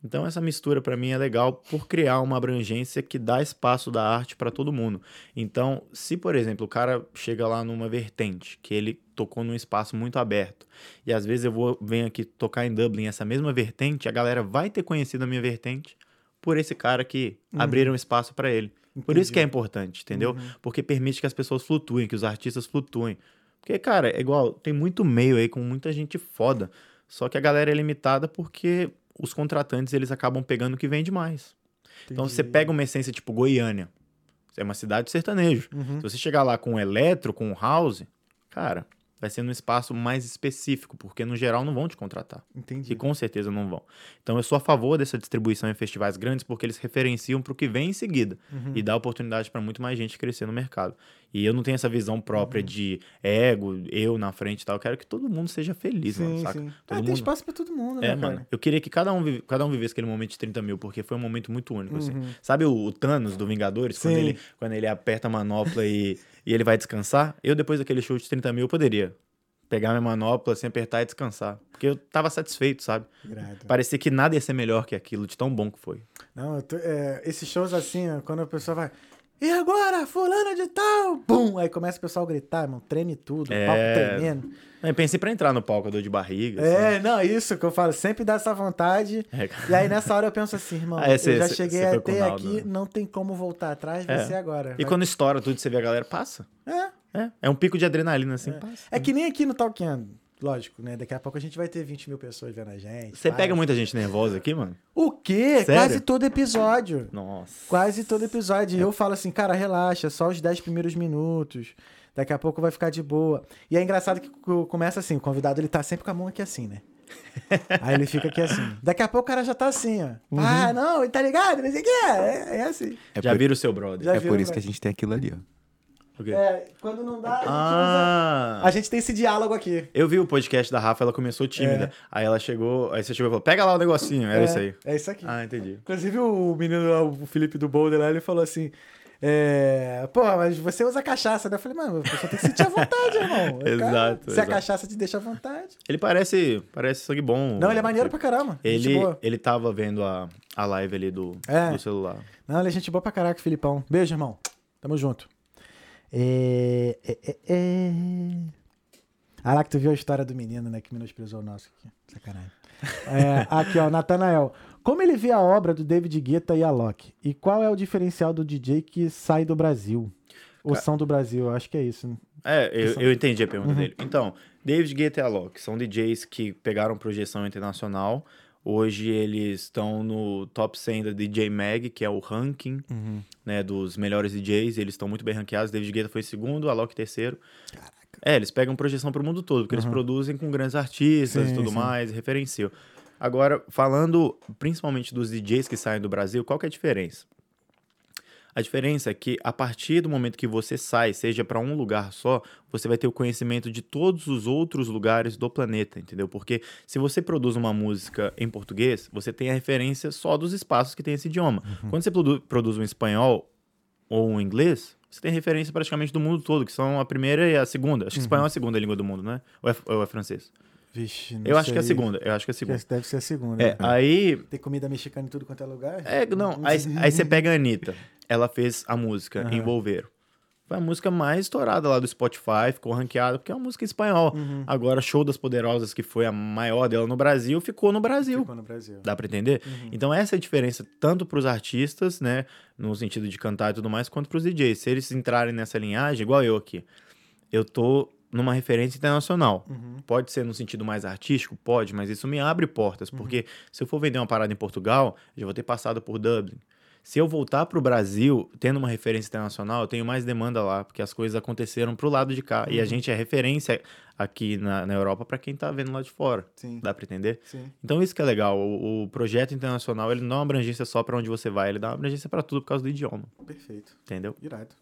Então, essa mistura pra mim é legal por criar uma abrangência que dá espaço da arte pra todo mundo. Então, se, por exemplo, o cara chega lá numa vertente, que ele tocou num espaço muito aberto, e às vezes eu vou venho aqui tocar em Dublin essa mesma vertente, a galera vai ter conhecido a minha vertente por esse cara que abriram espaço pra ele. Por isso que é importante, entendeu? Porque permite que as pessoas flutuem, que os artistas flutuem. Porque, cara, é igual, tem muito meio aí com muita gente foda. Só que a galera é limitada porque os contratantes eles acabam pegando o que vende mais. Então você pega uma essência tipo Goiânia. É uma cidade de sertanejo. Uhum. Se você chegar lá com eletro, com house, cara, vai ser num espaço mais específico, porque no geral não vão te contratar. Entendi. E com certeza não vão. Então eu sou a favor dessa distribuição em festivais grandes porque eles referenciam para o que vem em seguida Uhum. e dá oportunidade para muito mais gente crescer no mercado. E eu não tenho essa visão própria Uhum. de ego, eu na frente e tal. Eu quero que todo mundo seja feliz, mano, Sim, saca? sim. Todo Ah, tem mundo- espaço pra todo mundo, É, né, mano. cara? Eu queria que cada um, vive- cada um vivesse aquele momento de 30 mil, porque foi um momento muito único, assim. Uhum. Sabe o, Thanos do Vingadores? Quando ele, quando ele aperta a manopla e, e ele vai descansar? Eu, depois daquele show de 30 mil, poderia pegar minha manopla, assim, apertar e descansar. Porque eu tava satisfeito, sabe? Irado. Parecia que nada ia ser melhor que aquilo, de tão bom que foi. Não, tô- é, esses shows assim, ó, quando a pessoa vai. E agora, fulano de tal! Bum! Aí começa o pessoal a gritar, irmão, treme tudo, É. palco tremendo. Eu pensei pra entrar no palco, eu dou de barriga. É, não, isso que eu falo, sempre dá essa vontade. assim. É. E aí nessa hora eu penso assim, irmão, é, cê- eu já cê- cheguei cê até aqui, né? não tem como voltar atrás, vai É. ser agora. E Vai- quando estoura tudo, você vê a galera, passa. É, É, é um pico de adrenalina, assim, passa. é que nem aqui no Talkando. Lógico, né? Daqui a pouco a gente vai ter 20 mil pessoas vendo a gente. Você pega muita gente nervosa aqui, mano? O quê? Sério? Quase todo episódio. Nossa. Quase todo episódio. E eu falo assim, cara, relaxa, só os 10 primeiros minutos. Daqui a pouco vai ficar de boa. E é engraçado que co- começa assim, o convidado ele tá sempre com a mão aqui assim, né? Aí ele fica aqui assim. Daqui a pouco o cara já tá assim, ó. Uhum. Ah, não, ele tá ligado? Não sei o que. É, é assim. É Já por, vira o seu brother. Já é por isso que a gente tem aquilo ali, ó. É, quando não dá, a gente, usa... Ah, a gente tem esse diálogo aqui. eu vi o podcast da Rafa, ela começou tímida. Aí ela chegou, aí você chegou e falou: pega lá o negocinho. Era é, isso aí. É isso aqui. Ah, entendi. Inclusive o menino lá, o Felipe do Boulder lá, ele falou assim. É, pô, mas você usa cachaça, né? Eu falei, mano, a pessoa tem que sentir à vontade, irmão. Cara, Exato, Se a exato. cachaça te deixa à vontade. Ele parece, parece sangue bom. Não, ele é maneiro pra caramba. Ele, ele tava vendo a, a live ali do, É. do celular. Não, ele é gente boa pra caraca, Filipão. Beijo, irmão. Tamo junto. É. é, é, é... Ah lá que tu viu a história do menino, né? Que menosprezou o nosso aqui. Sacanagem. É, aqui, ó, Natanael. Como ele vê a obra do David Guetta e a Loki? E qual é o diferencial do DJ que sai do Brasil? Ou Ca- são do Brasil? Acho que é isso, né? É, eu, eu entendi a pergunta Uhum. dele. Então, David Guetta e Alok são DJs que pegaram projeção internacional. Hoje eles estão no top 100 da DJ Mag, que é o ranking né, dos melhores DJs. Eles estão muito bem ranqueados. David Guetta foi segundo, Alok terceiro. É, eles pegam projeção pro mundo todo, porque eles produzem com grandes artistas Sim, e tudo sim. mais, referenciam. Agora, falando principalmente dos DJs que saem do Brasil, qual que é a diferença? A diferença é que a partir do momento que você sai, seja para um lugar só, você vai ter o conhecimento de todos os outros lugares do planeta, entendeu? Porque se você produz uma música em português, você tem a referência só dos espaços que tem esse idioma. Quando você produ- produz um espanhol ou um inglês, você tem referência praticamente do mundo todo, que são a primeira e a segunda. Acho que espanhol é a segunda língua do mundo, né? Ou é, ou é francês? Vixe, não Eu acho que é a sei. segunda. Eu acho que é a segunda. Deve ser a segunda. É, né? aí Tem comida mexicana em tudo quanto é lugar? é, não, aí, aí você pega a Anitta. Ela fez a música Aham. Envolver. Foi a música mais estourada lá do Spotify, ficou ranqueada, porque é uma música em espanhol. Uhum. Agora, Show das Poderosas, que foi a maior dela no Brasil, ficou no Brasil. Ficou no Brasil. Dá pra entender? Uhum. Então, essa é a diferença, tanto pros artistas, né, no sentido de cantar e tudo mais, quanto pros DJs. Se eles entrarem nessa linhagem, igual eu aqui, eu tô numa referência internacional. Uhum. Pode ser no sentido mais artístico? Pode, mas isso me abre portas, Uhum. porque se eu for vender uma parada em Portugal, eu já vou ter passado por Dublin. Se eu voltar pro Brasil, tendo uma referência internacional, eu tenho mais demanda lá, porque as coisas aconteceram pro lado de cá. E a gente é referência aqui na, na Europa para quem tá vendo lá de fora. Sim. Dá pra entender? Sim. Então isso que é legal. O, o projeto internacional, ele não dá uma abrangência só para onde você vai, ele dá uma abrangência para tudo por causa do idioma, Perfeito. entendeu? Irado.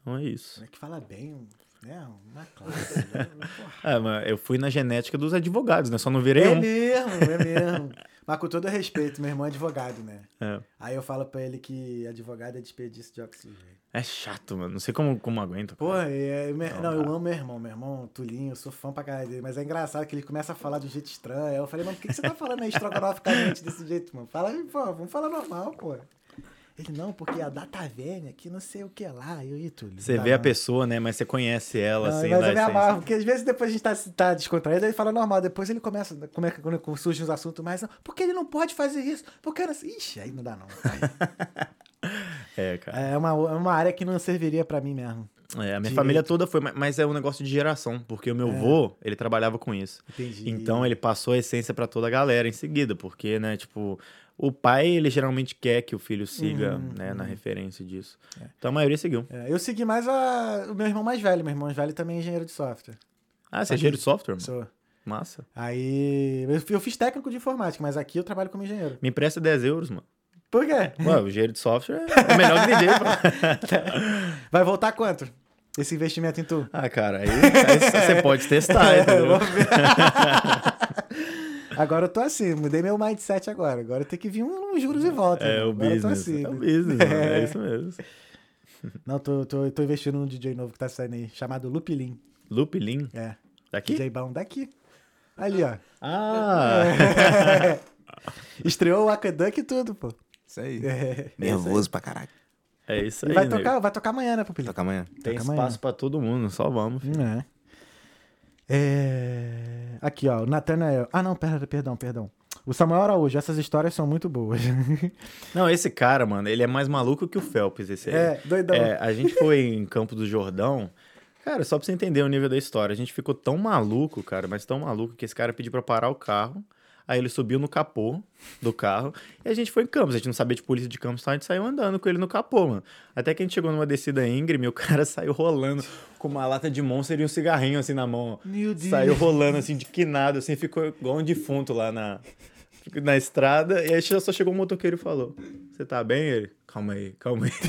Então é isso. É que fala bem, né? Uma classe. né? É, mas eu fui na genética dos advogados, né? Só não virei É um. mesmo, é mesmo. Mas com todo respeito, meu irmão é advogado, né? É. Aí eu falo pra ele que advogado é desperdício de oxigênio. É chato, mano. Não sei como, como aguento. Pô, cara. é, me- Não não, eu amo meu irmão, meu irmão Tulinho, eu sou fã pra caralho dele, mas é engraçado que ele começa a falar de um jeito estranho. Aí eu falei, mano, por que, que você tá falando aí estrogonoficamente desse jeito, mano? Fala, pô, vamos falar normal, pô. Ele, não, porque a data velha que não sei o que lá. Eu, e Túlio. Você tá vê a bom. pessoa, né? Mas você conhece ela, Não, assim, mas eu me amarro, porque às vezes depois a gente tá, tá descontraído, ele fala normal, depois ele começa, como é que quando surgem uns assuntos mais, não, porque ele não pode fazer isso, porque não... Ixi, aí não dá não. É, cara. É uma, é uma área que não serviria pra mim mesmo. É, a minha Direito. família toda foi, ma- mas é um negócio de geração, porque o meu vô, ele trabalhava com isso. Entendi. Então ele passou a essência pra toda a galera em seguida, porque, né, tipo, o pai, ele geralmente quer que o filho siga, Uhum, né, na referência disso. Então a maioria seguiu. É, eu segui mais a- o meu irmão mais velho, meu irmão mais velho também é engenheiro de software. Ah, você é engenheiro de software? mano? Sou. Massa. Aí, eu, fiz técnico de informática, mas aqui eu trabalho como engenheiro. Me empresta 10 euros, mano. Por quê? O engenheiro de software é melhor que DJ, pô. Vai voltar quanto? Esse investimento em tu? Ah, cara, aí, aí você pode testar, entendeu? Vamos ver. agora eu tô assim, mudei meu mindset agora. Agora tem que vir um, um juros e volta. É né? o agora eu tô business. assim. É o né? business. É isso mesmo. Não, tô, tô, tô investindo num DJ novo que tá saindo aí, chamado Lupilin. Lupilin. É. Daqui? DJ bom daqui. Ali, ó. Ah! Estreou o Aqueduct e tudo, pô. Isso aí. É. Nervoso pra caralho. É isso E aí, vai nego. tocar, vai tocar amanhã, né, Pupilin? Toca amanhã. Tem Toca amanhã. espaço pra todo mundo, só vamos. filho. É. É... Aqui, ó, o Nathanael. Ah, não, pera, perdão, perdão. O Samuel Araújo, essas histórias são muito boas. Não, esse cara, mano, ele é mais maluco que o Phelps, esse aí. é, doidão. É, a gente foi em Campo do Jordão. Cara, só pra você entender o nível da história, a gente ficou tão maluco, cara, mas tão maluco que esse cara pediu pra parar o carro. Aí ele subiu no capô do carro e a gente foi em Campos. A gente não sabia de polícia de Campos, então a gente saiu andando com ele no capô, mano. Até que a gente chegou numa descida íngreme e o cara saiu rolando com uma lata de Monster e um cigarrinho assim na mão. Meu Deus. Saiu rolando assim, de quinado, assim, ficou igual um defunto lá na, na estrada. E aí só chegou um motoqueiro e falou: Você tá bem? Ele, calma aí, calma aí.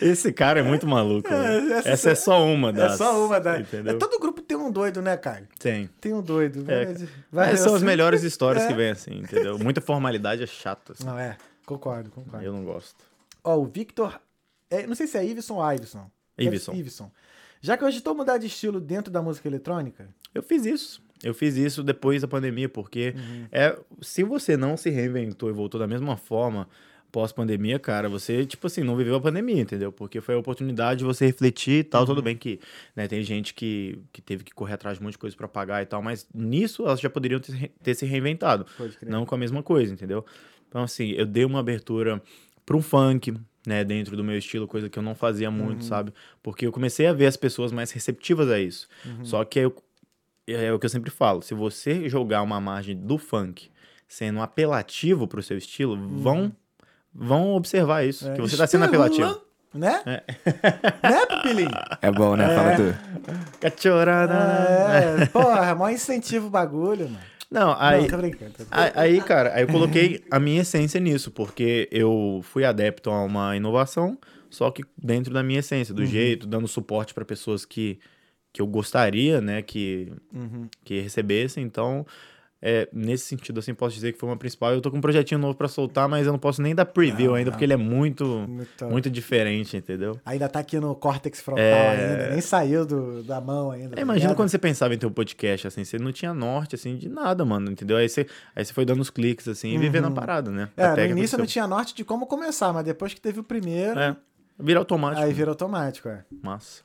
Esse cara é muito maluco. né? essa- Essa, é só uma É das. só uma da. Entendeu? É, todo grupo um doido, né, cara? Tem. Tem um doido. É, Vai- Mas vai- são as assim- melhores histórias É. que vem assim, entendeu? Muita formalidade é chato. Assim. Não, é. Concordo, concordo. Eu não gosto. Ó, o Victor. é, não sei se é Iveson ou Iveson. Iveson. Iveson. Já que eu estou mudar de estilo dentro da música eletrônica, Eu fiz isso. Eu fiz isso depois da pandemia, porque Uhum. é, se você não se reinventou e voltou da mesma forma pós-pandemia, cara, você, tipo assim, não viveu a pandemia, entendeu? Porque foi a oportunidade de você refletir e tal. Uhum. Tudo bem que né, tem gente que, que teve que correr atrás de um monte de coisa pra pagar e tal, mas nisso elas já poderiam ter, ter se reinventado. Não com a mesma coisa, entendeu? Então, assim, eu dei uma abertura pra um funk, né, dentro do meu estilo, coisa que eu não fazia muito, sabe? Porque eu comecei a ver as pessoas mais receptivas a isso. Só que eu, é o que eu sempre falo, se você jogar uma margem do funk sendo apelativo pro seu estilo, vão vão observar isso, que você tá sendo apelativo. Né? É. Né, Pupilinho? É bom, né? Fala tu. Cachorrada. É, porra, maior incentivo o bagulho, mano. Não, aí, Não, tô brincando. tô brincando. Aí, aí, cara, aí eu coloquei a minha essência nisso, porque eu fui adepto a uma inovação, só que dentro da minha essência, do jeito, dando suporte para pessoas que, que eu gostaria, né, que, Uhum. que recebessem. Então, é, nesse sentido, assim, posso dizer que foi uma principal. Eu tô com um projetinho novo para soltar, mas eu não posso nem dar preview Não, ainda, não. porque ele é muito, Muito- muito diferente, entendeu? Ainda tá aqui no córtex frontal É. ainda, nem saiu do, da mão ainda. É, tá imagina quando você pensava em ter um podcast, assim, você não tinha norte, assim, de nada, mano, entendeu? Aí você, aí você foi dando os cliques, assim, e vivendo a parada, né? É, Até no início eu não tinha norte de como começar, mas depois que teve o primeiro, É, vira automático. aí vira automático, é. Massa.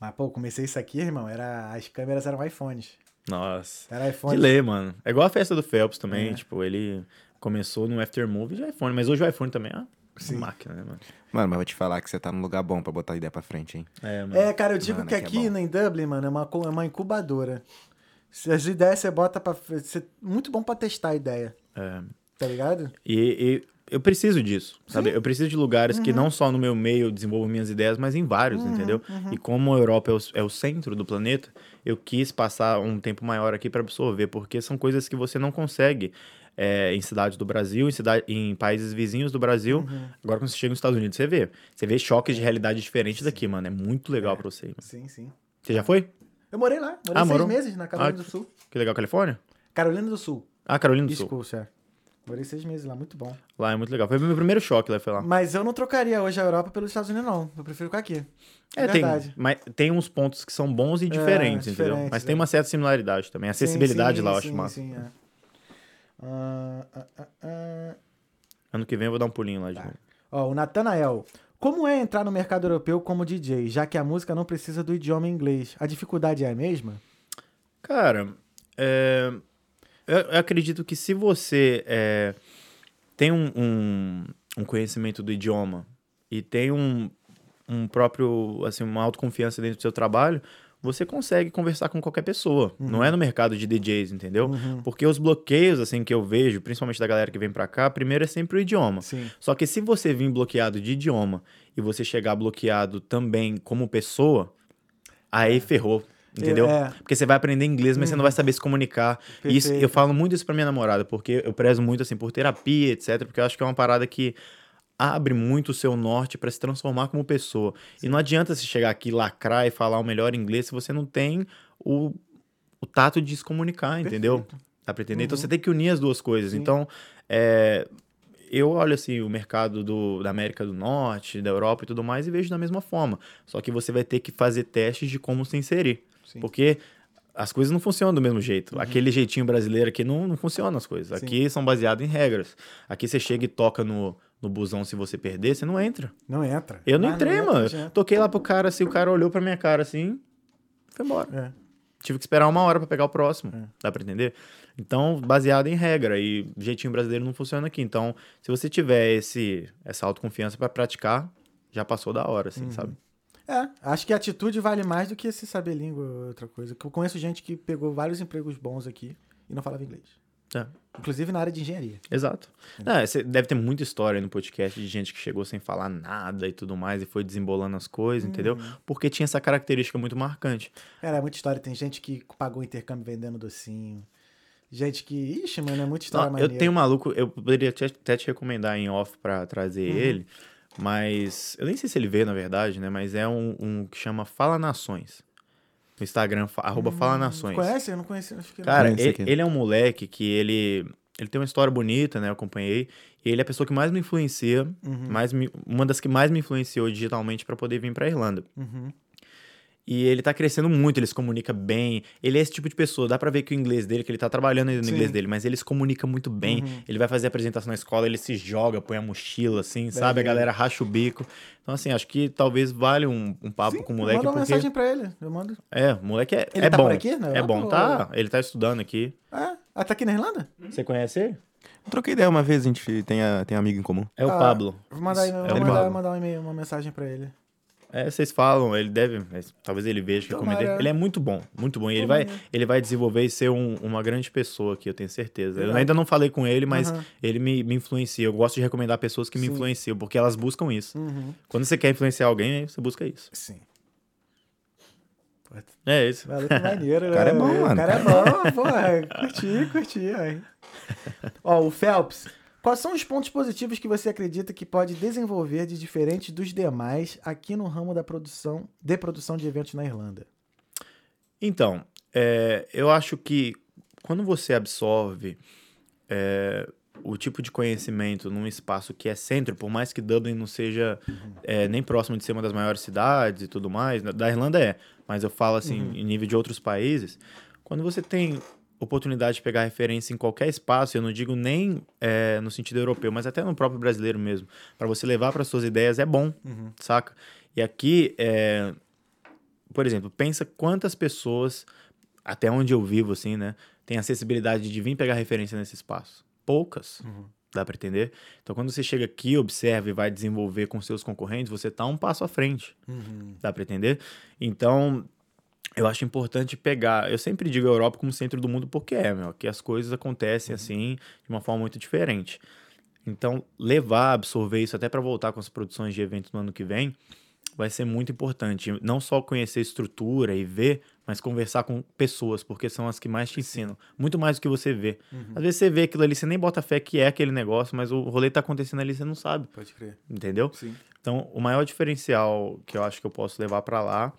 Mas, pô, comecei isso aqui, irmão, era, as câmeras eram iPhones. Nossa. Era iPhone. De ler, mano. É igual a festa do Phelps também, É. tipo, ele começou no Aftermovie de iPhone, mas hoje o iPhone também é uma Sim. máquina, né, mano? Mano, mas vou te falar que você tá num lugar bom pra botar a ideia pra frente, hein? É, mano. É, cara, eu digo Mano, que que é aqui bom. em Dublin, mano, é uma, é uma incubadora. Se as ideias você bota pra. Você, muito bom pra testar a ideia. É. Tá ligado? E, e eu preciso disso, sabe? Eu preciso de lugares que não só no meu meio eu desenvolvo minhas ideias, mas em vários, entendeu? E como a Europa é o, é o centro do planeta, eu quis passar um tempo maior aqui para absorver, porque são coisas que você não consegue é, em cidades do Brasil, em, cidade, em países vizinhos do Brasil. Agora, quando você chega nos Estados Unidos, você vê. Você vê choques de realidade diferentes daqui, mano. É muito legal pra você. ir, mano. Sim, sim. Você já foi? Eu morei lá. Morei Ah, seis morou? meses na Carolina Ah, do Sul. Que legal, Califórnia? Carolina do Sul. Ah, Carolina do Sul. Coast, é. Morei seis meses lá, muito bom. Lá é muito legal. Foi o meu primeiro choque lá, foi lá. Mas eu não trocaria hoje a Europa pelos Estados Unidos, não. Eu prefiro ficar aqui. É, tem, verdade. mas tem uns pontos que são bons e diferentes, entendeu? diferentes, Mas é. tem uma certa similaridade também. A acessibilidade Sim, lá eu sim, acho sim, massa. Sim, é. Ah, ah, ah. Ano que vem eu vou dar um pulinho lá de Tá. novo. Ó, o Nathanael. Como é entrar no mercado europeu como DJ, já que a música não precisa do idioma inglês? A dificuldade é a mesma? Cara, é, eu, eu acredito que se você é, tem um, um, um conhecimento do idioma e tem um, um próprio, assim, uma autoconfiança dentro do seu trabalho, você consegue conversar com qualquer pessoa. Não é no mercado de DJs, entendeu? Porque os bloqueios, assim, que eu vejo, principalmente da galera que vem pra cá, primeiro é sempre o idioma. Sim. Só que se você vir bloqueado de idioma e você chegar bloqueado também como pessoa, aí ferrou. Entendeu? É. Uhum. Porque você vai aprender inglês, mas você não vai saber se comunicar. E Isso, Perfeito. eu falo muito isso pra minha namorada, porque eu prezo muito assim por terapia, etc. Porque eu acho que é uma parada que abre muito o seu norte pra se transformar como pessoa. E não adianta você chegar aqui, lacrar e falar o melhor inglês se você não tem o, o tato de se comunicar, entendeu? Dá pra entender? Então você tem que unir as duas coisas. Então, é, eu olho assim o mercado do, da América do Norte, da Europa e tudo mais e vejo da mesma forma. Só que você vai ter que fazer testes de como se inserir. Sim. Porque as coisas não funcionam do mesmo jeito. Aquele jeitinho brasileiro aqui não, não funciona as coisas. Sim. Aqui são baseadas em regras. Aqui você chega e toca no, no busão se você perder, você não entra. Não entra. Eu não Ah, entrei, entra, mano. já. Toquei lá pro cara assim, o cara olhou pra minha cara assim, foi embora. É. Tive que esperar uma hora pra pegar o próximo. É. Dá pra entender? Então, baseado em regra. E jeitinho brasileiro não funciona aqui. Então, se você tiver esse, essa autoconfiança pra praticar, já passou da hora, assim, sabe? É, acho que a atitude vale mais do que esse saber língua ou outra coisa. Que Eu conheço gente que pegou vários empregos bons aqui e não falava inglês. É, Inclusive na área de engenharia. exato. É, você deve ter muita história no podcast de gente que chegou sem falar nada e tudo mais e foi desembolando as coisas, entendeu? Porque tinha essa característica muito marcante. Cara, é muita história. Tem gente que pagou intercâmbio vendendo docinho. Gente que. Ixi, mano, é muita história Não, eu tenho um maluco, eu poderia até te recomendar em off pra trazer Uhum. ele, mas eu nem sei se ele vê, na verdade, né? Mas é um, um que chama Fala Nações. No Instagram, fa- arroba Fala Nações. Hum, Conhece? Eu não conheci. Acho que não. Cara, Conheço ele, aqui. ele é um moleque que ele. Ele tem uma história bonita, né? Eu acompanhei. E ele é a pessoa que mais me influencia, Uhum. mais me- uma das que mais me influenciou digitalmente pra poder vir pra Irlanda. Uhum. E ele tá crescendo muito, ele se comunica bem. Ele é esse tipo de pessoa, dá pra ver que o inglês dele, que ele tá trabalhando ainda no Sim. inglês dele, mas ele se comunica muito bem. Uhum. Ele vai fazer apresentação na escola, ele se joga, põe a mochila, assim, sabe? A galera racha o bico. Então, assim, acho que talvez vale um, um papo Sim, com o moleque, Manda uma porque... mensagem pra ele. Eu mando. É, o moleque é, Ele é tá bom. por aqui, na é bom, ou- tá? Ele tá estudando aqui. Ah, ah, tá aqui na Irlanda? Você conhece ele? Troquei ideia uma vez, a gente tem, a, tem amigo em comum. É o Ah, Pablo. Vou mandar, Isso, é mandar, mandar um e-mail, uma mensagem pra ele. É, vocês falam, ele deve, talvez ele veja que eu comentei. Ele é muito bom, muito bom. E ele vai, ele vai desenvolver e ser um- uma grande pessoa aqui, eu tenho certeza. Eu ainda não falei com ele, mas Aham. ele me, me influencia. Eu gosto de recomendar pessoas que me Sim. influenciam, porque elas buscam isso. Uhum. Quando você quer influenciar alguém, você busca isso. Sim. É isso. Maluco maneiro, né? O cara é bom, mano. O cara é bom, porra. Curti, curti, aí. Ó, o Phelps. Quais são os pontos positivos que você acredita que pode desenvolver de diferente dos demais aqui no ramo da produção, de produção de eventos na Irlanda? Então, é, eu acho que quando você absorve é, o tipo de conhecimento num espaço que é centro, por mais que Dublin não seja é, nem próximo de ser uma das maiores cidades e tudo mais, da Irlanda é, mas eu falo assim, em nível de outros países, quando você tem oportunidade de pegar referência em qualquer espaço, eu não digo nem é, no sentido europeu, mas até no próprio brasileiro mesmo, para você levar para suas ideias é bom, saca? E aqui, é, por exemplo, pensa quantas pessoas, até onde eu vivo, assim, né, tem acessibilidade de vir pegar referência nesse espaço. Poucas. Dá para entender? Então, quando você chega aqui, observa e vai desenvolver com seus concorrentes, você tá um passo à frente. Dá para entender? Então, eu acho importante pegar. Eu sempre digo a Europa como centro do mundo porque é, meu, que as coisas acontecem assim de uma forma muito diferente. Então, levar, absorver isso até para voltar com as produções de eventos no ano que vem, vai ser muito importante. Não só conhecer estrutura e ver, mas conversar com pessoas, porque são as que mais te ensinam. Muito mais do que você vê. Às vezes você vê aquilo ali, você nem bota fé que é aquele negócio, mas o rolê tá acontecendo ali, você não sabe. Pode crer. Entendeu? Sim. Então, o maior diferencial que eu acho que eu posso levar para lá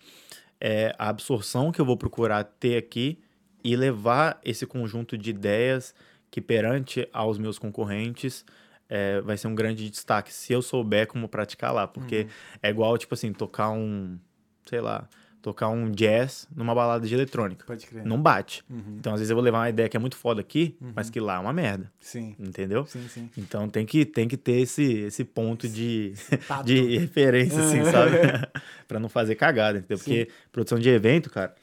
é a absorção que eu vou procurar ter aqui e levar esse conjunto de ideias que perante aos meus concorrentes é, vai ser um grande destaque se eu souber como praticar lá, porque é igual tipo assim tocar um, sei lá, tocar um jazz numa balada de eletrônica, Pode crer. não bate. Uhum. Então às vezes eu vou levar uma ideia que é muito foda aqui, mas que lá é uma merda, Sim. entendeu? Sim, sim. Então tem que, tem que ter esse, esse ponto de, tato. de referência, assim, sabe? pra não fazer cagada, entendeu? Porque produção de evento, cara,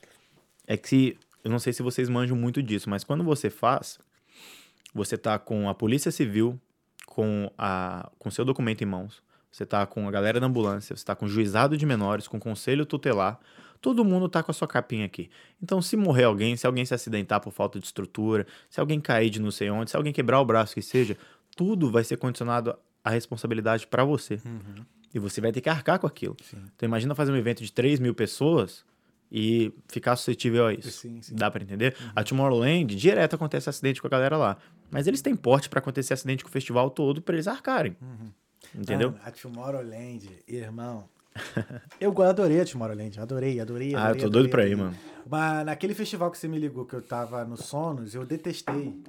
é que eu não sei se vocês manjam muito disso, mas quando você faz, você tá com a Polícia Civil, com a com seu documento em mãos, você tá com a galera da ambulância, você tá com o juizado de menores, com o conselho tutelar, todo mundo tá com a sua capinha aqui. Então, se morrer alguém, se alguém se acidentar por falta de estrutura, se alguém cair de não sei onde, se alguém quebrar o braço que seja, tudo vai ser condicionado à responsabilidade para você. E você vai ter que arcar com aquilo. Então, imagina fazer um evento de 3 mil pessoas e ficar suscetível a isso. Sim, sim. Dá pra entender? A Tomorrowland, direto acontece acidente com a galera lá. Mas eles têm porte pra acontecer acidente com o festival todo pra eles arcarem. Entendeu? Mano, a Tomorrowland, irmão. eu adorei a Tomorrowland. Adorei, adorei, adorei. ah, eu tô adorei, doido pra ir, mano. Mas naquele festival que você me ligou, que eu tava no Sonos, eu detestei.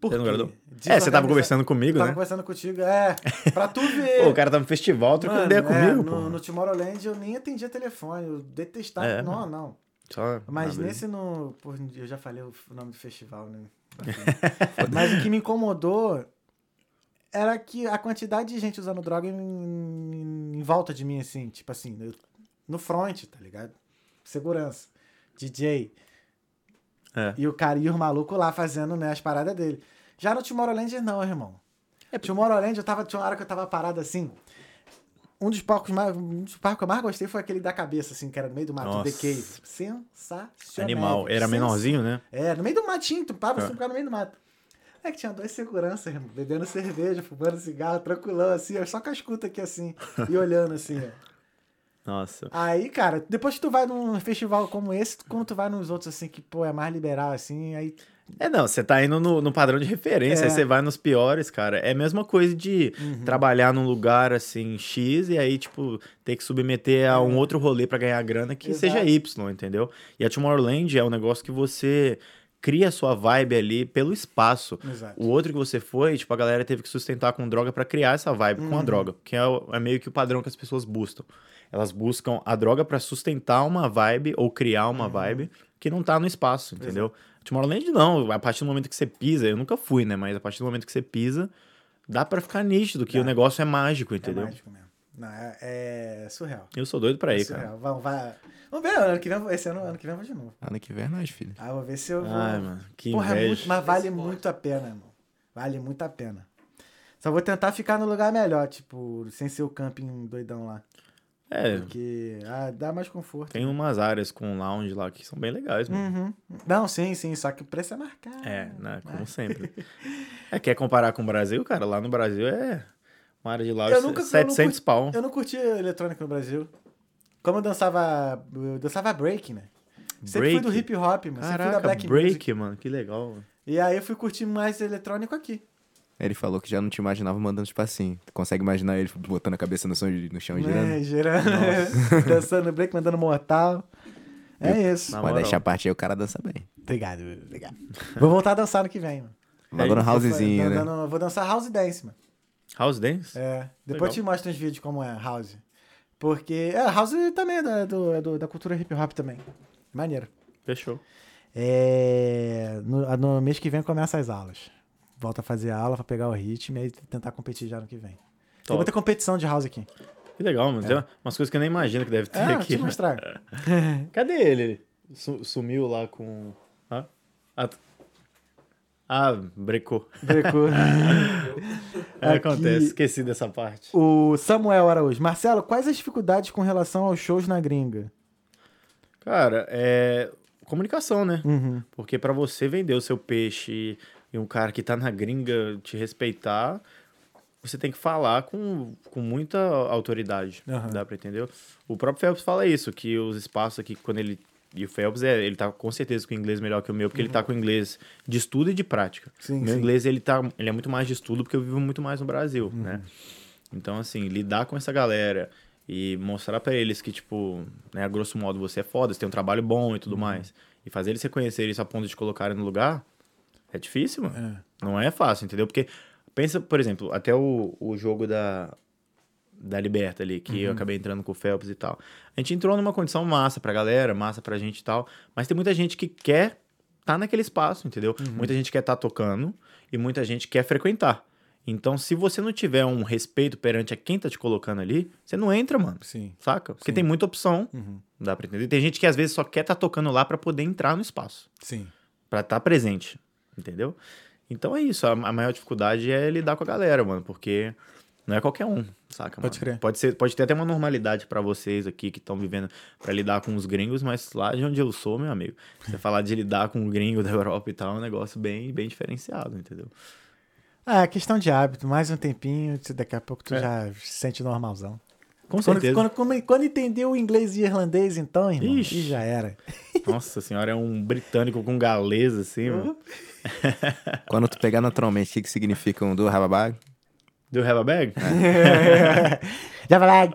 Por Você não agradou? É, você tava conversando comigo, tava né? conversando contigo, é. Pra tu ver. Pô, o cara tá no festival trocando Mano, ideia é, comigo, no, pô. no Tomorrowland eu nem atendia telefone, eu detestava. É, não, mano. não. Só- Mas nesse no. Pô, eu já falei o nome do festival, né? Mas o que me incomodou era que a quantidade de gente usando droga em, em volta de mim, assim, tipo assim, eu- no front, tá ligado? Segurança. DJ. É. E o cara e o maluco lá fazendo, né, as paradas dele. Já no Tomorrowland, não, irmão. É, Tomorrowland, eu tava, tinha uma hora que eu tava parado assim. Um dos palcos mais. Um dos palcos que eu mais gostei foi aquele da cabeça, assim, que era no meio do mato, Nossa. The Cave. Sensacional. Animal. Era menorzinho, né? É, no meio do matinho, tu parava É. assim, no meio do mato. É que tinha dois seguranças, irmão, bebendo cerveja, fumando cigarro, tranquilão, assim, ó, só com a escuta aqui, assim, e olhando, assim, ó. Nossa. Aí, cara, depois que tu vai num festival como esse, quando tu vai nos outros, assim, que, pô, é mais liberal, assim, aí... É, não, você tá indo no, no padrão de referência, É. aí você vai nos piores, cara. É a mesma coisa de trabalhar num lugar, assim, X, e aí, tipo, ter que submeter a um outro rolê pra ganhar grana que Exato. seja Y, entendeu? E a Tomorrowland é um negócio que você cria a sua vibe ali pelo espaço. Exato. O outro que você foi, tipo, a galera teve que sustentar com droga pra criar essa vibe com a droga, que é, é meio que o padrão que as pessoas buscam. Elas buscam a droga pra sustentar uma vibe ou criar uma vibe que não tá no espaço, entendeu? Tomorrowland não, a partir do momento que você pisa, eu nunca fui, né, mas a partir do momento que você pisa, dá pra ficar nítido que Dá. o negócio é mágico, É entendeu? mágico mesmo. Não, é, é surreal. Eu sou doido pra É ir, cara. surreal. Vamos, vai... Vamos ver, ano que vem, esse ano, ano que vem eu vou de novo. Ano que vem é nós, filho. Ah, eu vou ver se eu vou... Ai, mano, que Porra, é muito, mas vale muito a pena, irmão. Vale muito a pena. Só vou tentar ficar no lugar melhor, tipo, sem ser o camping doidão lá. É, Porque ah, dá mais conforto. tem umas áreas com lounge lá que são bem legais, mano. Uhum. Não, sim, sim, só que o preço é marcado. É, né? Como Ah. sempre. É, quer comparar com o Brasil, cara? Lá no Brasil é uma área de lounge Eu nunca- eu 700 não pau. Eu não curti eletrônica no Brasil. Como eu dançava. Eu dançava break, né? Sempre fui do Break? hip hop, mano. Sempre fui da Caraca, black break, music. mano. Que legal. mano. E aí eu fui curtir mais eletrônico aqui. Ele falou que já não te imaginava mandando espacinho. Tu consegue imaginar ele botando a cabeça no, som, no chão e girando? É, girando. Dançando break, mandando mortal. É isso. Na Pode moral. deixar a parte aí, o cara dança bem. Obrigado, obrigado. Vou voltar a dançar no que vem, mano. Logo no isso, housezinho, né? Dando- Vou dançar house dance, mano. House Dance? É. Depois Legal. eu te mostro uns vídeos como é house. Porque. É, house também é da, do, é do- da cultura hip hop também. Maneiro. Fechou. É, no, no mês que vem começa as aulas. Volta a fazer aula pra pegar o ritmo e aí tentar competir já no que vem. Tem Top. muita competição de house aqui. Que legal, mano. Tem umas coisas que eu nem imagino que deve ter É, deixa aqui. eu te mostrar. Cadê ele? Su- sumiu lá com. Ah, ah, ah brecou. Brecou. É, Aqui- acontece, esqueci dessa parte. o Samuel Araújo. Marcelo, quais as dificuldades com relação aos shows na gringa? Cara, é comunicação, né? Uhum. Porque pra você vender o seu peixe e um cara que tá na gringa te respeitar, você tem que falar com, com muita autoridade. Aham. Dá pra entender? O próprio Phelps fala isso, que os espaços aqui, quando ele. E o Phelps, é, ele tá com certeza com o inglês melhor que o meu, porque ele tá com o inglês de estudo e de prática. Sim, o meu sim. inglês, ele, tá, ele é muito mais de estudo, porque eu vivo muito mais no Brasil, né? Então, assim, lidar com essa galera e mostrar pra eles que, tipo, né, a grosso modo, você é foda, você tem um trabalho bom e tudo mais. E fazer eles reconhecerem isso a ponto de te colocarem no lugar, é difícil, mano. Não é fácil, entendeu? Porque, pensa, por exemplo, até o, o jogo da, da Liberta ali, que eu acabei entrando com o Phelps e tal. A gente entrou numa condição massa pra galera, massa pra gente e tal, mas tem muita gente que quer tá naquele espaço, entendeu? Muita gente quer estar tocando e muita gente quer frequentar. Então, se você não tiver um respeito perante a quem tá te colocando ali, você não entra, mano. Sim. Saca? Porque Sim. tem muita opção. Uhum. Dá pra entender. Tem gente que às vezes só quer estar tocando lá pra poder entrar no espaço, Sim. Pra estar presente, entendeu? Então é isso, a, a maior dificuldade é lidar com a galera, mano, porque não é qualquer um, saca? Pode mano? crer. Pode ser, pode ter até uma normalidade pra vocês aqui que estão vivendo pra lidar com os gringos, mas lá de onde eu sou, meu amigo, você falar de lidar com o gringo da Europa e tal, é um negócio bem, bem diferenciado, entendeu? Ah, é questão de hábito. Mais um tempinho, daqui a pouco tu É. já se sente normalzão. Com Quando, certeza. quando, quando, quando entendeu o inglês e irlandês, então, irmão, Ixi. e já era. Nossa senhora, é um britânico com galês, assim, mano. Quando tu pegar naturalmente, o que, que significa um do rababag? Do you have a bag? já vai lá.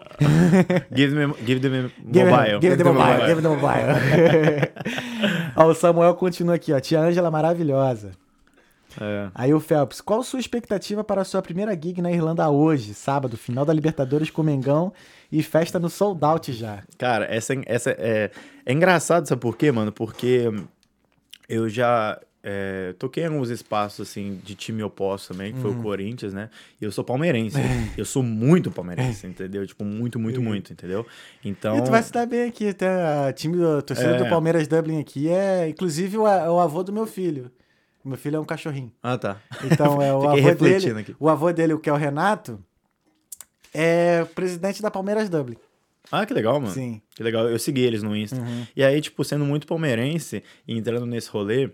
Give me, give them Give, mobile. give the mobile. Give the mobile. ó, o Samuel continua aqui, ó. Tia Ângela maravilhosa. É. Aí o Phelps, qual sua expectativa para a sua primeira gig na Irlanda hoje? Sábado, final da Libertadores com o Mengão e festa no Sold Out já. Cara, essa, essa é, é engraçado, sabe por quê, mano? Porque eu já é, toquei em alguns espaços, assim, de time oposto também, que foi Uhum. o Corinthians, né? E eu sou palmeirense. eu sou muito palmeirense, entendeu? Tipo, muito, muito, muito, entendeu? Então... E tu vai se dar bem aqui, até a time do torcida É. do Palmeiras Dublin aqui é, inclusive, o, o avô do meu filho. Meu filho é um cachorrinho. Ah, tá. Então, é o avô dele. aqui. O avô dele, o que é o Renato, é presidente da Palmeiras Dublin. Ah, que legal, mano. Sim. Que legal. Eu segui eles no Insta. Uhum. E aí, tipo, sendo muito palmeirense e entrando nesse rolê,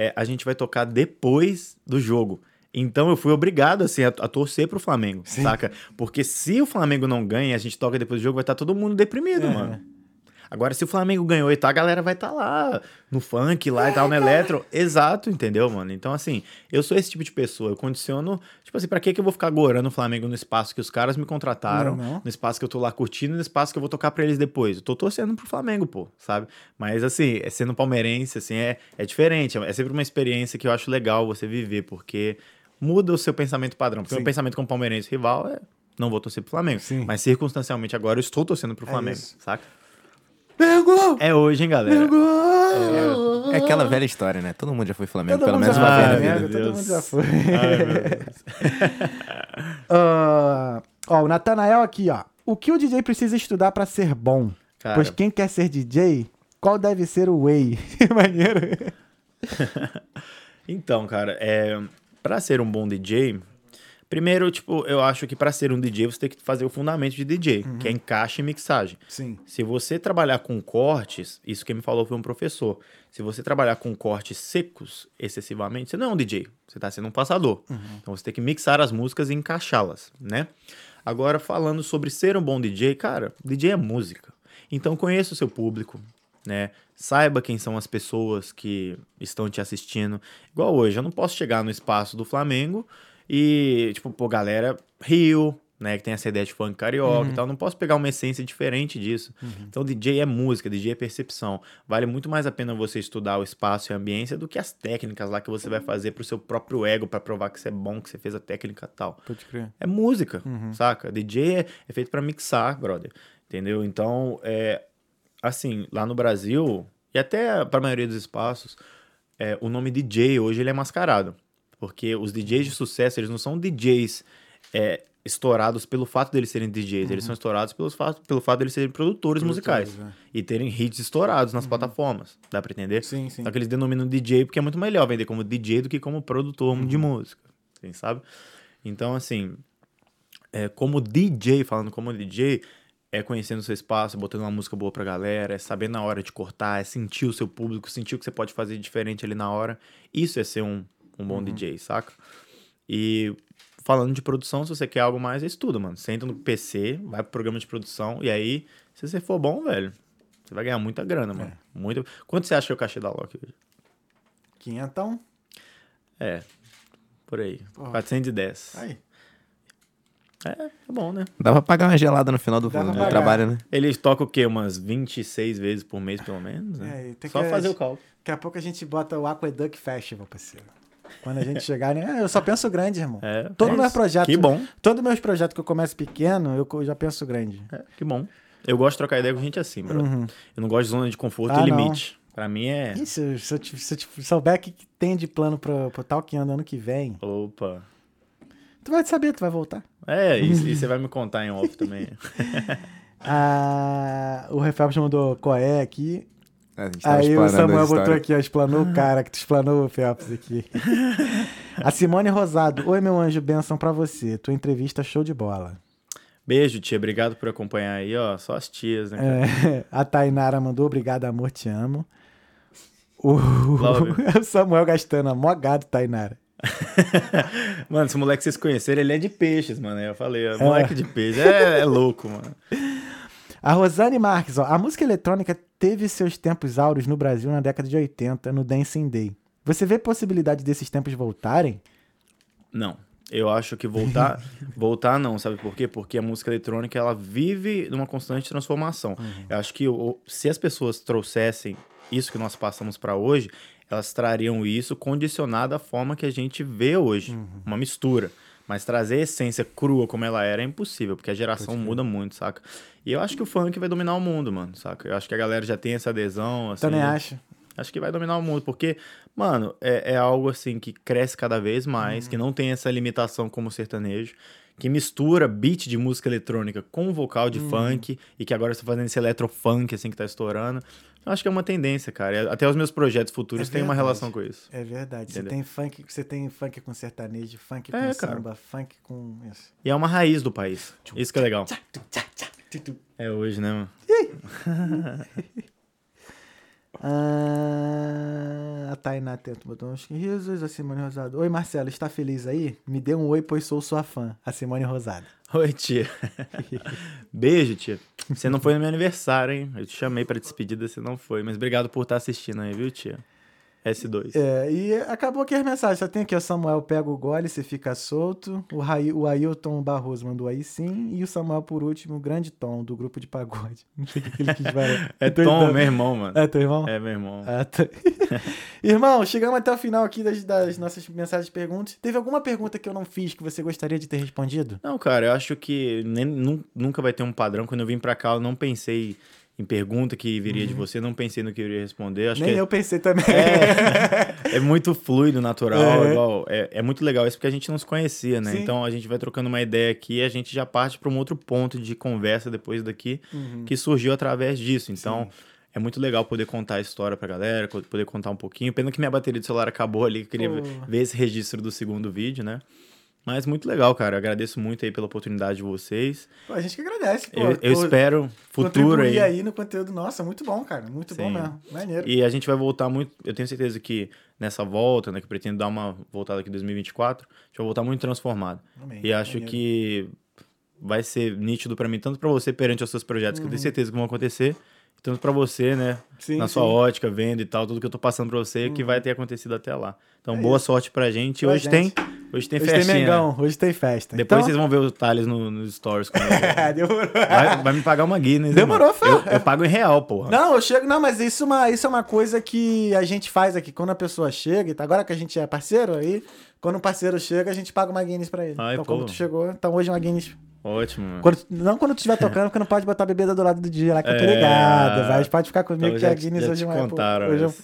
é, a gente vai tocar depois do jogo. Então eu fui obrigado, assim, a, a torcer pro Flamengo, Sim. saca? Porque se o Flamengo não ganha a gente toca depois do jogo, vai estar todo mundo deprimido, É. mano. Agora, se o Flamengo ganhou e tal, a galera vai estar lá no funk, lá e tal, no eletro. Exato, entendeu, mano? Então, assim, eu sou esse tipo de pessoa. Eu condiciono. Tipo assim, pra que, que eu vou ficar agorando o Flamengo no espaço que os caras me contrataram, Não, não. no espaço que eu tô lá curtindo, no espaço que eu vou tocar pra eles depois? Eu tô torcendo pro Flamengo, pô, sabe? Mas, assim, é sendo palmeirense, assim, é, é diferente. É sempre uma experiência que eu acho legal você viver, porque muda o seu pensamento padrão. Porque o Sim. meu pensamento como palmeirense rival é. Não vou torcer pro Flamengo. Sim. Mas circunstancialmente agora eu estou torcendo pro É Flamengo, isso. saca? Pegou! É hoje, hein, galera? Pegou! É aquela velha história, né? Todo mundo já foi Flamengo, Todo pelo menos uma vez na vida. todo mundo já foi. Ai. Ah, ó, o Natanael aqui, ó. O que o DJ precisa estudar pra ser bom? Cara. Pois quem quer ser DJ, qual deve ser o way? Maneiro. Então, cara, é, para ser um bom DJ, primeiro, tipo, eu acho que pra ser um DJ você tem que fazer o fundamento de DJ, que é encaixe e mixagem. Sim. Se você trabalhar com cortes, isso quem me falou foi um professor. Se você trabalhar com cortes secos excessivamente, você não é um DJ, você está sendo um passador. Então você tem que mixar as músicas e encaixá-las, né? Agora, falando sobre ser um bom DJ, cara, DJ é música. Então conheça o seu público, né? Saiba quem são as pessoas que estão te assistindo. Igual hoje, eu não posso chegar no espaço do Flamengo e, tipo, pô, galera, Rio, né? Que tem essa ideia de funk carioca e tal. Não posso pegar uma essência diferente disso. Então, DJ é música, DJ é percepção. Vale muito mais a pena você estudar o espaço e a ambiência do que as técnicas lá que você vai fazer pro seu próprio ego, pra provar que você é bom, que você fez a técnica tal. Pode crer. É música, Uhum. saca? DJ é, é feito pra mixar, brother. Entendeu? Então, é, assim, lá no Brasil, e até pra maioria dos espaços, é, o nome DJ hoje ele é mascarado. Porque os DJs de sucesso, eles não são DJs é, estourados pelo fato deles serem DJs, eles são estourados pelos fato, pelo fato deles serem produtores, musicais. Uhum. Produtores, E terem hits estourados nas plataformas. Dá pra entender? Sim, sim. Só que eles denominam DJ porque é muito melhor vender como DJ do que como produtor de música. Assim, sabe? Então, assim, é, como DJ, falando como DJ, é conhecendo o seu espaço, botando uma música boa pra galera, é saber na hora de cortar, é sentir o seu público, sentir o que você pode fazer diferente ali na hora. Isso é ser um, um bom DJ, saca? E falando de produção, se você quer algo mais, é estuda, mano. Senta no PC, vai pro programa de produção, e aí, se você for bom, velho, você vai ganhar muita grana, mano. Muito... Quanto você acha que é o cachê da Loki hoje? Quinhentão? É, por aí. Porra. 410. Aí. É, é bom, né? Dá pra pagar uma gelada no final do, do pagar. trabalho, né? Eles tocam o quê? Umas 26 vezes por mês, pelo menos? É, Né? e tem Só que- fazer o cálculo. Daqui a pouco a gente bota o Aqueduct Festival, parceiro. Quando a gente chegar, né? É, Eu só penso grande, irmão. É, Todo é meu isso. projeto. Que bom. Todos meus projetos que eu começo pequeno, eu já penso grande. É, que bom. Eu gosto de trocar ideia com gente assim, bro. Uhum. Eu não gosto de zona de conforto Ah, e não. limite. Pra mim é. Ih, se, eu- se eu, te- se eu te souber o que que tem de plano pro, pro Talkando ano que vem, Opa. tu vai saber, tu vai voltar. É, e, e você vai me contar em off também. Ah, o Refabs mandou Coé aqui. A gente tava Aí o Samuel botou aqui, ó, explanou o cara que tu explanou o Phelps aqui. a Simone Rosado. Oi, meu anjo, benção pra você. Tua entrevista show de bola. Beijo, tia. Obrigado por acompanhar aí, ó. Só as tias, né? É, a Tainara mandou, obrigado, amor, te amo. O, o Samuel gastando, mó gado, Tainara. Mano, esse moleque que vocês conheceram, ele é de peixes, mano. Eu falei, ó, moleque de peixe. É, é louco, mano. A Rosane Marques, ó, a música eletrônica teve seus tempos áureos no Brasil na década de 80, no Dancing Day. Você vê possibilidade desses tempos voltarem? Não. Eu acho que voltar, voltar não, sabe por quê? Porque a música eletrônica ela vive numa constante transformação. Eu acho que se as pessoas trouxessem isso que nós passamos para hoje, elas trariam isso condicionado à forma que a gente vê hoje, uma mistura. Mas trazer a essência crua como ela era é impossível, porque a geração muda muito, saca? E eu acho que o funk vai dominar o mundo, mano, saca? Eu acho que a galera já tem essa adesão, assim. Também acho. Acho que vai dominar o mundo, porque, mano, é, é algo assim que cresce cada vez mais, Uhum. que não tem essa limitação como o sertanejo, que mistura beat de música eletrônica com vocal de Uhum. funk, e que agora está fazendo esse eletrofunk, assim, que tá estourando. Eu acho que é uma tendência, cara. Até os meus projetos futuros É têm uma relação com isso. É verdade. Você tem funk, você tem funk com sertanejo, funk com É, cara. samba, funk com isso. E é uma raiz do país. Isso que é legal. É hoje, né, mano? Ah, a Tainá Tento botou uns risos, a Simone Rosado. Oi, Marcelo, está feliz aí? Me dê um oi, pois sou sua fã. A Simone Rosado. Oi, tia. Beijo, tia. Você não foi no meu aniversário, hein? Eu te chamei pra despedida, você não foi. Mas obrigado por estar assistindo aí, viu, tia? S2. É, e acabou aqui as mensagens. Só tem aqui, o Samuel pega o gole, você fica solto. O, Rai, o Ailton Barroso mandou aí sim. E o Samuel, por último, o grande Tom, do grupo de pagode. Não sei o que ele quis falar. É Doidão. Tom, meu irmão, mano. É teu irmão? É, meu irmão. Ah, tá. Irmão, chegamos até o final aqui das, das nossas mensagens e perguntas. Teve alguma pergunta que eu não fiz que você gostaria de ter respondido? Não, cara, eu acho que nem- nu- nunca vai ter um padrão. Quando eu vim pra cá, eu não pensei em pergunta que viria de você, não pensei no que eu iria responder. Acho Uhum. Nem que é- eu pensei também. É, é muito fluido, natural, É. igual. É, é muito legal isso porque a gente não se conhecia, né? Sim. Então a gente vai trocando uma ideia aqui e a gente já parte para um outro ponto de conversa depois daqui Uhum. que surgiu através disso. Então. É muito legal poder contar a história pra galera, poder contar um pouquinho. Pena que minha bateria do celular acabou ali, eu queria Pô. ver esse registro do segundo vídeo, né? Mas muito legal, cara. Eu agradeço muito aí pela oportunidade de vocês. Pô, a gente que agradece, pô. eu eu Por espero futuro aí. aí no conteúdo. Nossa, muito bom, cara. Muito bom Sim. mesmo. Maneiro. E a gente vai voltar muito. Eu tenho certeza que nessa volta, né? Que eu pretendo dar uma voltada aqui em 2024, a gente vai voltar muito transformado. Amém. E acho Maneiro. que vai ser nítido pra mim, tanto pra você perante os seus projetos, que eu tenho certeza que vão acontecer, tanto pra você, né? Uhum. Sim, na sua sim. Uhum. ótica, vendo e tal, tudo que eu tô passando pra você, que vai ter acontecido até lá. Então, É boa isso. sorte pra gente. Pra hoje gente. tem. Hoje tem Hoje tem festinha. né? Mengão, hoje tem festa. Depois então... vocês vão ver o Thales no- nos stories comigo. Demorou. vai, vai me pagar uma Guinness. hein, Demorou? Fê. eu, eu pago em real, porra. Não, eu chego. Não, mas isso é, uma, isso é uma coisa que a gente faz aqui. Quando a pessoa chega, e tá- agora que a gente é parceiro aí, quando um parceiro chega, a gente paga uma Guinness pra ele. Ai, então, pô. como tu chegou, então hoje é uma Guinness. Ótimo. Quando- não quando tu estiver tocando, porque não pode botar a bebida do lado do dia lá, que eu tô É. ligado. Mas pode ficar comigo Então que a já- Guinness já hoje é. contaram hoje eu,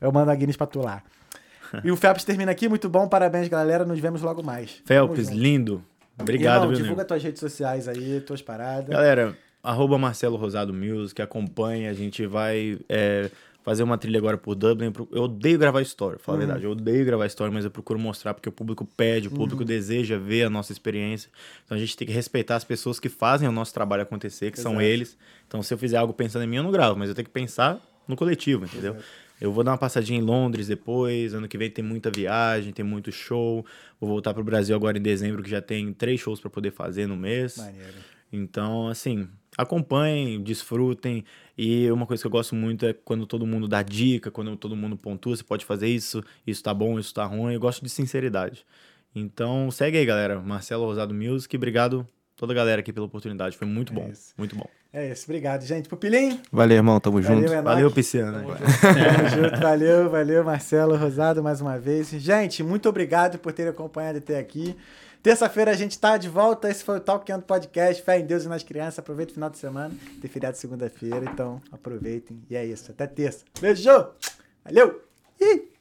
eu mando a Guinness pra tu lá. E o Phelps termina aqui, muito bom, parabéns, galera. Nos vemos logo mais. Felps, lindo. Obrigado, Irmão, viu, divulga nego? tuas redes sociais aí, tuas paradas. Galera, arroba Marcelo Rosado Music, acompanha, a gente vai é, fazer uma trilha agora por Dublin. Eu odeio gravar história, Uhum. falar a verdade. Eu odeio gravar história, mas eu procuro mostrar porque o público pede, o público Uhum. deseja ver a nossa experiência. Então a gente tem que respeitar as pessoas que fazem o nosso trabalho acontecer, que são Exato. eles. Então se eu fizer algo pensando em mim, eu não gravo, mas eu tenho que pensar no coletivo, entendeu? Eu vou dar uma passadinha em Londres depois. Ano que vem tem muita viagem, tem muito show. Vou voltar pro Brasil agora em dezembro, que já tem três shows para poder fazer no mês. Maneiro. Então, assim, acompanhem, desfrutem. E uma coisa que eu gosto muito é quando todo mundo dá dica, quando todo mundo pontua, você pode fazer isso, isso tá bom, isso tá ruim. Eu gosto de sinceridade. Então, segue aí, galera. Marcelo Rosado Music. Obrigado toda a galera aqui pela oportunidade. Foi muito É bom, isso. muito bom. É isso. Obrigado, gente. Pupilinho. Valeu, irmão. Tamo junto. Valeu, Enoque. Valeu, Pisciana. Tamo junto, valeu, valeu, Marcelo Rosado, mais uma vez. Gente, muito obrigado por terem acompanhado até aqui. Terça-feira a gente tá de volta. Esse foi o Talkando Podcast. Fé em Deus e nas crianças. Aproveita o final de semana. Tem feriado segunda-feira, então aproveitem. E é isso. Até terça. Beijo! Valeu! Ih!